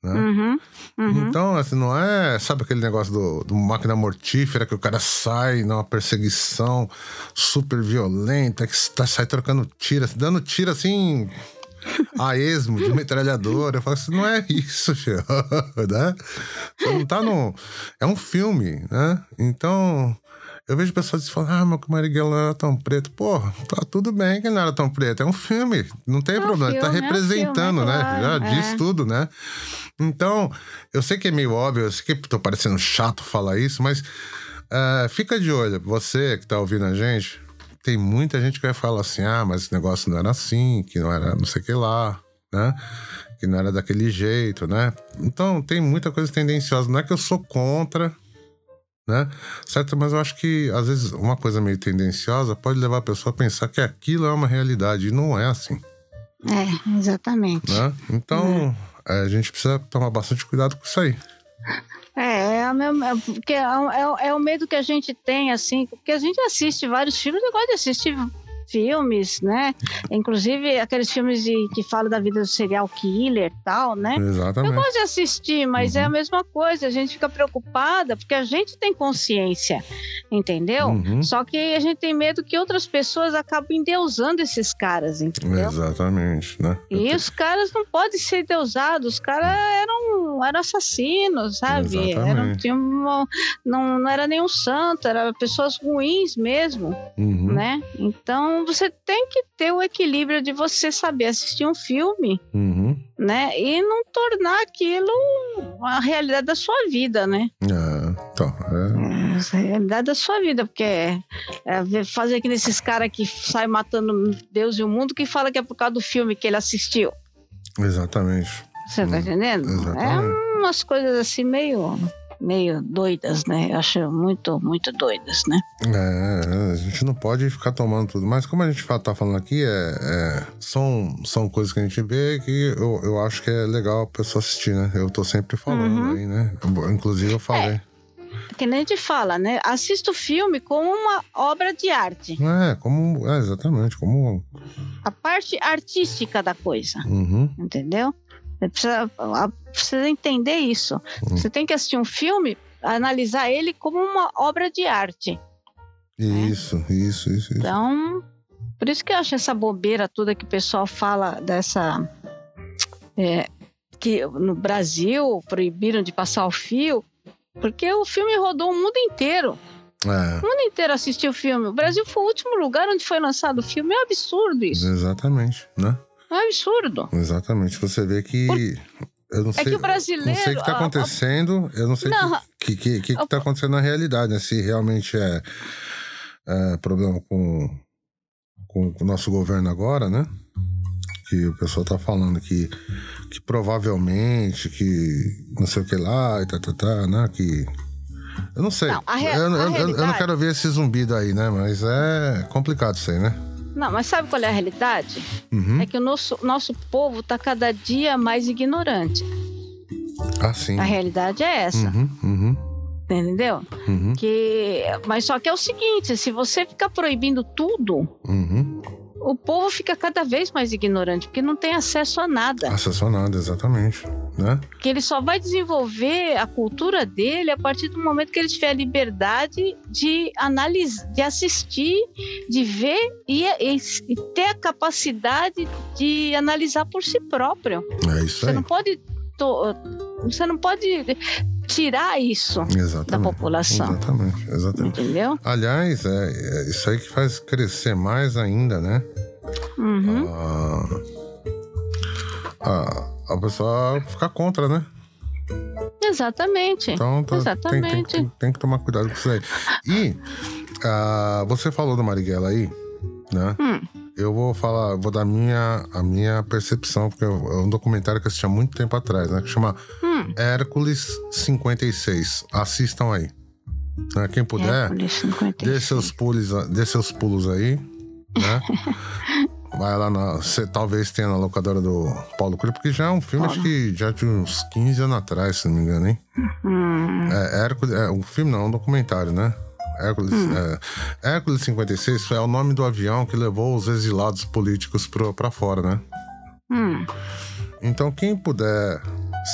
Né? Uhum, uhum. Então, assim, não é. Sabe aquele negócio do, do máquina mortífera que o cara sai numa perseguição super violenta, que tá, sai trocando tiro, dando tiro assim. A esmo de metralhadora. Eu falo assim, não é isso, filho. né? Você não tá no. É um filme, né? Então. Eu vejo pessoas falam, ah, o Marighella não era tão preto. Pô, tá tudo bem que ele não era tão preto. É um filme, não tem É problema. tá filme, é um representando, filme, né? claro, Já é. diz tudo, né? Então, eu sei que é meio óbvio, eu sei que tô parecendo chato falar isso, mas eh, fica de olho. Você que tá ouvindo a gente, tem muita gente que vai falar assim: ah, mas esse negócio não era assim, que não era não sei o que lá, né? Que não era daquele jeito, né? Então, tem muita coisa tendenciosa. Não é que eu sou contra, né? Certo? Mas eu acho que, às vezes, uma coisa meio tendenciosa pode levar a pessoa a pensar que aquilo é uma realidade. E não é assim, É, exatamente. né? Então, eh, a gente precisa tomar bastante cuidado com isso aí. É, é, mesma- é, porque é, é é o medo que a gente tem, assim, porque a gente assiste vários filmes, eu gosto de assistir filmes, né? Inclusive aqueles filmes de, que falam da vida do serial killer e tal, né? Eu Exatamente. gosto de assistir, mas é a mesma coisa. A gente fica preocupada porque a gente tem consciência, entendeu? Uhum. Só que a gente tem medo que outras pessoas acabem endeusando esses caras, entendeu? Exatamente, né? E os caras não podem ser deusados, os caras eram, eram assassinos, sabe? Exatamente. Eram, uma- não, não era nenhum santo, eram pessoas ruins mesmo, Uhum. né? Então você tem que ter o equilíbrio de você saber assistir um filme, Uhum. né? E não tornar aquilo a realidade da sua vida, né? É, então, é, É, a realidade da sua vida, porque é, é fazer que nesses caras que saem matando Deus e o mundo que fala que é por causa do filme que ele assistiu. exatamente. Você tá entendendo? Exatamente. É umas coisas assim meio, meio doidas, né? Eu acho muito, muito doidas, né? É, a gente não pode ficar tomando tudo. Mas como a gente tá falando aqui, é, é, são, são coisas que a gente vê que eu, eu acho que é legal a pessoa assistir, né? Eu tô sempre falando Uhum. aí, né? Eu- Inclusive eu falei. Que nem a gente fala, né? Assista o filme como uma obra de arte. É, como. É, exatamente, como. A parte artística da coisa, Uhum, entendeu? Precisa, precisa entender isso. Uhum. Você tem que assistir um filme, analisar ele como uma obra de arte. Isso, isso, isso, isso. Então, por isso que eu acho essa bobeira toda que o pessoal fala dessa. é, que no Brasil proibiram de passar o fio, porque o filme rodou o mundo inteiro. É, O mundo inteiro assistiu o filme. O Brasil foi o último lugar onde foi lançado o filme. É um absurdo isso. exatamente, né? É um absurdo. Exatamente. Você vê que. Eu não sei, É que o brasileiro. não sei o que está a- a- acontecendo, eu não sei o que, que, que, que tá acontecendo na realidade, né? Se realmente é, é problema com, com, o nosso governo agora, né? Que o pessoal tá falando que, que provavelmente, que não sei o que lá, e tá, tá, tá, né? Que. Eu não sei. Não, eu, eu- eu- eu não quero ver esse zumbido aí, né? Mas é complicado isso aí, né? Não, mas sabe qual é a realidade? Uhum. É que o nosso, nosso povo está cada dia mais ignorante. Ah, sim. A realidade é essa. Uhum, uhum. Entendeu? Uhum. Que, mas só que é o seguinte: se você ficar proibindo tudo, Uhum. O povo fica cada vez mais ignorante, porque não tem acesso a nada. Acesso a nada, exatamente. Né? Que ele só vai desenvolver a cultura dele a partir do momento que ele tiver a liberdade de analisar, de assistir, de ver e, e- e ter a capacidade de analisar por si próprio. É isso Você aí. não pode. to- Você não pode tirar isso da Exatamente. população. Exatamente, exatamente. Entendeu? Aliás, é, é isso aí que faz crescer mais ainda, né? Uhum. A, a, a pessoa ficar contra, né? Exatamente. Então tá- tem, tem, Exatamente. tem, tem que tomar cuidado com isso aí. E ah, você falou do Marighella aí, né? Hum. Eu vou falar, vou dar minha, a minha percepção, porque é um documentário que eu assisti há muito tempo atrás, né? Que chama Hum. Hércules 56. Assistam aí. Né? Quem puder, Hércules 56. dê seus pulos, dê seus pulos aí, né? Vai lá na. Você talvez tenha na locadora do Paulo Cruz, porque já é um filme, acho que já de uns 15 anos atrás, se não me engano, hein? Hum. É, Hércules, é, um filme não, é um documentário, né? Hércules, é, Hércules 56 é o nome do avião que levou os exilados políticos pro, pra fora, né? Hum. Então, quem puder,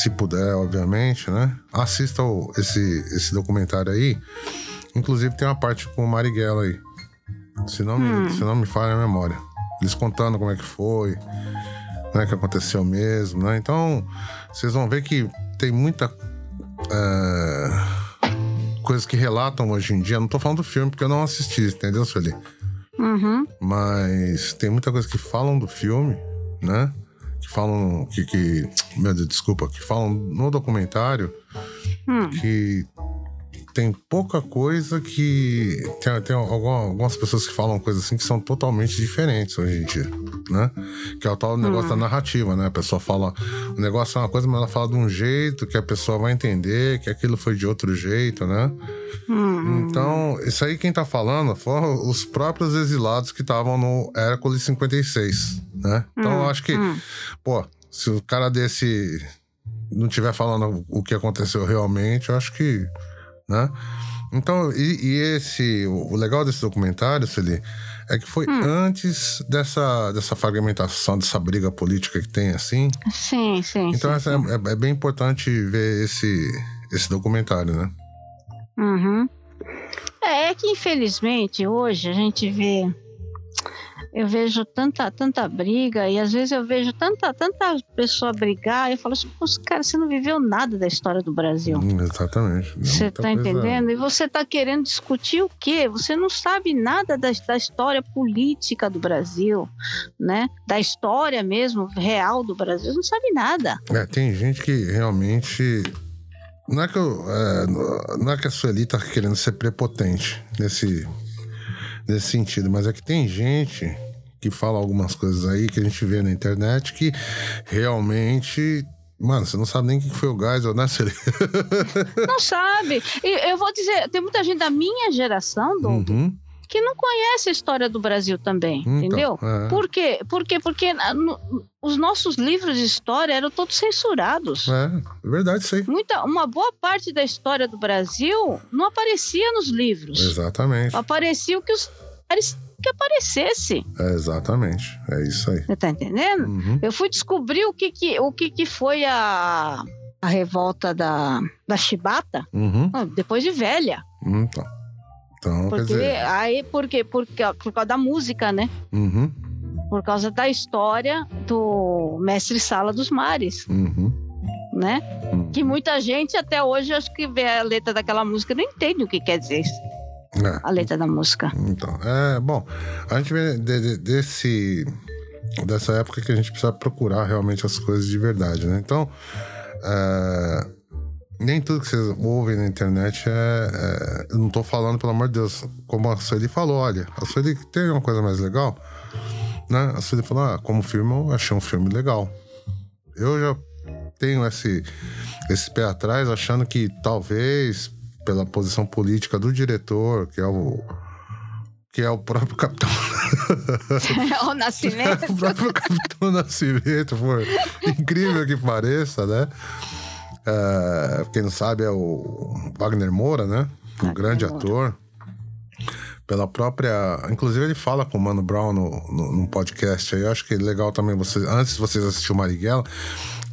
se puder, obviamente, né? Assista o- esse, esse documentário aí. Inclusive, tem uma parte com o Marighella aí. Se não, me, se não me falha a memória. Eles contando como é que foi, né? Que aconteceu mesmo, né? Então, vocês vão ver que tem muita. é, coisas que relatam hoje em dia. Não tô falando do filme porque eu não assisti, entendeu, Sueli? Uhum. Mas tem muita coisa que falam do filme, né? Que falam. Que, que. Meu Deus, desculpa. Que falam no documentário Hum. que tem pouca coisa que. Tem, tem alguma- algumas pessoas que falam coisas assim que são totalmente diferentes hoje em dia, né? Que é o tal negócio da narrativa, né? A pessoa fala. O negócio é uma coisa, mas ela fala de um jeito que a pessoa vai entender que aquilo foi de outro jeito, né? Hum. Então, isso aí quem tá falando foram os próprios exilados que estavam no Hércules 56, né? Então, eu acho que, pô, se o cara desse não tiver falando o que aconteceu realmente, eu acho que, né? Então, e, e esse, o legal desse documentário, Celi, é que foi antes dessa, dessa fragmentação, dessa briga política que tem, assim. Sim, sim. Então, sim, essa é, é bem importante ver esse, esse documentário, né? Uhum. É, é que infelizmente hoje a gente vê. Eu vejo tanta, tanta briga e às vezes eu vejo tanta, tanta pessoa brigar e eu falo assim, cara, você não viveu nada da história do Brasil. Hum, Exatamente. Você tá coisa- entendendo? E você tá querendo discutir o quê? Você não sabe nada da, da história política do Brasil, né? Da história mesmo real do Brasil. Você não sabe nada. É, tem gente que realmente. Não é que eu, é, não é que a Sueli tá querendo ser prepotente nesse, nesse sentido, mas é que tem gente que fala algumas coisas aí que a gente vê na internet que realmente. Mano, você não sabe nem o que foi o gás, né, Sueli? Não sabe. E eu vou dizer, tem muita gente da minha geração, Dom, Uhum. Que não conhece a história do Brasil também, Então, entendeu? é. Por quê? Por quê? Porque ah, os nossos livros de história eram todos censurados. É, é verdade aí. Muita, uma boa parte da história do Brasil não aparecia nos livros. Exatamente. Aparecia o que os que aparecesse. É, exatamente. É isso aí. Você tá entendendo? Uhum. Eu fui descobrir o que que, o que, que foi a, a revolta da, da chibata Uhum. depois de velha. Então. Então, Porque, dizer. aí, por quê? Porque, por causa da música, né? Uhum. Por causa da história do Mestre Sala dos Mares, Uhum. né? uhum. Que muita gente até hoje, acho que vê a letra daquela música e não entende o que quer dizer isso, É. a letra da música. Então, é bom. A gente vê de- de- desse dessa época que a gente precisa procurar realmente as coisas de verdade, né? Então, é, nem tudo que vocês ouvem na internet é, é- Eu não tô falando, pelo amor de Deus, como a Sueli falou, olha, a Sueli tem uma coisa mais legal, né? A Sueli falou, ah, como filme, eu achei um filme legal. Eu já tenho esse, esse pé atrás, achando que talvez, pela posição política do diretor, que é o que é o próprio Capitão. o Nascimento. o próprio Capitão Nascimento, por incrível que pareça, né? É, quem não sabe é o Wagner Moura, né? Um grande Moura. ator. Pela própria. Inclusive, ele fala com o Mano Brown no, no, num podcast aí. Eu acho que é legal também vocês. Antes de vocês assistirem o Marighella,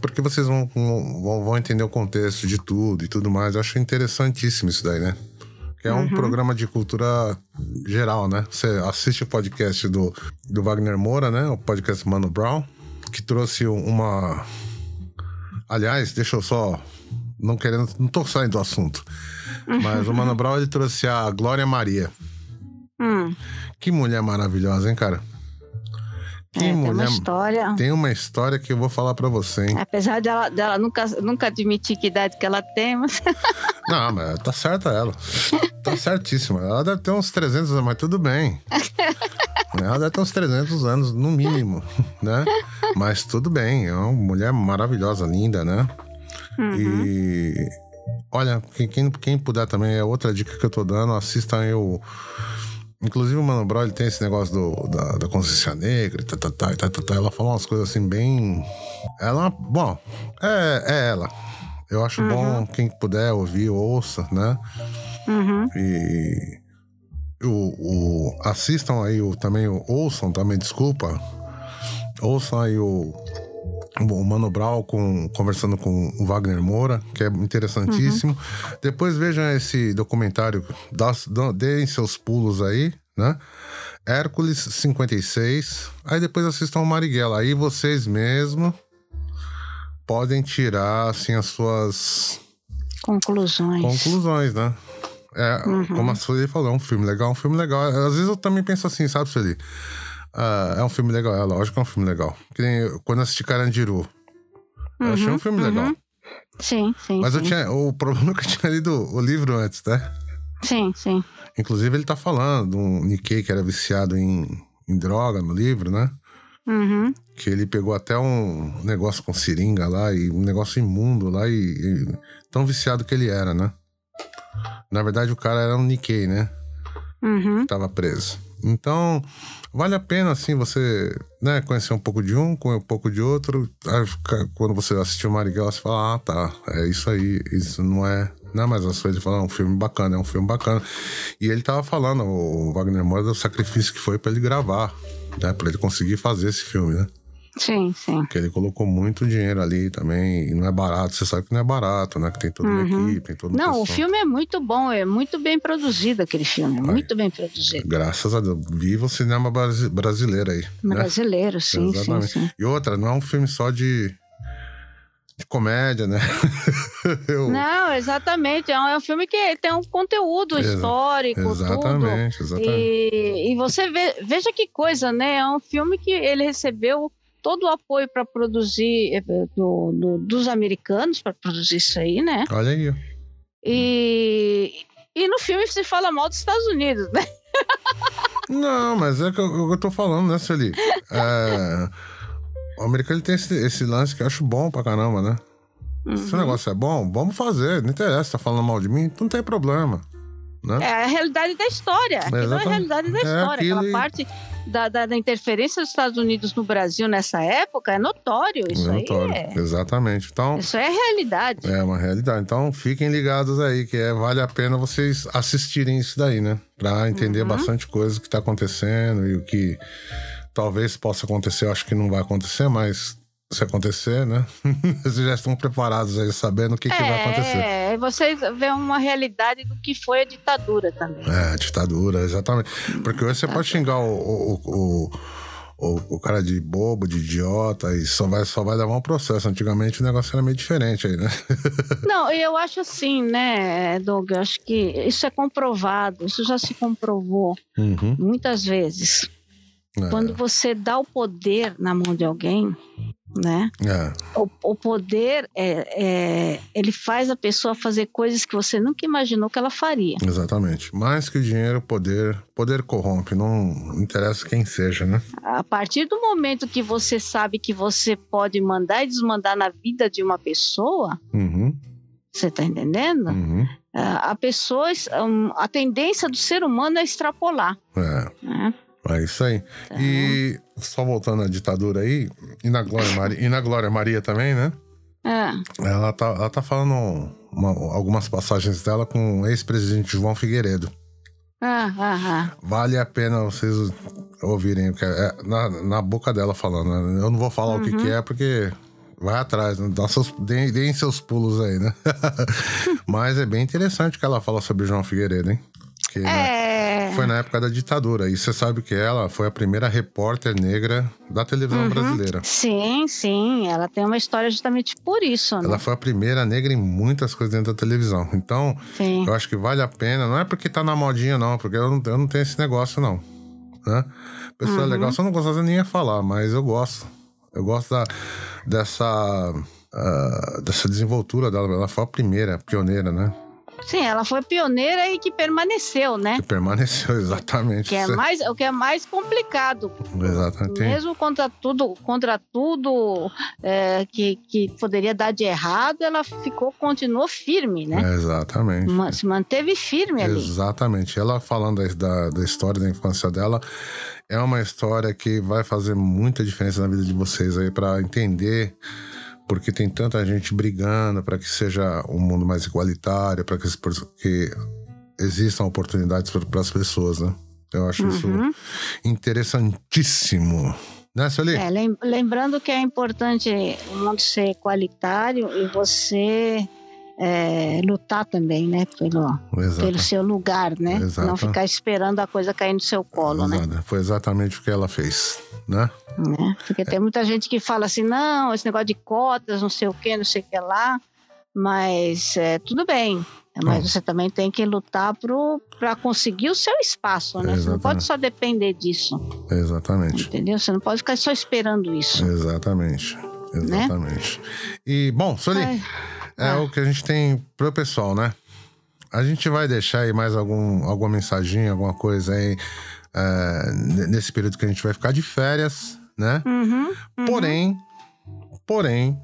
porque vocês vão, vão, vão entender o contexto de tudo e tudo mais. Eu acho interessantíssimo isso daí, né? Que é um programa de cultura geral, né? Você assiste o podcast do, do Wagner Moura, né? O podcast Mano Brown, que trouxe uma. Aliás, deixa eu só. Não querendo. Não tô saindo do assunto. Mas o Mano Brown ele trouxe a Glória Maria. Hum, Que mulher maravilhosa, hein, cara? É, Que tem uma mulher. história. Tem uma história que eu vou falar pra você, hein? Apesar dela, dela nunca, nunca admitir que idade que ela tem, mas Não, mas tá certa ela. Tá certíssima. Ela deve ter uns 300 anos, mas tudo bem. Ela deve ter uns 300 anos, no mínimo, né? Mas tudo bem. É uma mulher maravilhosa, linda, né? E. Olha, quem, quem, puder também, é outra dica que eu tô dando, assistam aí o. Inclusive o Mano Brown, ele tem esse negócio do, da, da consciência negra, e tá, tá, tá, tá, tá, tá. ela fala umas coisas assim bem. Ela, bom, é, é ela. Eu acho bom quem puder ouvir, ouça, né? Uhum. E o, o- assistam aí o, também, o, ouçam também, desculpa. Ouçam aí o, o Mano Brown com, conversando com o Wagner Moura, que é interessantíssimo. Depois vejam esse documentário, dá- deem seus pulos aí, né? Hércules 56. Aí depois assistam o Marighella. Aí vocês mesmo podem tirar assim as suas conclusões. conclusões, né? É, como a Sueli falou, é um filme legal, um filme legal. Às vezes eu também penso assim, sabe, Sueli? Ah, é um filme legal, é lógico que é um filme legal. Que nem quando assisti Carandiru. Eu achei um filme legal. Sim, sim. Mas sim. eu tinha. O problema é que eu tinha lido o livro antes, né? Sim, sim. Inclusive, ele tá falando de um Nikkei que era viciado em, em droga no livro, né? Uhum. Que ele pegou até um negócio com seringa lá e um negócio imundo lá e, e tão viciado que ele era, né? Na verdade, o cara era um Nikkei, né? Uhum. estava preso. Então, vale a pena, assim, você né, conhecer um pouco de um, conhecer um pouco de outro. Quando você assistiu Marighella, você fala, ah, tá, é isso aí, isso não é... Não, mas a sua ele fala, é um filme bacana, é um filme bacana. E ele tava falando, o Wagner Moura, do sacrifício que foi para ele gravar, né? Pra ele conseguir fazer esse filme, né? Sim, sim. Porque ele colocou muito dinheiro ali também, e não é barato, você sabe que não é barato, né? Que tem toda uma Uhum. equipe, tem todo um Não, o filme é muito bom, é muito bem produzido aquele filme, muito bem produzido. Graças a Deus, viva o cinema brasi- brasileiro aí, né? Brasileiro, sim, sim, Exatamente. sim. E outra, não é um filme só de, de comédia, né? Eu- Não, exatamente. É um, é um filme que tem um conteúdo Exa- histórico, tudo. exatamente, exatamente. E, e você vê, veja que coisa, né? É um filme que ele recebeu todo o apoio para produzir eh, do- do- dos americanos para produzir isso aí, né? Olha aí. E, e no filme se fala mal dos Estados Unidos, né? Não, mas é que eu, eu tô falando, né, Sueli? É, o americano tem esse, esse lance que eu acho bom pra caramba, né? Se Uhum. o negócio é bom, vamos fazer. Não interessa, tá falando mal de mim, não tem problema. Né? É a realidade da história. Aquilo é a realidade da É história. aquilo Aquela parte da, da, da interferência dos Estados Unidos no Brasil nessa época é notório. Isso aí Notório. é, Exatamente. Então, isso é realidade. É uma realidade. Então fiquem ligados aí, que é, vale a pena vocês assistirem isso daí, né? Pra entender Uhum. bastante coisa que tá acontecendo e o que talvez possa acontecer. Eu acho que não vai acontecer, mas se acontecer, né? Vocês já estão preparados aí, sabendo o que, que vai acontecer. É, e vocês vêem uma realidade do que foi a ditadura também. É, ditadura, exatamente. Porque hoje você pode xingar o, o, o, o, o cara de bobo, de idiota, e só vai, só vai levar um processo. Antigamente o negócio era meio diferente aí, né? Não, e eu acho assim, né, Doug? Eu acho que isso é comprovado, isso já se comprovou Uhum. muitas vezes. É, Quando você dá o poder na mão de alguém, né? é, O, o poder é, é- ele faz a pessoa fazer coisas que você nunca imaginou que ela faria. exatamente. Mais que o dinheiro, poder. Poder corrompe, não interessa quem seja, né? A partir do momento que você sabe que você pode mandar e desmandar na vida de uma pessoa, Uhum, você tá entendendo? uhum. Ah, A pessoa, hum, a tendência do ser humano é extrapolar. É, Né? É isso aí. Então, E só voltando à ditadura aí, e na Glória Maria, e na Glória Maria também, né? Ah, Ela tá, ela tá falando uma- algumas passagens dela com o ex-presidente João Figueiredo. ah, ah, ah. Vale a pena vocês ouvirem, porque é na, na boca dela falando. né? Eu não vou falar o que, que é, porque vai atrás, né? Dá seus, deem, deem seus pulos aí, né? Mas é bem interessante que ela fala sobre João Figueiredo, hein? Que, né, É. Foi na época da ditadura. E você sabe que ela foi a primeira repórter negra da televisão brasileira. Sim, sim. Ela tem uma história justamente por isso, né? Ela foi a primeira negra em muitas coisas dentro da televisão. Então, Sim. eu acho que vale a pena. Não é porque tá na modinha, não, porque eu não, eu não tenho esse negócio, não. Né? Pessoa Uhum. legal, eu não gostasse, eu nem ia falar, mas eu gosto. Eu gosto da, dessa, ah, dessa desenvoltura dela. Ela foi a primeira, pioneira, né? Sim, ela foi pioneira e que permaneceu, né? Que permaneceu exatamente. Que é mais, o que é mais complicado. Exatamente. Mesmo contra tudo, contra tudo é, que, que poderia dar de errado, ela ficou, continuou firme, né? Exatamente. Ma- Se manteve firme ali. Exatamente. Ela falando da, da história da infância dela, é uma história que vai fazer muita diferença na vida de vocês aí para entender porque tem tanta gente brigando para que seja um mundo mais igualitário, para que, que existam oportunidades para as pessoas, né? Eu acho isso Uhum. interessantíssimo. Né, Sueli? É, lem- lembrando que é importante o mundo ser equalitário e você é, lutar também, né? Pelo, Exato. pelo seu lugar, né? Exato. Não ficar esperando a coisa cair no seu colo, né? Exato. Foi exatamente o que ela fez, né? né? Porque tem muita gente que fala assim, não, esse negócio de cotas, não sei o que, não sei o que lá, mas é, tudo bem. Mas você também tem que lutar para conseguir o seu espaço, né? Você não Exatamente. pode só depender disso, Exatamente. entendeu? Você não pode ficar só esperando isso. Exatamente. Exatamente. E, bom, Ai, é ah. o que a gente tem pro pessoal, né? A gente vai deixar aí mais algum, alguma mensagem, alguma coisa aí n- nesse período que a gente vai ficar de férias, né? uhum, uhum. Porém, porém,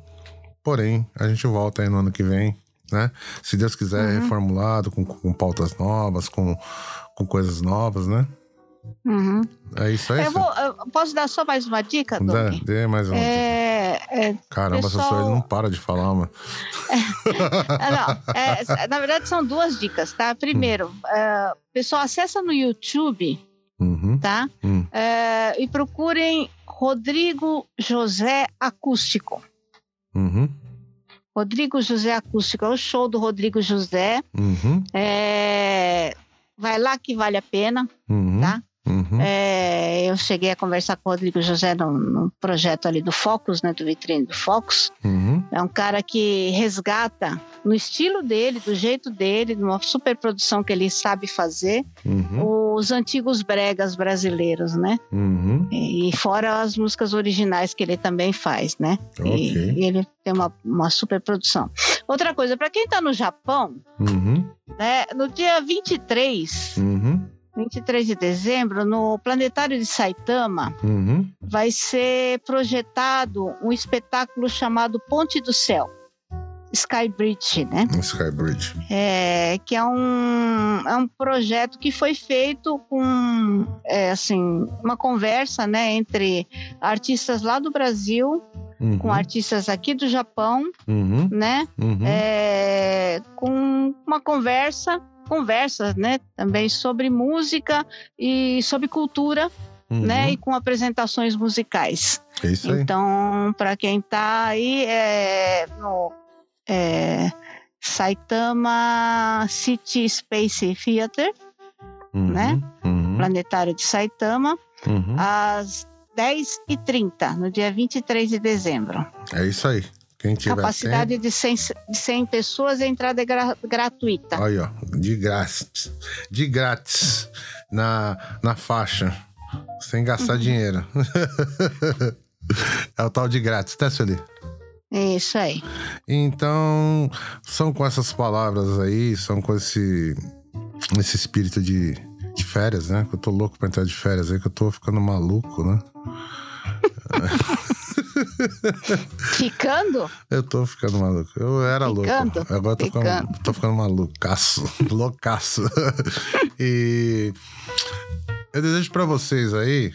porém, a gente volta aí no ano que vem, né? Se Deus quiser, Uhum. reformulado, com, com pautas novas, com, com coisas novas, né? Uhum. É isso aí. Eu vou, eu posso dar só mais uma dica, Dê, Doug? dê mais um. É, é, Caramba, essa pessoal- Sueli não para de falar, mano. Ah, não, é, na verdade são duas dicas, tá? Primeiro, é, pessoal, acessa no YouTube, Uhum. tá? Hum. É, e procurem Rodrigo José Acústico. Uhum. Rodrigo José Acústico, é o show do Rodrigo José. Uhum. É, vai lá que vale a pena, Uhum. tá? Uhum. É, eu cheguei a conversar com o Rodrigo José num, num projeto ali do Focus, né? Do vitrine do Focus. Uhum. É um cara que resgata no estilo dele, do jeito dele, numa super produção que ele sabe fazer, Uhum. os antigos bregas brasileiros, né? Uhum. E fora as músicas originais que ele também faz, né? E, Ok. e ele tem uma, uma super produção. Outra coisa, para quem tá no Japão, Uhum. né? No dia 23, Uhum. 23 de dezembro, no Planetário de Saitama, Uhum. vai ser projetado um espetáculo chamado Ponte do Céu. Sky Bridge, né? Skybridge. É, que é um, é um projeto que foi feito com é, assim, uma conversa né, entre artistas lá do Brasil Uhum. com artistas aqui do Japão, Uhum. né? Uhum. É, com uma conversa, conversas, né? Também sobre música e sobre cultura, Uhum. né? E com apresentações musicais. É isso aí. Então, para quem tá aí é, no é, Saitama City Space Theater, Uhum. né? Uhum. planetário de Saitama, Uhum. às 10h30, no dia 23 de dezembro. É isso aí. Capacidade de 100, de 100 pessoas, a entrada é gra- gratuita. tempo, aí ó, de grátis, de grátis na, na faixa, sem gastar Uhum. dinheiro. é o tal de grátis, tá, Sueli? É Isso aí. Então, são com essas palavras aí, são com esse, esse espírito de, de férias, né? Que eu tô louco pra entrar de férias aí, que eu tô ficando maluco, né? Ficando? Eu tô ficando maluco. Eu era Ficando? louco. Agora eu tô ficando, Ficando. tô ficando malucaço. Loucaço. e eu desejo pra vocês aí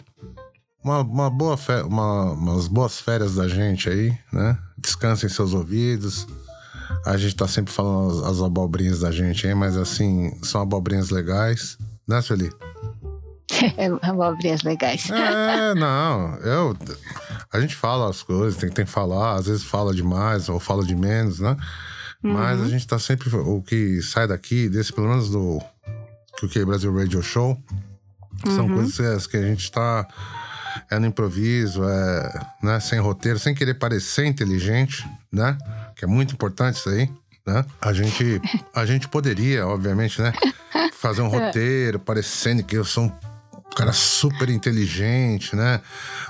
uma, uma boa fe... uma, umas boas férias da gente aí, né? Descansem seus ouvidos. A gente tá sempre falando as, as abobrinhas da gente aí, mas assim, são abobrinhas legais, né, Sueli? abobrinhas legais. É, não, eu. A gente fala as coisas, tem, tem que falar, às vezes fala demais ou fala de menos, né? Uhum. Mas a gente tá sempre. O que sai daqui, desse, pelo menos do que o Brasil Radio Show, são uhum. coisas que a gente tá é no improviso, é né, sem roteiro, sem querer parecer inteligente, né? Que é muito importante isso aí, né? A gente, a gente poderia, obviamente, né? Fazer um roteiro parecendo que eu sou um cara super inteligente, né?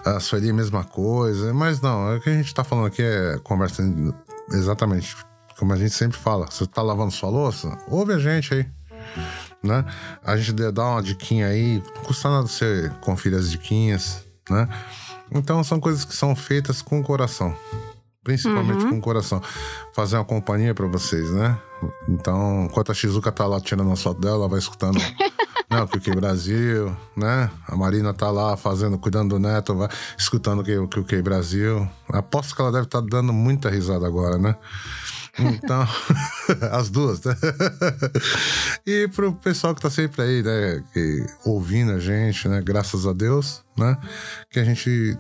A Sueli, mesma coisa. Mas não, é o que a gente tá falando aqui é conversa exatamente como a gente sempre fala. Você tá lavando sua louça? Ouve a gente aí. Né? A gente dá uma diquinha aí, não custa nada você conferir as diquinhas, né? Então são coisas que são feitas com o coração. Principalmente uhum. com o coração. Fazer uma companhia para vocês, né? Então, enquanto a Shizuka tá lá tirando a foto dela, ela vai escutando né, o QQ Brasil, né? A Marina tá lá fazendo, cuidando do neto, vai escutando o QQ Brasil. Aposto que ela deve estar tá dando muita risada agora, né? Então, as duas, né? e pro pessoal que tá sempre aí, né? Que, ouvindo a gente, né? Graças a Deus, né? Que a gente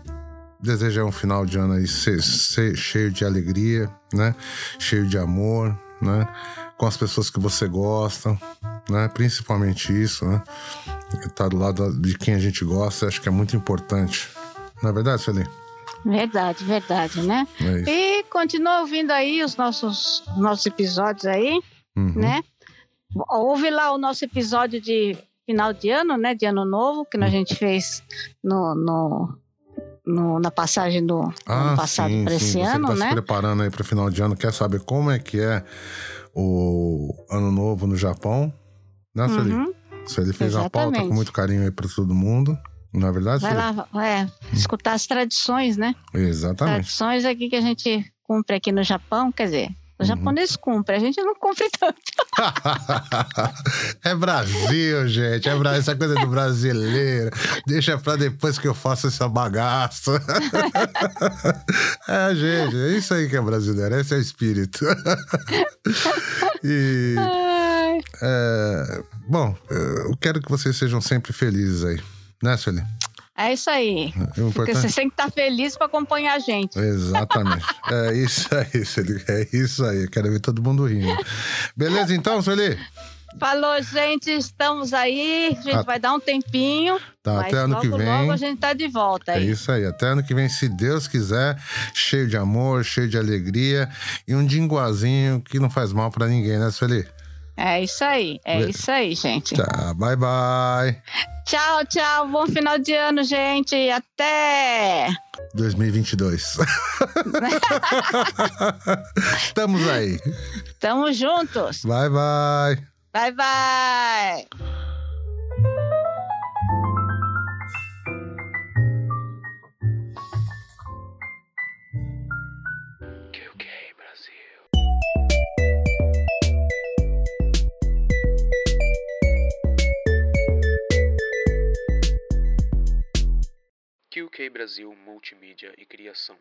deseja um final de ano aí ser, ser cheio de alegria, né? Cheio de amor, né? Com as pessoas que você gosta, né? Principalmente isso, né? Estar tá do lado de quem a gente gosta, acho que é muito importante. Não é verdade, Celine? Verdade, verdade, né? É e continua ouvindo aí os nossos, nossos episódios aí, uhum. né? Ouve lá o nosso episódio de final de ano, né? De ano novo, que a gente fez no, no, no na passagem do ah, ano passado para esse sim. ano, Você tá né? se preparando aí para o final de ano, quer saber como é que é o ano novo no Japão, né, Sueli? Uhum. Sueli fez Exatamente. uma pauta com muito carinho aí para todo mundo. Na é verdade, Vai lá, é, escutar as tradições, né? Exatamente. Tradições aqui que a gente cumpre aqui no Japão, quer dizer, os uhum. japoneses cumprem, a gente não cumpre tanto. é Brasil, gente. É Brasil, essa coisa do brasileiro. Deixa pra depois que eu faço essa bagaça. é, gente, é isso aí que é brasileiro. Esse é o espírito. e. É, bom, eu quero que vocês sejam sempre felizes aí né, Sueli? É isso aí. É Porque você tem que estar feliz para acompanhar a gente. Exatamente. é isso aí, Sueli. É isso aí. Quero ver todo mundo rindo. Beleza, então, Sueli? Falou, gente. Estamos aí. A gente vai dar um tempinho. Tá, até ano logo, que vem. Logo a gente tá de volta aí. É isso aí. Até ano que vem, se Deus quiser. Cheio de amor, cheio de alegria. E um dinguazinho que não faz mal para ninguém, né, Sueli? É isso aí, é isso aí, gente. Tá, bye bye. Tchau, tchau. Bom final de ano, gente. Até 2022. Estamos aí. Estamos juntos. Bye, bye. Bye, bye. QK Brasil Multimídia e Criação.